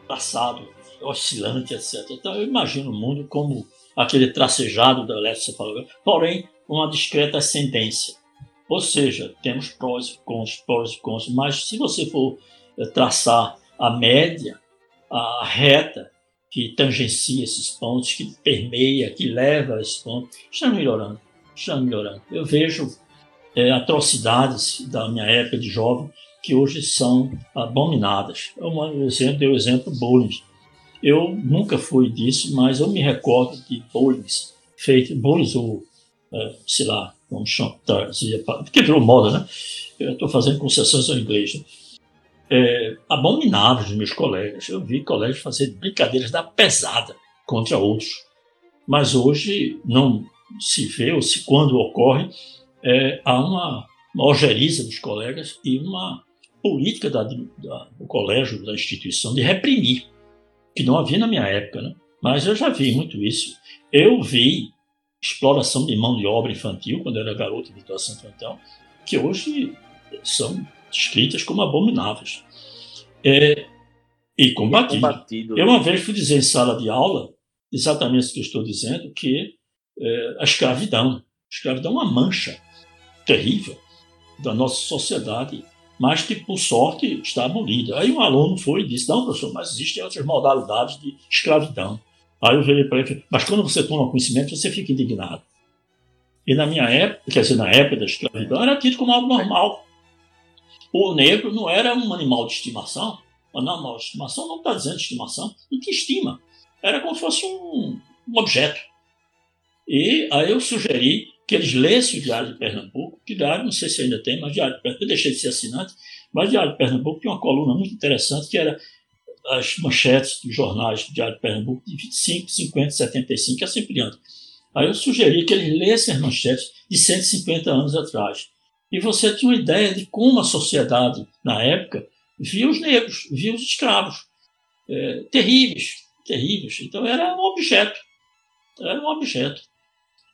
Traçado, oscilante, etc. Então eu imagino o mundo como aquele tracejado do eletroencefalograma, porém uma discreta ascendência. Ou seja, temos prós e contras, prós e contras, mas se você for eh, traçar a média, a reta que tangencia esses pontos, que permeia, que leva a esses pontos, está melhorando, está melhorando. Eu vejo é, atrocidades da minha época de jovem que hoje são abominadas. Um exemplo, deu o exemplo bullying. Eu nunca fui disso, mas eu me recordo de bullying feito, bullying ou, é, sei lá, vamos chamar, porque virou moda, né? Eu estou fazendo concessões ao inglês. Né? é, abomináveis dos meus colegas. Eu vi colegas fazer brincadeiras da pesada contra outros. Mas hoje não se vê, ou se quando ocorre, é, há uma, uma dos colegas e uma política da, da, do colégio, da instituição, de reprimir, que não havia na minha época. Né? Mas eu já vi muito isso. Eu vi exploração de mão de obra infantil, quando era garoto de Vitória Santo Antão, que hoje são descritas como abomináveis. É, e combatido. combatido. Eu uma vez fui dizer em sala de aula, exatamente o que eu estou dizendo, que é, a escravidão. A escravidão é uma mancha terrível da nossa sociedade, mas que, por sorte, está abolida. Aí um aluno foi e disse, não, professor, mas existem outras modalidades de escravidão. Aí eu virei para ele, mas quando você toma conhecimento, você fica indignado. E na minha época, quer dizer, na época da escravidão, era tido como algo normal. O negro não era um animal de estimação. O animal de estimação não está dizendo estimação, não tinha estima. Era como se fosse um, um objeto. E aí eu sugeri que eles lessem o Diário de Pernambuco, que Diário, não sei se ainda tem, mas Diário de Pernambuco, eu deixei de ser assinante, mas Diário de Pernambuco tinha uma coluna muito interessante que era as manchetes dos jornais do Diário de Pernambuco de 25, 50, 75 e assim por diante. Aí eu sugeri que eles lessem as manchetes de 150 anos atrás. E você tinha uma ideia de como a sociedade, na época, via os negros, via os escravos. É, terríveis, terríveis. Então era um objeto. Era um objeto.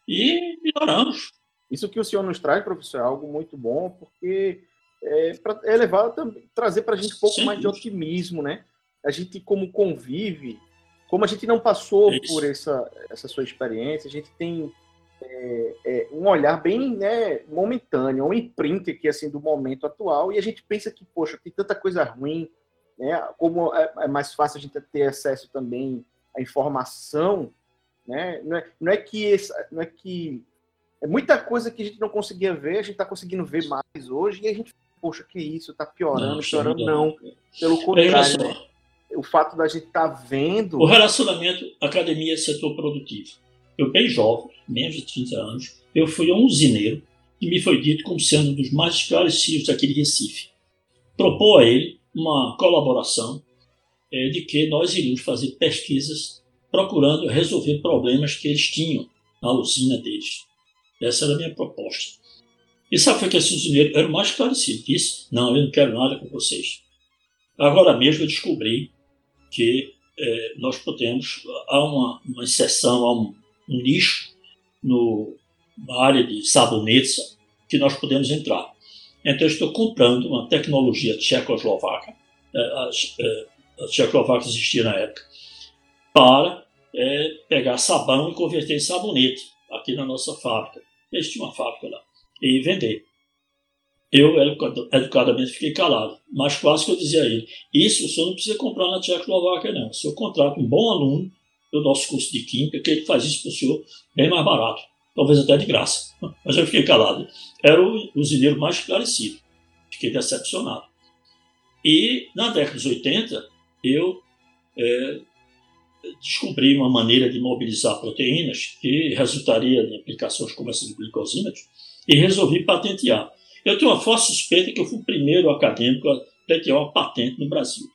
E melhoramos. Isso que o senhor nos traz, professor, é algo muito bom, porque é, para levar, trazer para a gente um pouco Sim. mais de otimismo, né? A gente, como convive, como a gente não passou Isso. por essa, essa sua experiência, a gente tem é, é, um olhar bem né, momentâneo, um imprint aqui assim do momento atual e a gente pensa que poxa tem tanta coisa ruim, né? Como é, é mais fácil a gente ter acesso também à informação, né? Não é, não é que esse, não é que é muita coisa que a gente não conseguia ver, a gente está conseguindo ver mais hoje e a gente poxa que isso está piorando, não, piorando não, pelo contrário. Né? O fato da gente estar tá vendo o relacionamento academia setor produtivo eu bem jovem, menos de 30 anos, eu fui a um usineiro que me foi dito como sendo um dos mais esclarecidos daquele Recife. Propôs a ele uma colaboração é, de que nós iríamos fazer pesquisas procurando resolver problemas que eles tinham na usina deles. Essa era a minha proposta. E sabe foi que esse usineiro era o mais esclarecido. Disse, não, eu não quero nada com vocês. Agora mesmo eu descobri que é, nós podemos, há uma, uma exceção, há um, um nicho no, na área de sabonetes que nós podemos entrar. Então, estou comprando uma tecnologia tchecoslovaca, é, a, é, a tchecoslovaca existia na época, para é, pegar sabão e converter em sabonete aqui na nossa fábrica. Eles tinham uma fábrica lá. E vender. Eu, educadamente, fiquei calado. Mas quase que eu dizia a ele: Isso o senhor não precisa comprar na Tchecoslováquia, não. O senhor contrata um bom aluno do nosso curso de Química, que ele faz isso para o senhor bem mais barato, talvez até de graça. Mas eu fiquei calado. Era o usineiro mais esclarecido. Fiquei decepcionado. E na década dos 80, eu é, descobri uma maneira de mobilizar proteínas que resultaria em aplicações como essa de glicosímetros e resolvi patentear. Eu tenho uma forte suspeita que eu fui o primeiro acadêmico a pleitear uma patente no Brasil,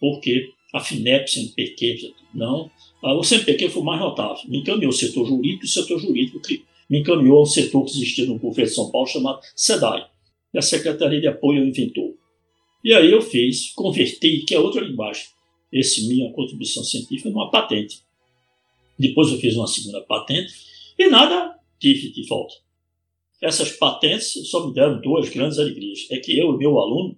porque a FINEP, CNPq, não, o CNPq foi o mais notável, me encaminhou ao setor jurídico o setor jurídico me encaminhou ao setor que existia no governo de São Paulo chamado SEDAI, a Secretaria de Apoio ao Inventor. E aí eu fiz, converti, que é outra linguagem, esse minha contribuição científica numa patente. Depois eu fiz uma segunda patente e nada tive de volta. Essas patentes só me deram duas grandes alegrias. É que eu e meu aluno,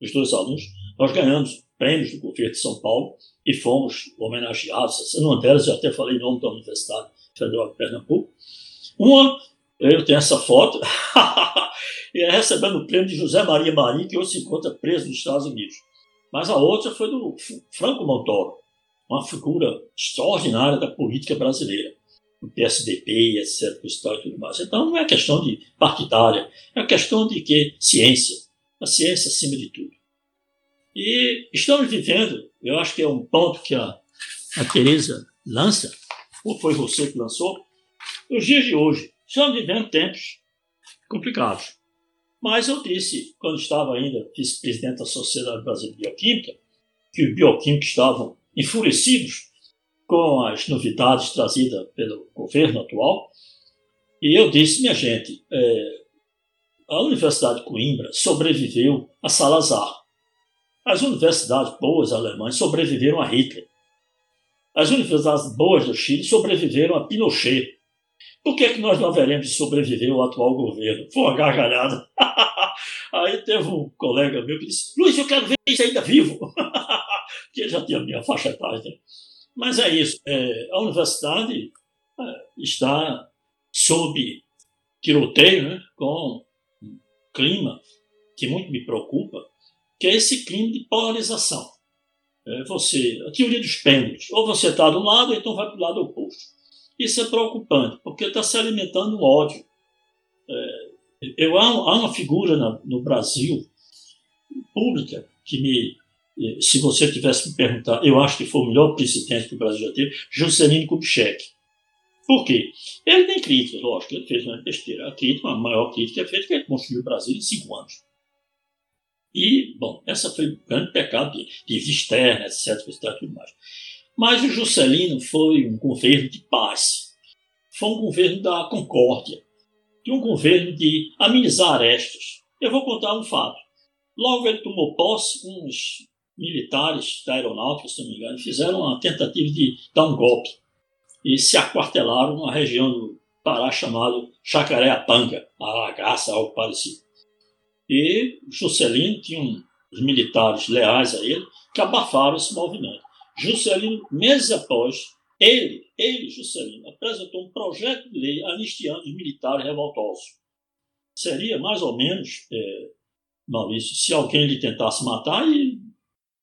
os dois alunos, nós ganhamos prêmios do governo de São Paulo e fomos homenageados. Numa delas eu até falei em nome da Universidade Federal de Pernambuco. Uma, eu tenho essa foto, é recebendo o prêmio de José Maria Marinho, que hoje se encontra preso nos Estados Unidos. Mas a outra foi do Franco Montoro, uma figura extraordinária da política brasileira, o PSDB, etc. E tudo mais. Então não é questão de partidária, é questão de que ciência, a ciência acima de tudo. E estamos vivendo, eu acho que é um ponto que a, a Tereza lança, ou foi você que lançou, os dias de hoje. Estamos vivendo tempos complicados. Mas eu disse, quando estava ainda vice-presidente da Sociedade Brasileira de Bioquímica, que os bioquímicos estavam enfurecidos com as novidades trazidas pelo governo atual. E eu disse, minha gente, é, a Universidade de Coimbra sobreviveu a Salazar. As universidades boas alemãs sobreviveram a Hitler. As universidades boas do Chile sobreviveram a Pinochet. Por que, é que nós não haveremos de sobreviver ao atual governo? Foi uma gargalhada. Aí teve um colega meu que disse: Luiz, eu quero ver isso ainda vivo. Porque ele já tinha a minha faixa etária. Mas é isso. É, a universidade é, está sob tiroteio né, com um clima que muito me preocupa, que é esse clima de polarização. É você, a teoria dos pêndulos. Ou você está de um lado, ou então vai para o lado oposto. Isso é preocupante, porque está se alimentando um ódio. É, eu, há, uma figura na, no Brasil, pública, que me. Eh, se você tivesse me perguntar, eu acho que foi o melhor presidente que o Brasil já teve, Juscelino Kubitschek. Por quê? Ele tem crítica, lógico, ele fez uma besteira. A crítica, a maior crítica é feita que ele construiu o Brasil em cinco anos. E, bom, essa foi um grande pecado de dívida externa, etc, etc, tudo mais. Mas o Juscelino foi um governo de paz, foi um governo da concórdia, de um governo de amenizar arestas. Eu vou contar um fato. Logo ele tomou posse, uns militares da aeronáutica, se não me engano, fizeram uma tentativa de dar um golpe e se aquartelaram numa região do Pará chamado Chacareapanga, Aragaça, algo parecido. E Juscelino tinha os militares leais a ele que abafaram esse movimento. Juscelino, meses após, ele, ele, Juscelino, apresentou um projeto de lei anistiando os militares revoltosos. Seria mais ou menos, é, Maurício, se alguém lhe tentasse matar e,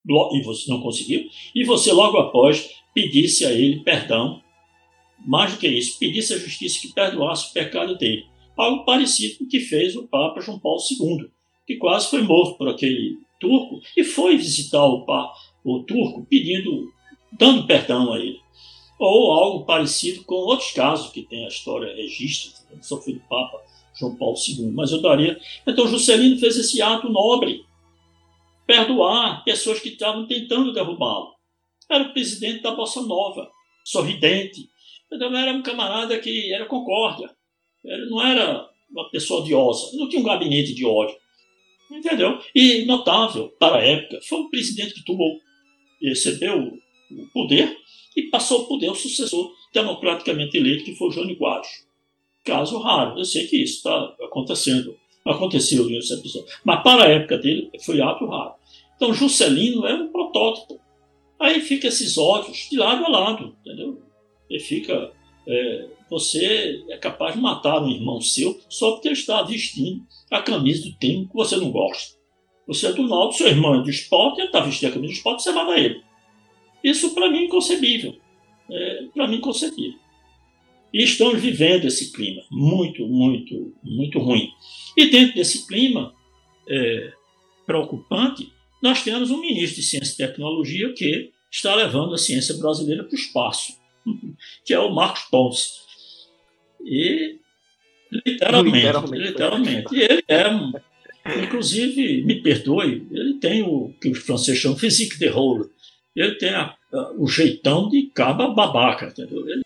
e você não conseguiu, e você logo após pedisse a ele perdão, mais do que isso, pedisse à justiça que perdoasse o pecado dele. Algo parecido com o que fez o Papa João Paulo II, que quase foi morto por aquele turco e foi visitar o, o turco pedindo, dando perdão a ele. Ou algo parecido com outros casos que tem a história registra, só foi do Papa João Paulo II, mas eu daria. Então Juscelino fez esse ato nobre, perdoar pessoas que estavam tentando derrubá-lo. Era o presidente da Bossa Nova, sorridente. Então era um camarada que era concórdia. Ele não era uma pessoa odiosa, não tinha um gabinete de ódio. Entendeu? E notável para a época, foi um presidente que tomou recebeu o poder e passou o poder ao sucessor democraticamente eleito, que foi Jânio Quadros. Caso raro, eu sei que isso está acontecendo, aconteceu nesse episódio, mas para a época dele foi ato raro. Então Juscelino é um protótipo. Aí fica esses ódios de lado a lado, entendeu? E fica. É, você é capaz de matar um irmão seu só porque ele está vestindo a camisa do time que você não gosta. Você é do Náutico, seu irmão é do esporte, ele está vestindo a camisa do esporte, você mata ele. Isso para mim é inconcebível. É, para mim inconcebível. E estamos vivendo esse clima muito, muito, muito ruim. E dentro desse clima é, preocupante, nós temos um ministro de Ciência e Tecnologia que está levando a ciência brasileira para o espaço, que é o Marcos Pontes. E literalmente, literalmente, literalmente. E ele é um, inclusive, me perdoe, ele tem o que os franceses chamam physique de rôle. Ele tem a, a, o jeitão de caba babaca, entendeu? Ele,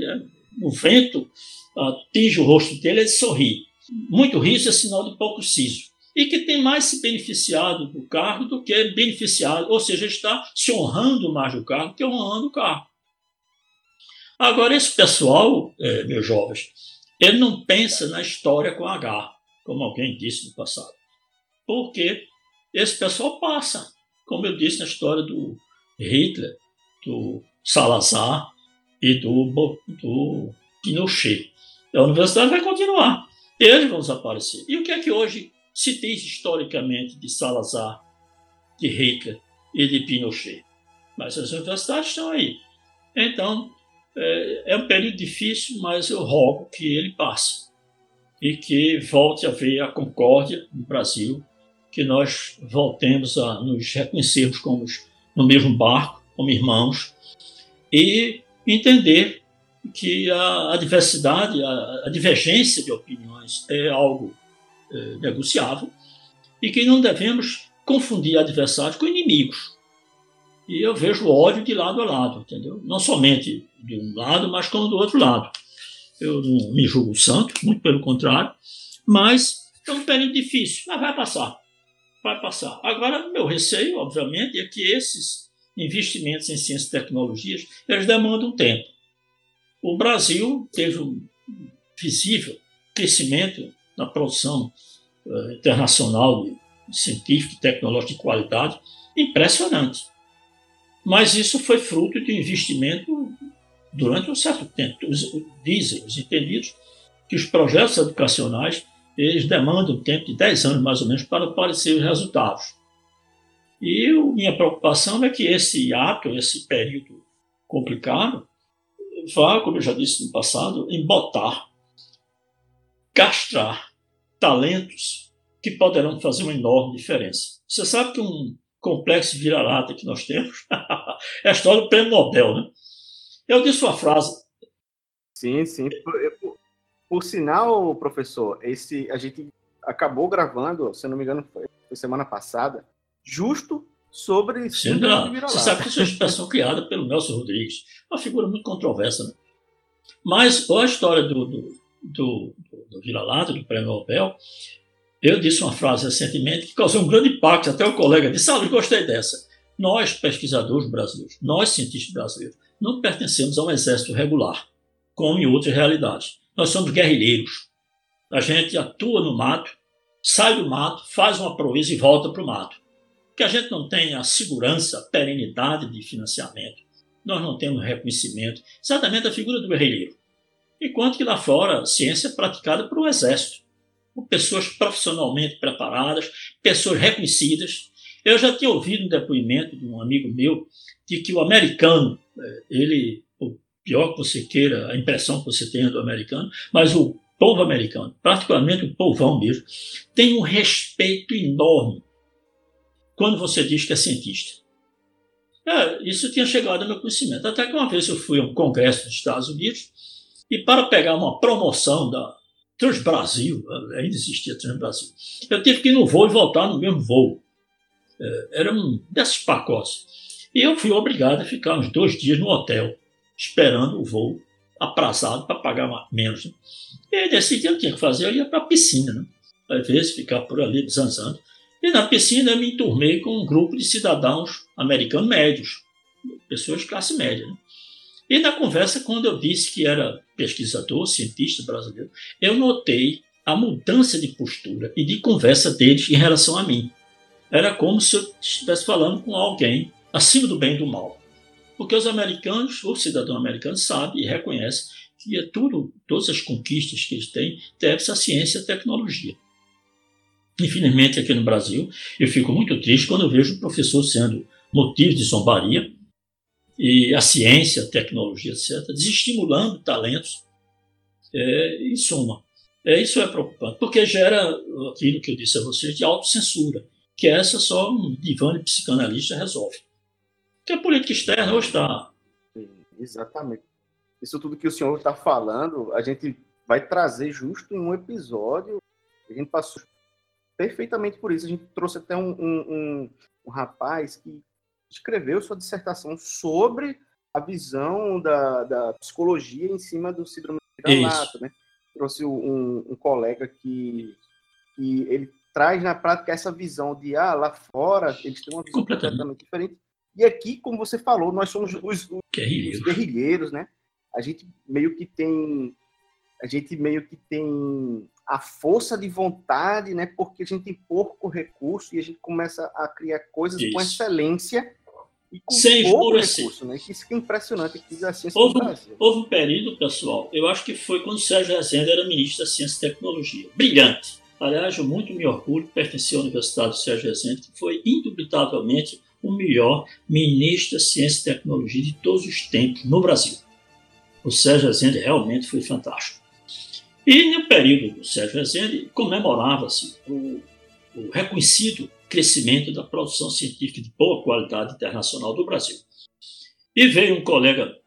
é, o vento atinge o rosto dele, ele sorri. Muito riso é sinal de pouco siso e que tem mais se beneficiado do carro do que beneficiado, ou seja, está se honrando mais do carro que honrando o carro. Agora, esse pessoal, é, meus jovens, ele não pensa na história com H, como alguém disse no passado. Porque esse pessoal passa, como eu disse na história do Hitler, do Salazar e do, do Pinochet. A universidade vai continuar. Eles vão desaparecer. E o que é que hoje se diz historicamente de Salazar, de Hitler e de Pinochet. Mas as universidades estão aí. Então, é, é um período difícil, mas eu rogo que ele passe e que volte a haver a concórdia no Brasil, que nós voltemos a nos reconhecermos como no mesmo barco, como irmãos, e entender que a, a diversidade, a, a divergência de opiniões é algo é, negociável e que não devemos confundir adversários com inimigos. E eu vejo ódio de lado a lado, entendeu? Não somente de um lado, mas como do outro lado. Eu não me julgo santo, muito pelo contrário, mas é um período difícil, mas vai passar. Vai passar. Agora, meu receio, obviamente, é que esses investimentos em ciência e tecnologias, eles demandam tempo. O Brasil teve um visível crescimento na produção uh, internacional de, científica e tecnológica de qualidade impressionante. Mas isso foi fruto de investimento durante um certo tempo. Dizem os entendidos que os projetos educacionais eles demandam um tempo de 10 anos mais ou menos para aparecer os resultados. E a minha preocupação é que esse ato, esse período complicado, vá, como eu já disse no passado, embotar castrar talentos que poderão fazer uma enorme diferença. Você sabe que um complexo vira-lata que nós temos é a história do prêmio Nobel, né? Eu disse uma frase. Sim, sim. Por, por, por, sinal, professor, esse a gente acabou gravando, se não me engano, foi, foi semana passada, justo sobre síndrome de. Você sabe que isso é uma expressão criada pelo Nelson Rodrigues, uma figura muito controversa, né? Mas a história do, do do, do, do Vira-Lata, do Prêmio Nobel, eu disse uma frase recentemente que causou um grande impacto, até o colega disse, ah, eu gostei dessa. Nós, pesquisadores brasileiros, nós, cientistas brasileiros, não pertencemos a um exército regular, como em outras realidades. Nós somos guerrilheiros. A gente atua no mato, sai do mato, faz uma proeza e volta para o mato. Que a gente não tem a segurança, a perenidade de financiamento. Nós não temos reconhecimento. Exatamente a figura do guerrilheiro enquanto que lá fora, ciência é praticada por um exército, por pessoas profissionalmente preparadas, pessoas reconhecidas. Eu já tinha ouvido um depoimento de um amigo meu de que o americano, é, ele, o pior que você queira, a impressão que você tenha do americano, mas o povo americano, particularmente o povão mesmo, tem um respeito enorme quando você diz que é cientista. É, isso tinha chegado ao meu conhecimento. Até que uma vez eu fui a um congresso dos Estados Unidos e para pegar uma promoção da Transbrasil, ainda existia Transbrasil, eu tive que ir no voo e voltar no mesmo voo. É, era um desses pacotes. E eu fui obrigado a ficar uns dois dias no hotel, esperando o voo aprazado para pagar menos. Né? E aí decidi eu tinha que fazer, eu ia para a piscina, né? às vezes ficar por ali zanzando. E na piscina eu me enturmei com um grupo de cidadãos americanos médios, pessoas de classe média. Né? E na conversa, quando eu disse que era pesquisador, cientista brasileiro, eu notei a mudança de postura e de conversa deles em relação a mim. Era como se eu estivesse falando com alguém acima do bem e do mal. Porque os americanos, o cidadão americano, sabe e reconhece que é tudo, todas as conquistas que eles têm deve-se à ciência e à tecnologia. Infelizmente, aqui no Brasil, eu fico muito triste quando eu vejo o professor sendo motivo de zombaria e a ciência, a tecnologia, etc., desestimulando talentos, é, em suma. É, isso é preocupante, porque gera aquilo que eu disse a vocês de autocensura, que essa só um divã de psicanalista resolve. Que a política externa hoje está. Exatamente. Isso tudo que o senhor está falando, a gente vai trazer justo em um episódio. A gente passou perfeitamente por isso. A gente trouxe até um, um, um, um rapaz que escreveu sua dissertação sobre a visão da, da psicologia em cima do síndrome de né? Trouxe um, um, colega que, que ele traz na prática essa visão de, ah, lá fora eles têm uma visão completamente diferente. E aqui, como você falou, nós somos os, os, guerrilheiros. os guerrilheiros, né? A gente meio que tem a gente meio que tem a força de vontade, né? Porque a gente tem pouco recurso e a gente começa a criar coisas Isso. com excelência e com Sem pouco recurso, né? Isso que é impressionante aqui da ciência houve, do Brasil. Houve um período, pessoal, eu acho que foi quando o Sérgio Rezende era ministro da Ciência e Tecnologia. Brilhante. Aliás, eu muito me orgulho de pertencer à Universidade do Sérgio Rezende, que foi indubitavelmente o melhor ministro da Ciência e Tecnologia de todos os tempos no Brasil. O Sérgio Rezende realmente foi fantástico. E no período do Sérgio Rezende comemorava-se o, o reconhecido crescimento da produção científica de boa qualidade internacional do Brasil. E veio um colega,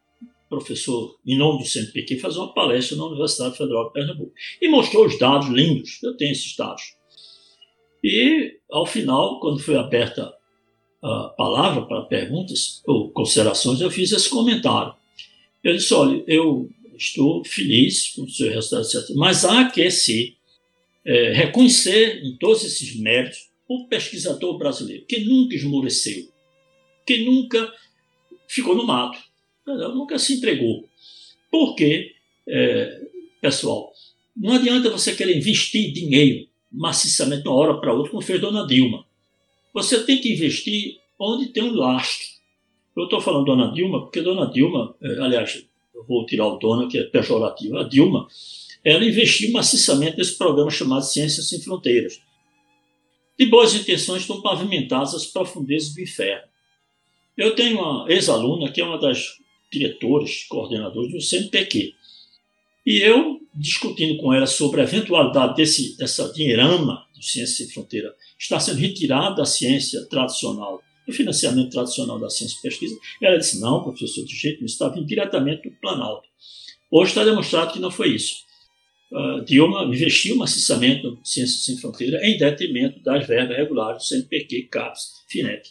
professor, em nome do CNPq, fazer uma palestra na Universidade Federal de Pernambuco. E mostrou os dados lindos, eu tenho esses dados. E, ao final, quando foi aberta a palavra para perguntas ou considerações, eu fiz esse comentário. Eu disse: olha, eu estou feliz com o seu resultado, etc. Mas há que se é, reconhecer em todos esses méritos o pesquisador brasileiro, que nunca esmoreceu, que nunca ficou no mato, nunca se entregou. Porque, é, pessoal, não adianta você querer investir dinheiro maciçamente de uma hora para outra, como fez Dona Dilma. Você tem que investir onde tem um lastro. Eu estou falando Dona Dilma porque Dona Dilma, é, aliás, eu vou tirar o Dona, que é pejorativo, a Dilma, ela investiu maciçamente nesse programa chamado Ciências Sem Fronteiras. De boas intenções estão pavimentadas as profundezas do inferno. Eu tenho uma ex-aluna que é uma das diretoras, coordenadoras do CNPq. E eu, discutindo com ela sobre a eventualidade desse, dessa dinheirama do Ciência Sem Fronteira estar sendo retirada da ciência tradicional, do financiamento tradicional da ciência e pesquisa, ela disse, não, professor, de jeito nenhum, está vindo diretamente do Planalto. Hoje está demonstrado que não foi isso uh, Dilma investiu maciçamente no Ciências Sem Fronteira em detrimento das verbas regulares do CNPq, CAPES, FINEP.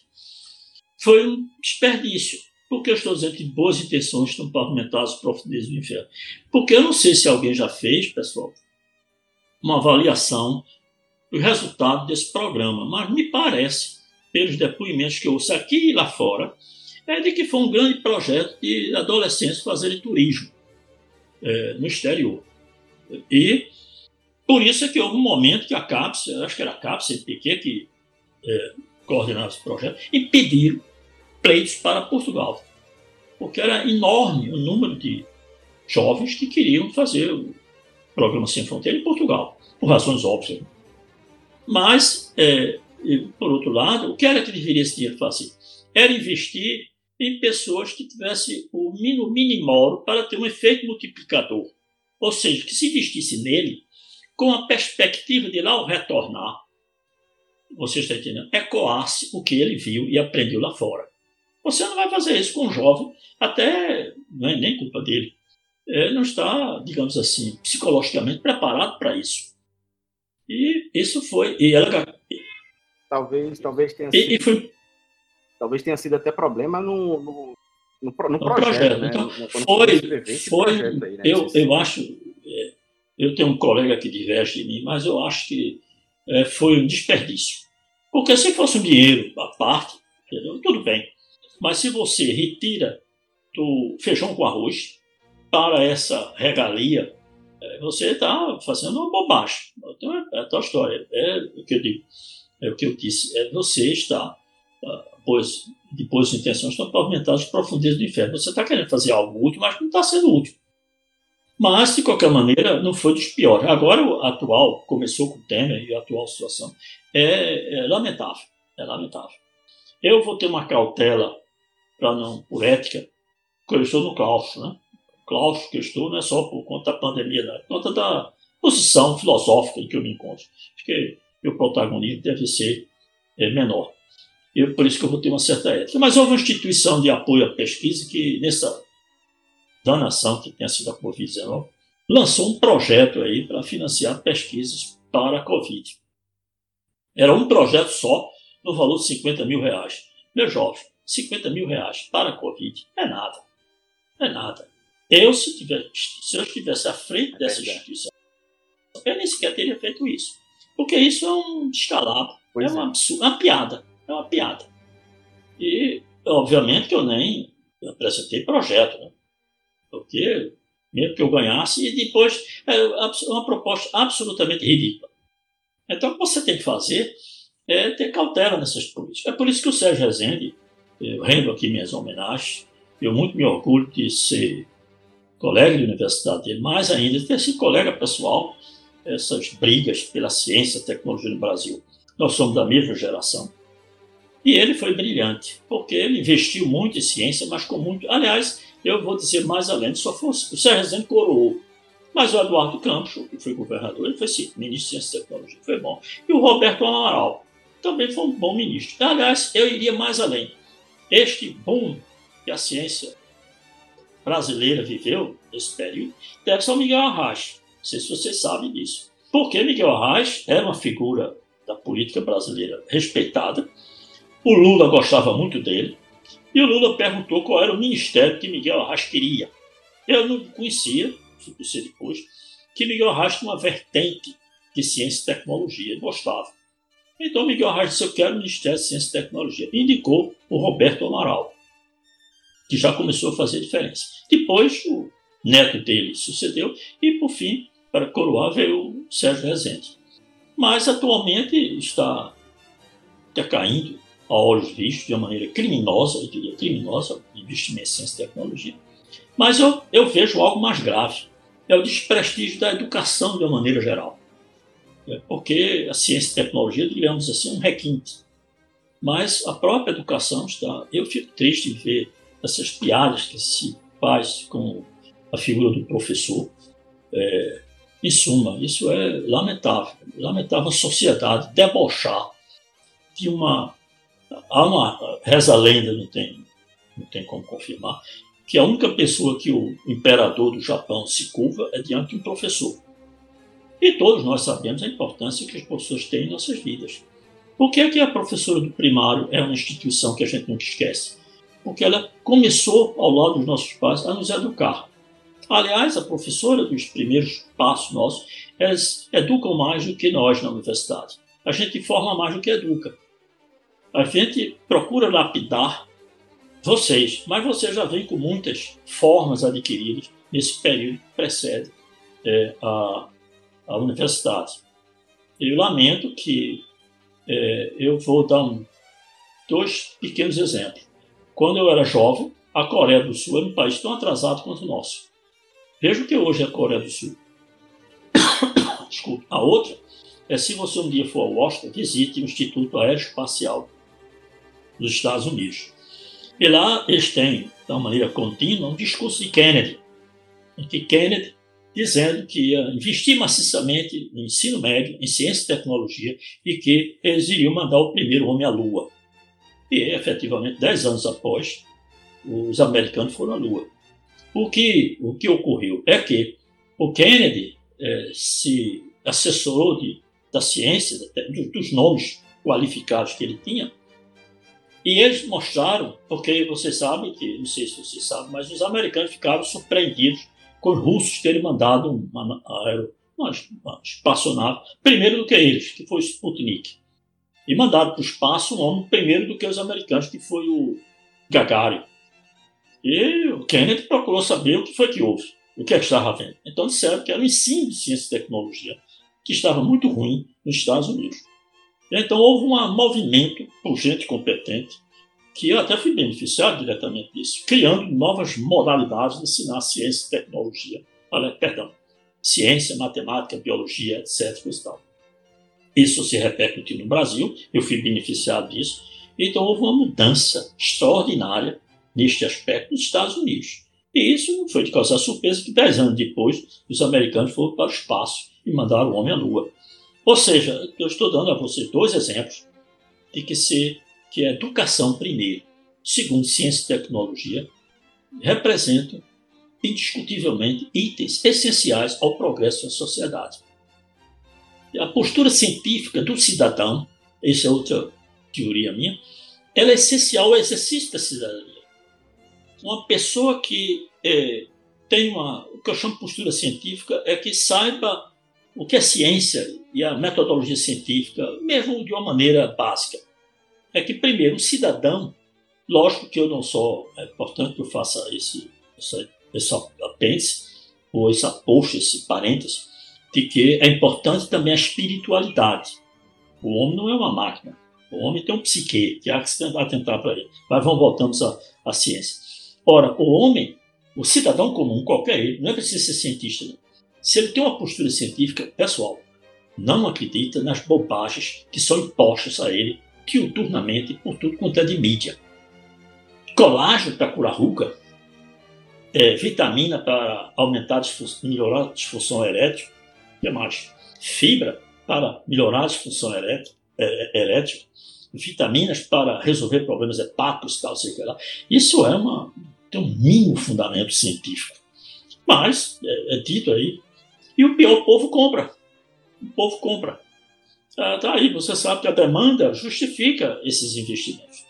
Foi um desperdício. Porque eu estou dizendo que boas intenções estão pavimentadas profundezas do inferno? Porque eu não sei se alguém já fez, pessoal, uma avaliação do resultado desse programa, mas me parece, pelos depoimentos que eu ouço aqui e lá fora, é de que foi um grande projeto de adolescentes fazerem turismo é, no exterior. E por isso é que houve um momento que a CAPES, acho que era a CAPES, CPQ, que é, coordenava esse projeto, impediram pleitos para Portugal. Porque era enorme o número de jovens que queriam fazer o programa Sem Fronteira em Portugal, por razões óbvias. Mas, é, por outro lado, o que era que deveria esse dinheiro fazer? Era investir em pessoas que tivessem o mínimo minimoro para ter um efeito multiplicador. Ou seja, que se investisse nele com a perspectiva de lá ao retornar, você está entendendo, ecoasse o que ele viu e aprendeu lá fora. Você não vai fazer isso com um jovem, até não é nem culpa dele. Ele não está, digamos assim, psicologicamente preparado para isso. E isso foi. E ela, talvez, talvez tenha sido. E, foi, talvez tenha sido até problema no, no no, no projeto, projeto. Né? Então, foi, foi aí, né? eu, eu acho, é, eu tenho um colega que diverge de mim, mas eu acho que é, foi um desperdício. Porque se fosse um dinheiro à parte, entendeu? tudo bem. Mas se você retira do feijão com arroz para essa regalia, é, você está fazendo uma bobagem. Então é, é a tua história. É o que eu digo. É o que eu disse. É você está, ah, pois de boas intenções estão pavimentadas as profundezas do inferno. Você está querendo fazer algo útil, mas não está sendo útil. Mas, de qualquer maneira, não foi dos piores. Agora, o atual, começou com o Temer e a atual situação, é, é lamentável. É lamentável. Eu vou ter uma cautela, para não, por ética, porque eu estou no claustro. Né? Claustro que eu estou não é só por conta da pandemia, não, é por conta da posição filosófica em que eu me encontro. Acho que o protagonismo deve ser é, menor. E por isso que eu vou ter uma certa ética. Mas houve uma instituição de apoio à pesquisa que, nessa danação que tenha sido a Covid-19, lançou um projeto aí para financiar pesquisas para a Covid. Era um projeto só, no valor de 50 mil reais. Meu jovem, 50 mil reais para a Covid é nada. É nada. Eu, se, tiver, se eu estivesse à frente dessa é instituição, eu nem sequer teria feito isso. Porque isso é um descalabro. é, uma, é. uma piada. É uma piada. E, obviamente, que eu nem apresentei projeto. Né? Porque, mesmo que eu ganhasse, e depois é uma proposta absolutamente ridícula. Então, o que você tem que fazer é ter cautela nessas políticas. É por isso que o Sérgio Rezende, eu rendo aqui minhas homenagens, eu muito me orgulho de ser colega de universidade dele, mais ainda de ter sido colega pessoal, essas brigas pela ciência e tecnologia no Brasil. Nós somos da mesma geração. E ele foi brilhante, porque ele investiu muito em ciência, mas com muito. Aliás, eu vou dizer mais além, só fosse. O Sérgio Rezende coroou. Mas o Eduardo Campos, que foi governador, ele foi sim, ministro de Ciência e Tecnologia, foi bom. E o Roberto Amaral também foi um bom ministro. Aliás, eu iria mais além. Este boom que a ciência brasileira viveu nesse período deve-se ao Miguel Arraes. Não sei se vocês sabem disso. Porque Miguel Arraes era uma figura da política brasileira respeitada. O Lula gostava muito dele. E o Lula perguntou qual era o ministério que Miguel Arraes queria. Eu não conhecia, fui conhecer depois, que Miguel Arraes tinha uma vertente de ciência e tecnologia. Ele gostava. Então Miguel Arraes disse: Eu quero o Ministério de Ciência e Tecnologia. E indicou o Roberto Amaral, que já começou a fazer diferença. Depois, o neto dele sucedeu, e por fim, para coroar, veio o Sérgio Rezende. Mas atualmente está decaindo a olhos vistos, de uma maneira criminosa, eu diria criminosa, investimento em ciência e tecnologia. Mas eu, eu vejo algo mais grave: é o desprestígio da educação de uma maneira geral. É porque a ciência e tecnologia, digamos assim, é um requinte. Mas a própria educação está. Eu fico triste de ver essas piadas que se faz com a figura do professor. É, em suma, isso é lamentável. Lamentável a sociedade debochar de uma. Há uma. Reza a lenda, não tem, não tem como confirmar, que a única pessoa que o imperador do Japão se curva é diante de um professor. E todos nós sabemos a importância que as professores têm em nossas vidas. Por que, é que a professora do primário é uma instituição que a gente nunca esquece? Porque ela começou, ao lado dos nossos pais, a nos educar. Aliás, a professora dos primeiros passos nossos, elas educam mais do que nós na universidade. A gente forma mais do que educa. A gente procura lapidar vocês, mas vocês já vêm com muitas formas adquiridas nesse período que precede é, a, a universidade. Eu lamento que é, eu vou dar um, dois pequenos exemplos. Quando eu era jovem, a Coreia do Sul era um país tão atrasado quanto o nosso. Veja o que hoje é a Coreia do Sul. Desculpa. A outra é se você um dia for a Washington, visite o Instituto Aeroespacial dos Estados Unidos. E lá eles têm, de uma maneira contínua, um discurso de Kennedy, em que Kennedy dizendo que ia investir maciçamente no ensino médio, em ciência e tecnologia, e que eles iriam mandar o primeiro homem à Lua. E, efetivamente, dez anos após, os americanos foram à Lua. O que, o que ocorreu é que o Kennedy é, se assessorou de, da ciência, dos nomes qualificados que ele tinha, e eles mostraram, porque você sabe que, não sei se você sabe, mas os americanos ficaram surpreendidos com os russos terem mandado uma, uma, uma espaçonave primeiro do que eles, que foi Sputnik. E mandaram para o espaço um homem primeiro do que os americanos, que foi o Gagarin. E o Kennedy procurou saber o que foi que houve, o que, é que estava havendo. Então disseram que era o ensino de ciência e tecnologia que estava muito ruim nos Estados Unidos. Então houve um movimento por gente competente que eu até fui beneficiado diretamente disso, criando novas modalidades de ensinar ciência e tecnologia. Perdão, ciência, matemática, biologia, etc. Isso se repercutiu no Brasil, eu fui beneficiado disso. Então houve uma mudança extraordinária neste aspecto nos Estados Unidos. E isso não foi de causar surpresa que dez anos depois os americanos foram para o espaço e mandaram o homem à Lua. Ou seja, eu estou dando a você dois exemplos de que se que é educação primeiro, segundo ciência e tecnologia, representam indiscutivelmente itens essenciais ao progresso da sociedade. A postura científica do cidadão, essa é outra teoria minha, ela é essencial ao exercício da cidadania. Uma pessoa que é, tem uma, o que eu chamo de postura científica é que saiba o que é ciência e a metodologia científica, mesmo de uma maneira básica. É que, primeiro, o cidadão, lógico que eu não sou, é importante que eu faça esse, esse, esse apêndice, ou esse aposto, esse parênteses, de que é importante também a espiritualidade. O homem não é uma máquina. O homem tem um psique, que há que se atentar para ele. Mas vamos voltamos à, à ciência. Ora, o homem o cidadão comum, qualquer ele, não é preciso ser cientista. Não. Se ele tem uma postura científica, pessoal, não acredita nas bobagens que são impostas a ele diuturnamente por tudo quanto é de mídia. Colágeno para curar ruga, é, vitamina para aumentar melhorar a disfunção erétil, que mais? Fibra para melhorar a disfunção erétil, é, é erétil, vitaminas para resolver problemas hepáticos, tal, sei lá. Isso é uma tem um mínimo fundamento científico. Mas, é, é dito aí, e o pior, o povo compra. O povo compra. Está tá aí, você sabe que a demanda justifica esses investimentos.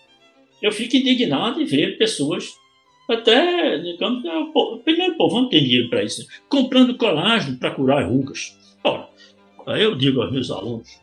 Eu fico indignado em ver pessoas, até, digamos, é primeiro povo não tem dinheiro para isso, né? comprando colágeno para curar rugas. Ora, eu digo aos meus alunos.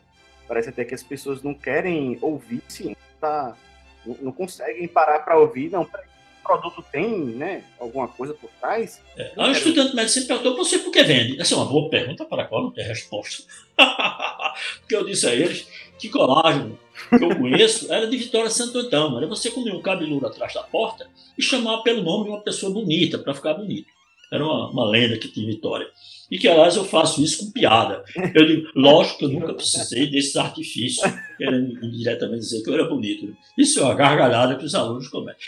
Parece até que as pessoas não querem ouvir sim, tá? não, não conseguem parar para ouvir, não, peraí produto tem, né, alguma coisa por trás? É. Aí o estudante de medicina perguntou, você por que vende? Essa é uma boa pergunta para a qual não tem resposta. Porque eu disse a eles que colágeno que eu conheço era de Vitória Santo Antão. Era você comer um cabeludo atrás da porta e chamar pelo nome de uma pessoa bonita, para ficar bonito. Era uma, uma lenda que tinha Vitória. E que, aliás, eu faço isso com piada. Eu digo, lógico que eu nunca precisei desses artifícios, querendo indiretamente dizer que eu era bonito. Isso é uma gargalhada que os alunos cometem.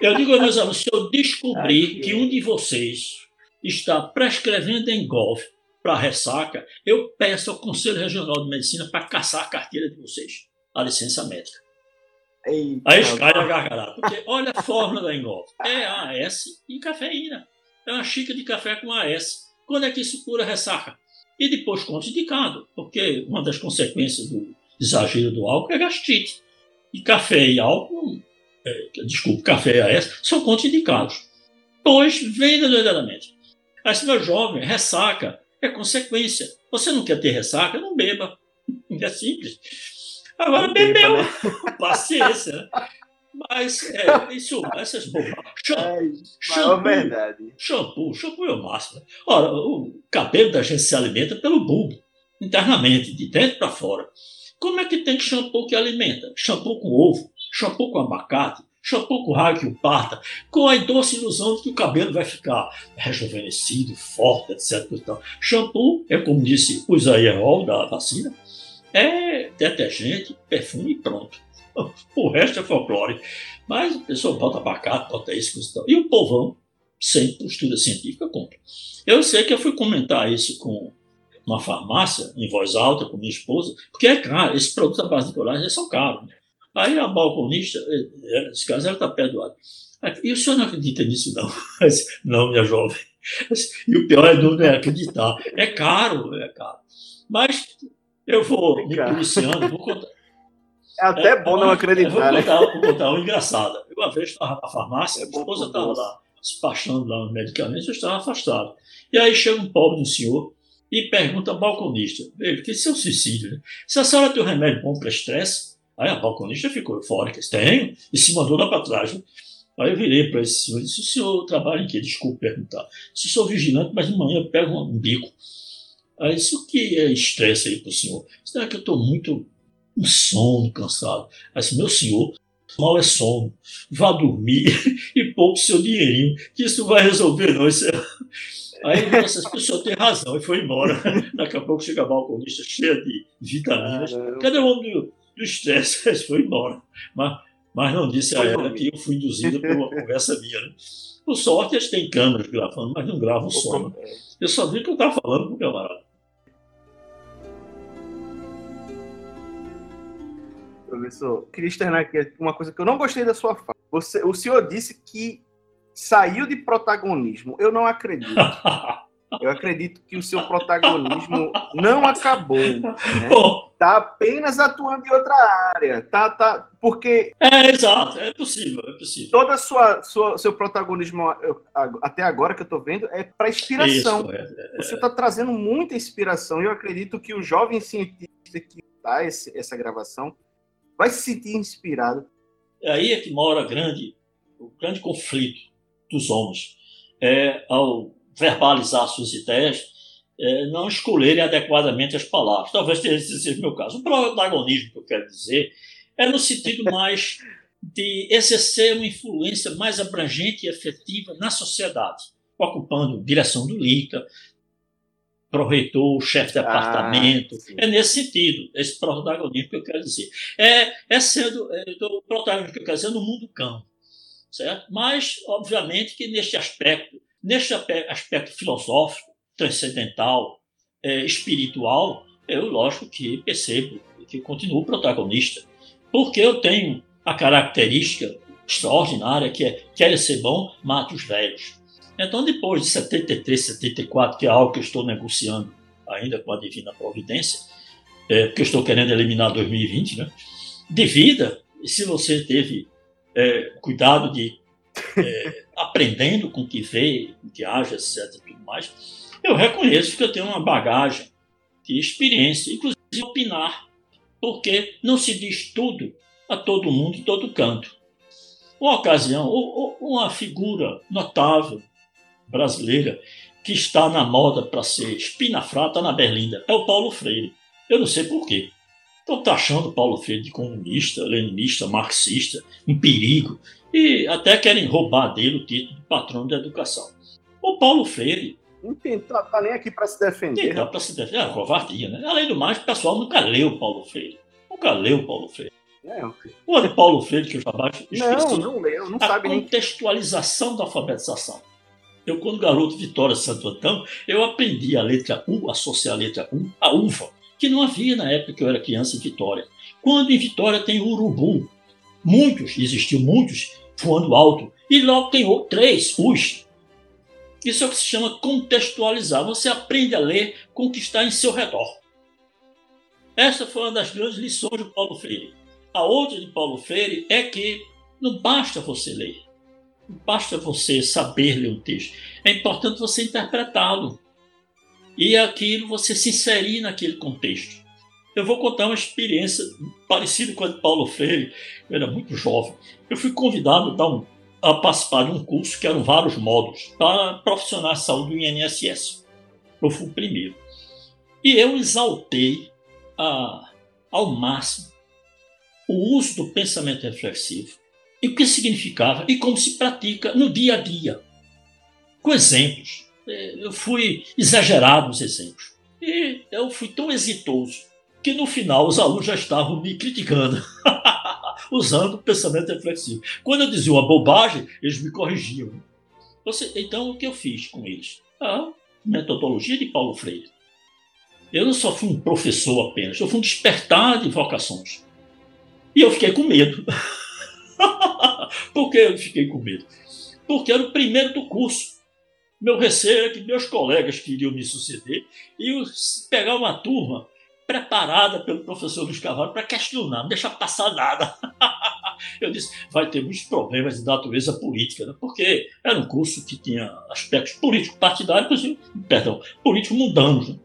Eu digo aos meus alunos, se eu descobrir que um de vocês está prescrevendo em golfe para ressaca, eu peço ao Conselho Regional de Medicina para caçar a carteira de vocês, a licença médica. Eita, Aí cai a gargalhada. Porque olha a fórmula da engolfe. É AS e cafeína. É uma xícara de café com AS. Quando é que isso cura ressaca? E depois contraindicado, porque uma das consequências do exagero do álcool é gastrite. E café e álcool é, desculpe, café e AS, são contraindicados. Vem verdadeiramente. Mas, meu jovem, ressaca é consequência. Você não quer ter ressaca? Não beba. É simples. Agora, não bebeu. Beba, né? Paciência. Né? Mas é, isso, essas bobagens. Shampoo, é verdade. shampoo, shampoo é o máximo. Ora, o cabelo da gente se alimenta pelo bulbo, internamente, de dentro para fora. Como é que tem shampoo que alimenta? Shampoo com ovo, shampoo com abacate, shampoo com raio que o parta, com a doce ilusão de que o cabelo vai ficar rejuvenescido, forte, etc. Então, shampoo é, como disse o Isaías da vacina, é detergente, perfume e pronto. O resto é folclore. Mas a pessoa bota abacate, bota isso, isso tal. E o povão, sem postura científica, compra. Eu sei que eu fui comentar isso com uma farmácia, em voz alta, com minha esposa, porque é caro. Esses produtos à base de colagem são caros. Né? Aí a balconista, nesse caso, ela está perdoada. E o senhor não acredita nisso, não? não, minha jovem. E o pior é não acreditar. É caro, é caro. Mas eu vou me policiando, vou contar. É até é, bom não acreditar, vou né? Contar, vou contar uma engraçada. Uma vez estava na farmácia, é minha esposa estava lá despachando lá os medicamentos, eu estava afastado. E aí chega um pobre um senhor e pergunta ao balconista, ele, que isso é um suicídio, né? Se a senhora tem um remédio bom para estresse, Aí a balconista ficou eufórica, tenho, e se mandou lá para trás. Né? Aí eu virei para esse senhor e disse: o senhor trabalha em quê? Desculpe perguntar. Se sou vigilante, mas de manhã eu pego um bico. Aí isso que é estresse aí para o senhor? Será que eu estou muito com sono, cansado? Aí disse, meu senhor, mal é sono. Vá dormir e poupe seu dinheirinho, que isso não vai resolver, não. Isso é... Aí essas pessoas têm razão e foi embora. Daqui a pouco chega a balconista cheia de vitaminas. Cadê o homem do do estresse, foi embora. Mas, mas não disse a ela que eu fui induzido por uma conversa minha. Né? Por sorte, eles têm câmeras gravando, mas não gravam o som. Né? Eu só vi que eu estava falando com o camarada. Professor, queria externar aqui uma coisa que eu não gostei da sua fala. Você, o senhor disse que saiu de protagonismo. Eu não acredito. Eu acredito que o seu protagonismo não acabou. Né? Tá apenas atuando em outra área. Tá, tá, porque. É, exato, é possível, é possível. Toda sua, sua seu protagonismo até agora que eu estou vendo é para inspiração. Isso, é, é, Você está trazendo muita inspiração. E eu acredito que o jovem cientista que tá esse, essa gravação vai se sentir inspirado. É aí é que mora grande, o grande conflito dos homens. É, ao verbalizar suas ideias, é, não escolherem adequadamente as palavras. Talvez seja o meu caso. O protagonismo que eu quero dizer é no sentido mais de exercer uma influência mais abrangente e efetiva na sociedade, ocupando direção do LICA, pro-reitor, chefe de ah, departamento. Ah, é nesse sentido, esse protagonismo que eu quero dizer. É, é sendo é, o protagonismo que eu quero dizer no mundo campo. Certo? Mas, obviamente, que neste aspecto Neste aspecto filosófico, transcendental, é, espiritual, eu, lógico, que percebo que continuo protagonista, porque eu tenho a característica extraordinária que é quer ser bom, mate os velhos. Então, depois de 73, 74, que é algo que eu estou negociando ainda com a Divina Providência, é, porque eu estou querendo eliminar 2020, né? De vida, se você teve é, cuidado de é, aprendendo com o que vê, com o que age, etc. Tudo mais, eu reconheço que eu tenho uma bagagem de experiência, inclusive opinar, porque não se diz tudo a todo mundo em todo canto. Uma ocasião, uma figura notável brasileira que está na moda para ser espinafrata na Berlinda é o Paulo Freire. Eu não sei porquê. Estão taxando o Paulo Freire de comunista, leninista, marxista, um perigo e até querem roubar dele o título de patrão da educação. O Paulo Freire. Não tá, tá nem aqui para se defender. Não para se defender, é covardia, né? Além do mais, o pessoal nunca leu Paulo Freire. Nunca leu Paulo Freire. É, o de Paulo Freire, que eu já baixo. Não, não leu, não a sabe nem. contextualização da alfabetização. Eu, quando garoto Vitória Santo Antão, eu aprendi a letra U, associar a letra U a uva, que não havia na época que eu era criança em Vitória. Quando em Vitória tem urubu, muitos, existiam muitos, voando alto. E logo tem três, os. Isso é o que se chama contextualizar. Você aprende a ler com o que está em seu redor. Essa foi uma das grandes lições de Paulo Freire. A outra de Paulo Freire é que não basta você ler. Não basta você saber ler um texto. É importante você interpretá-lo. E aquilo você se inserir naquele contexto. Eu vou contar uma experiência parecida com a de Paulo Freire. Eu era muito jovem. Eu fui convidado a, dar um, a participar de um curso que eram vários módulos para profissionais de saúde do INSS. Eu fui o primeiro. E eu exaltei a, ao máximo o uso do pensamento reflexivo e o que significava e como se pratica no dia a dia. Com exemplos. É, eu fui exagerado nos exemplos. E eu fui tão exitoso que no final os alunos já estavam me criticando, usando o pensamento reflexivo. Quando eu dizia uma bobagem, eles me corrigiam. Você, então, o que eu fiz com eles? A metodologia de Paulo Freire. Eu não só fui um professor apenas, eu fui um despertar de vocações. E eu fiquei com medo. Por que eu fiquei com medo? Porque era o primeiro do curso. Meu receio é que meus colegas queriam me suceder e pegar uma turma preparada pelo professor Luiz Carvalho para questionar, não deixar passar nada. eu disse, vai ter muitos problemas de natureza política, né? porque era um curso que tinha aspectos político-partidários perdão, político-mundanos. Né?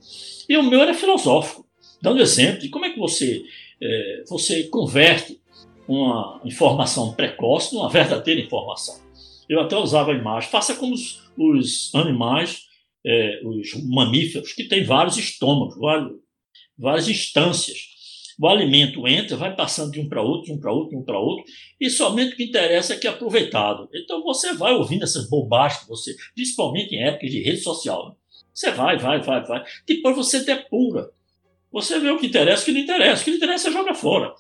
E o meu era filosófico, dando exemplo de como é que você, é, você converte uma informação precoce numa verdadeira informação. Eu até usava a imagem, faça como os, os animais, é, os mamíferos, que têm vários estômagos, vários, várias instâncias. O alimento entra, vai passando de um para outro, de um para outro, de um para outro, e somente o que interessa é que é aproveitado. Então você vai ouvindo essas bobagens, você, principalmente em épocas de rede social. Né? Você vai, vai, vai, vai. Depois você depura. Você vê o que interessa o que não interessa. O que não interessa, joga fora.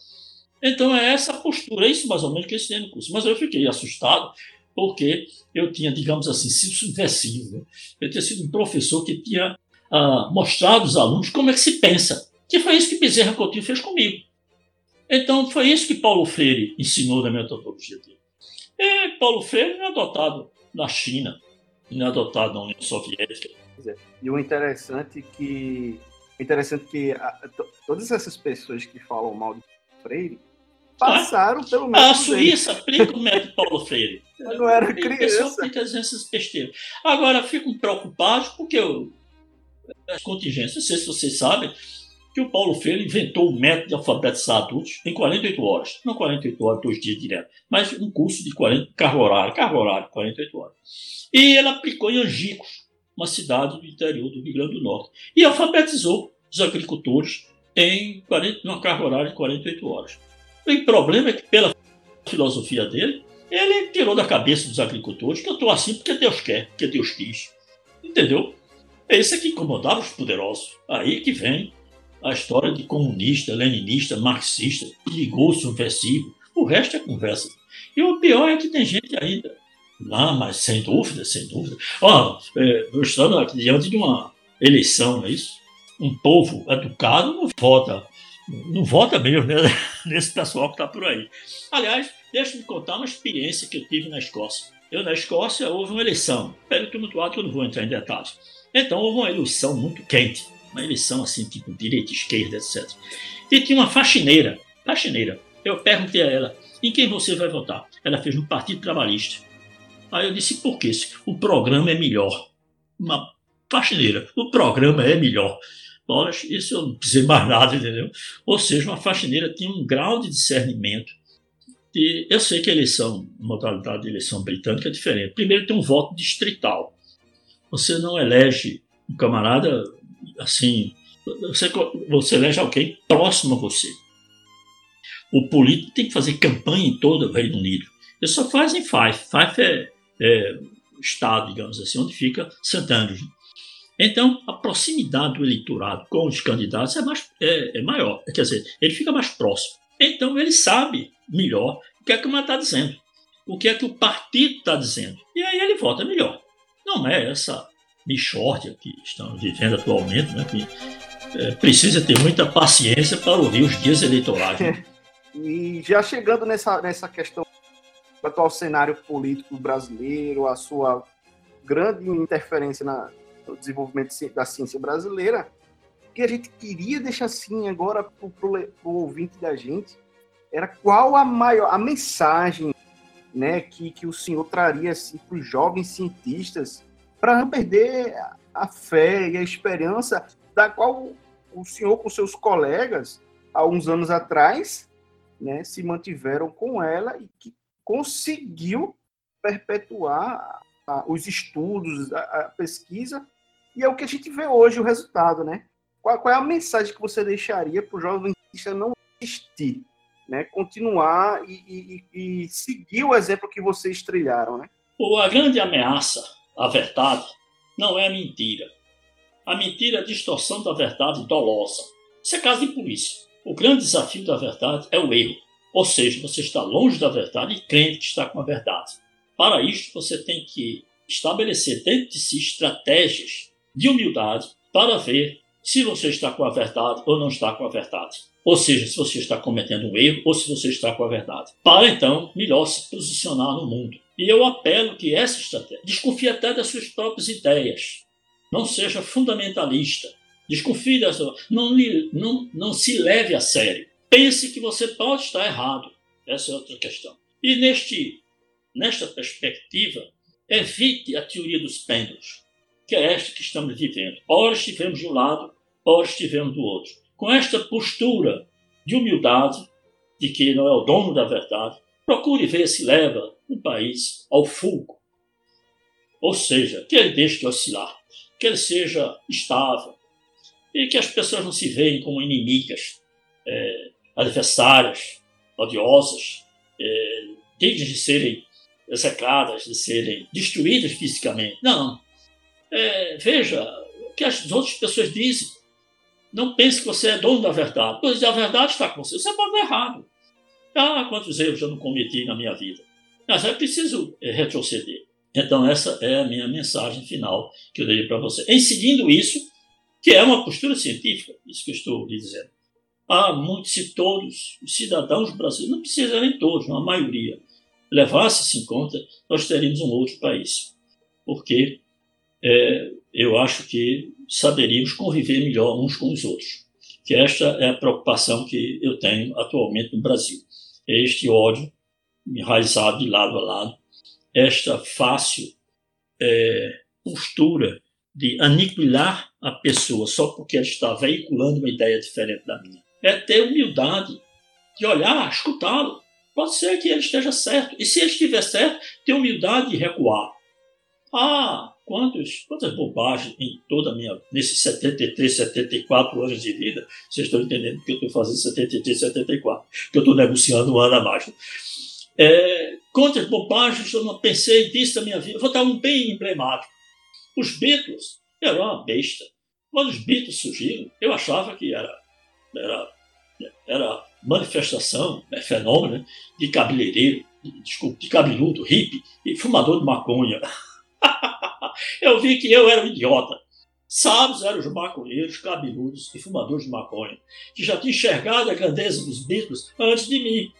Então é essa postura, é isso mais ou menos que eu ensinei no curso. Mas eu fiquei assustado porque eu tinha, digamos assim, sido subversivo. Né? Eu tinha sido um professor que tinha uh, mostrar aos alunos como é que se pensa. Que foi isso que Bezerra Coutinho fez comigo. Então, foi isso que Paulo Freire ensinou na metodologia dele. E Paulo Freire é adotado na China, não é adotado na União Soviética. É. E o interessante que interessante que a, todas essas pessoas que falam mal de Freire passaram ah, pelo método. A Suíça aplica o método Paulo Freire. Eu não era criança. O pessoal fica essas besteiras. Agora, fico preocupado porque eu, as contingências, não sei se vocês sabem, que o Paulo Freire inventou o método de alfabetizar adultos em 48 horas. Não 48 horas, dois dias direto, mas um curso de 40, carro horário, carro horário, 48 horas. E ele aplicou em Angicos, uma cidade do interior do Rio Grande do Norte. E alfabetizou os agricultores em 40, uma carga horária de 48 horas. O problema é que, pela filosofia dele, ele tirou da cabeça dos agricultores que eu estou assim porque Deus quer, porque Deus quis. Entendeu? É isso que incomodava os poderosos. Aí que vem a história de comunista, leninista, marxista, perigoso, subversivo. O resto é conversa. E o pior é que tem gente ainda. Não, mas sem dúvida, sem dúvida. Ó, é, eu aqui diante de uma eleição, não é isso? Um povo educado não vota. Não vota mesmo né? nesse pessoal que está por aí. Aliás, deixa-me contar uma experiência que eu tive na Escócia. Eu, na Escócia, houve uma eleição. Período tumultuado que eu não vou entrar em detalhes. Então, houve uma eleição muito quente uma eleição assim, tipo direita, esquerda, etc. E tinha uma faxineira, faxineira. Eu perguntei a ela, em quem você vai votar? Ela fez no Partido Trabalhista. Aí eu disse, por quê? O programa é melhor. Uma faxineira, o programa é melhor. Bom, isso eu não precisei mais nada, entendeu? Ou seja, uma faxineira tinha um grau de discernimento. E eu sei que a eleição, a modalidade de eleição britânica é diferente. Primeiro tem um voto distrital. Você não elege um camarada assim, você, você elege alguém próximo a você. O político tem que fazer campanha em todo o Reino Unido. Ele só faz em Fife. Fife é, é estado, digamos assim, onde fica. Andrews. Então, a proximidade do eleitorado com os candidatos é, mais, é, é maior. Quer dizer, ele fica mais próximo. Então, ele sabe melhor o que é que o está dizendo, o que é que o partido está dizendo. E aí ele vota melhor. Não é essa Michórdia que estamos vivendo atualmente, né, que é, precisa ter muita paciência para ouvir os dias eleitorais. Né? e já chegando nessa, nessa questão do atual cenário político brasileiro, a sua grande interferência na, no desenvolvimento da ciência brasileira, que a gente queria deixar assim agora para o ouvinte da gente era qual a maior a mensagem né, que, que o senhor traria assim, para os jovens cientistas para não perder a fé e a esperança da qual o senhor com seus colegas, há uns anos atrás, né, se mantiveram com ela e que conseguiu perpetuar a, os estudos, a, a, pesquisa, e é o que a gente vê hoje, o resultado, né? Qual, qual é a mensagem que você deixaria para o jovem não desistir, né? Continuar e, e, e seguir o exemplo que vocês trilharam, né? A grande ameaça a verdade não é a mentira. A mentira é a distorção da verdade dolosa. Isso é caso de polícia. O grande desafio da verdade é o erro. Ou seja, você está longe da verdade e crente que está com a verdade. Para isso, você tem que estabelecer dentro de si estratégias de humildade para ver se você está com a verdade ou não está com a verdade. Ou seja, se você está cometendo um erro ou se você está com a verdade. Para então melhor se posicionar no mundo. E eu apelo que essa estratégia, desconfie até das suas próprias ideias. Não seja fundamentalista. Desconfie das não, não, não se leve a sério. Pense que você pode estar errado. Essa é outra questão. E neste, nesta perspectiva, evite a teoria dos pêndulos, que é esta que estamos vivendo. Ora estivemos de um lado, ora estivemos do outro. Com esta postura de humildade, de que não é o dono da verdade, procure ver se leva o país ao fogo. Ou seja, que ele deixe de oscilar, que ele seja estável e que as pessoas não se veem como inimigas, é, adversárias, odiosas, é, dignas de serem execradas, de serem destruídas fisicamente. Não. É, veja o que as outras pessoas dizem. Não pense que você é dono da verdade. Pois a verdade está com você. Você pode errado. Ah, quantos erros eu não cometi na minha vida. Mas é preciso é, retroceder. Então, essa é a minha mensagem final que eu dei para você. Em seguindo isso, que é uma postura científica, isso que eu estou lhe dizendo, há muitos, se todos os cidadãos brasileiros, não precisa nem todos, a maioria, levasse isso em conta, nós teríamos um outro país. Porque é, eu acho que saberíamos conviver melhor uns com os outros. Que esta é a preocupação que eu tenho atualmente no Brasil. É este ódio enraizado de lado a lado, esta fácil é, postura de aniquilar a pessoa só porque ela está veiculando uma ideia diferente da minha. É ter humildade de olhar, escutá-lo. Pode ser que ele esteja certo. E se ele estiver certo, ter humildade de recuar. Ah, quantos, quantas bobagens em toda a minha. nesses 73, 74 anos de vida. Vocês estão entendendo que eu estou fazendo 73, 74. Que eu estou negociando um ano a mais. É, quantas bobagens eu não pensei disso na minha vida. vou dar um bem emblemático. Os Beatles eram uma besta. Quando os Beatles surgiram, eu achava que era, era, era manifestação, é, fenômeno né, de cabeleireiro, de, desculpa, de cabeludo, hippie e fumador de maconha. eu vi que eu era um idiota. Sábios eram os maconheiros, cabeludos e fumadores de maconha, que já tinham enxergado a grandeza dos Beatles antes de mim.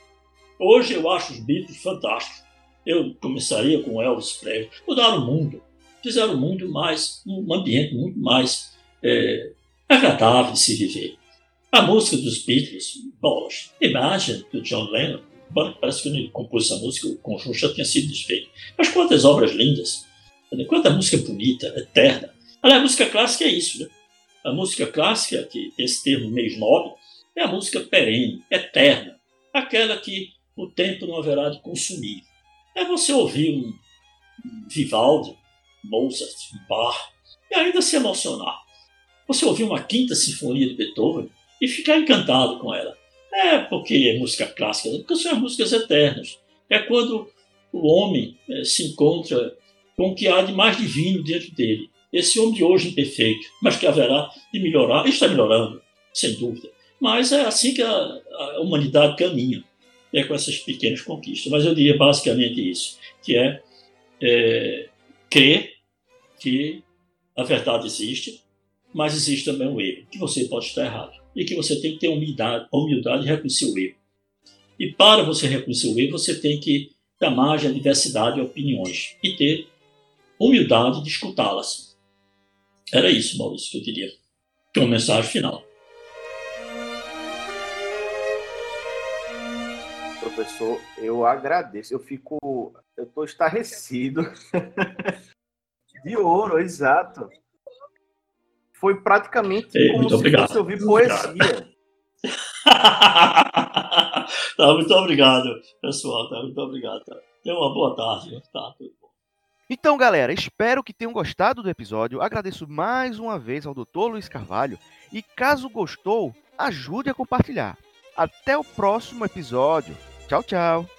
Hoje eu acho os Beatles fantásticos. Eu começaria com Elvis Presley. Mudaram o mundo. Fizeram o mundo mais, um ambiente muito mais é, agradável de se viver. A música dos Beatles, Bosch, Imagine, do John Lennon, parece que ele compôs essa música, o conjunto já tinha sido desfeito. Mas quantas obras lindas, quanta música bonita, eterna. Aliás, a música clássica é isso, né? A música clássica, que esse termo meio snob, é a música perene, eterna, aquela que o tempo não haverá de consumir. É você ouvir um Vivaldi, Mozart, Bach, e ainda se emocionar. Você ouvir uma quinta sinfonia de Beethoven e ficar encantado com ela. É porque é música clássica, porque são músicas eternas. É quando o homem é, se encontra com o que há de mais divino dentro dele. Esse homem de hoje imperfeito, mas que haverá de melhorar, está melhorando, sem dúvida. Mas é assim que a, a humanidade caminha, é com essas pequenas conquistas. Mas eu diria basicamente isso, que é, é crer que a verdade existe, mas existe também o erro, que você pode estar errado e que você tem que ter humildade, humildade de reconhecer o erro. E para você reconhecer o erro, você tem que dar margem à diversidade de opiniões e ter humildade de escutá-las. Era isso, Maurício, que eu diria. Uma mensagem final. Professor, eu agradeço. Eu fico. Eu estou estarrecido. de ouro, exato foi praticamente Ei, como se obrigado. fosse ouvir poesia. tá, muito obrigado, pessoal. Tá, muito obrigado. Tá. Tenha uma boa tarde. Tá, tudo bom. Então, galera, espero que tenham gostado do episódio. Agradeço mais uma vez ao Dr. Luiz Carvalho. E caso gostou, ajude a compartilhar. Até o próximo episódio. Tchau, tchau.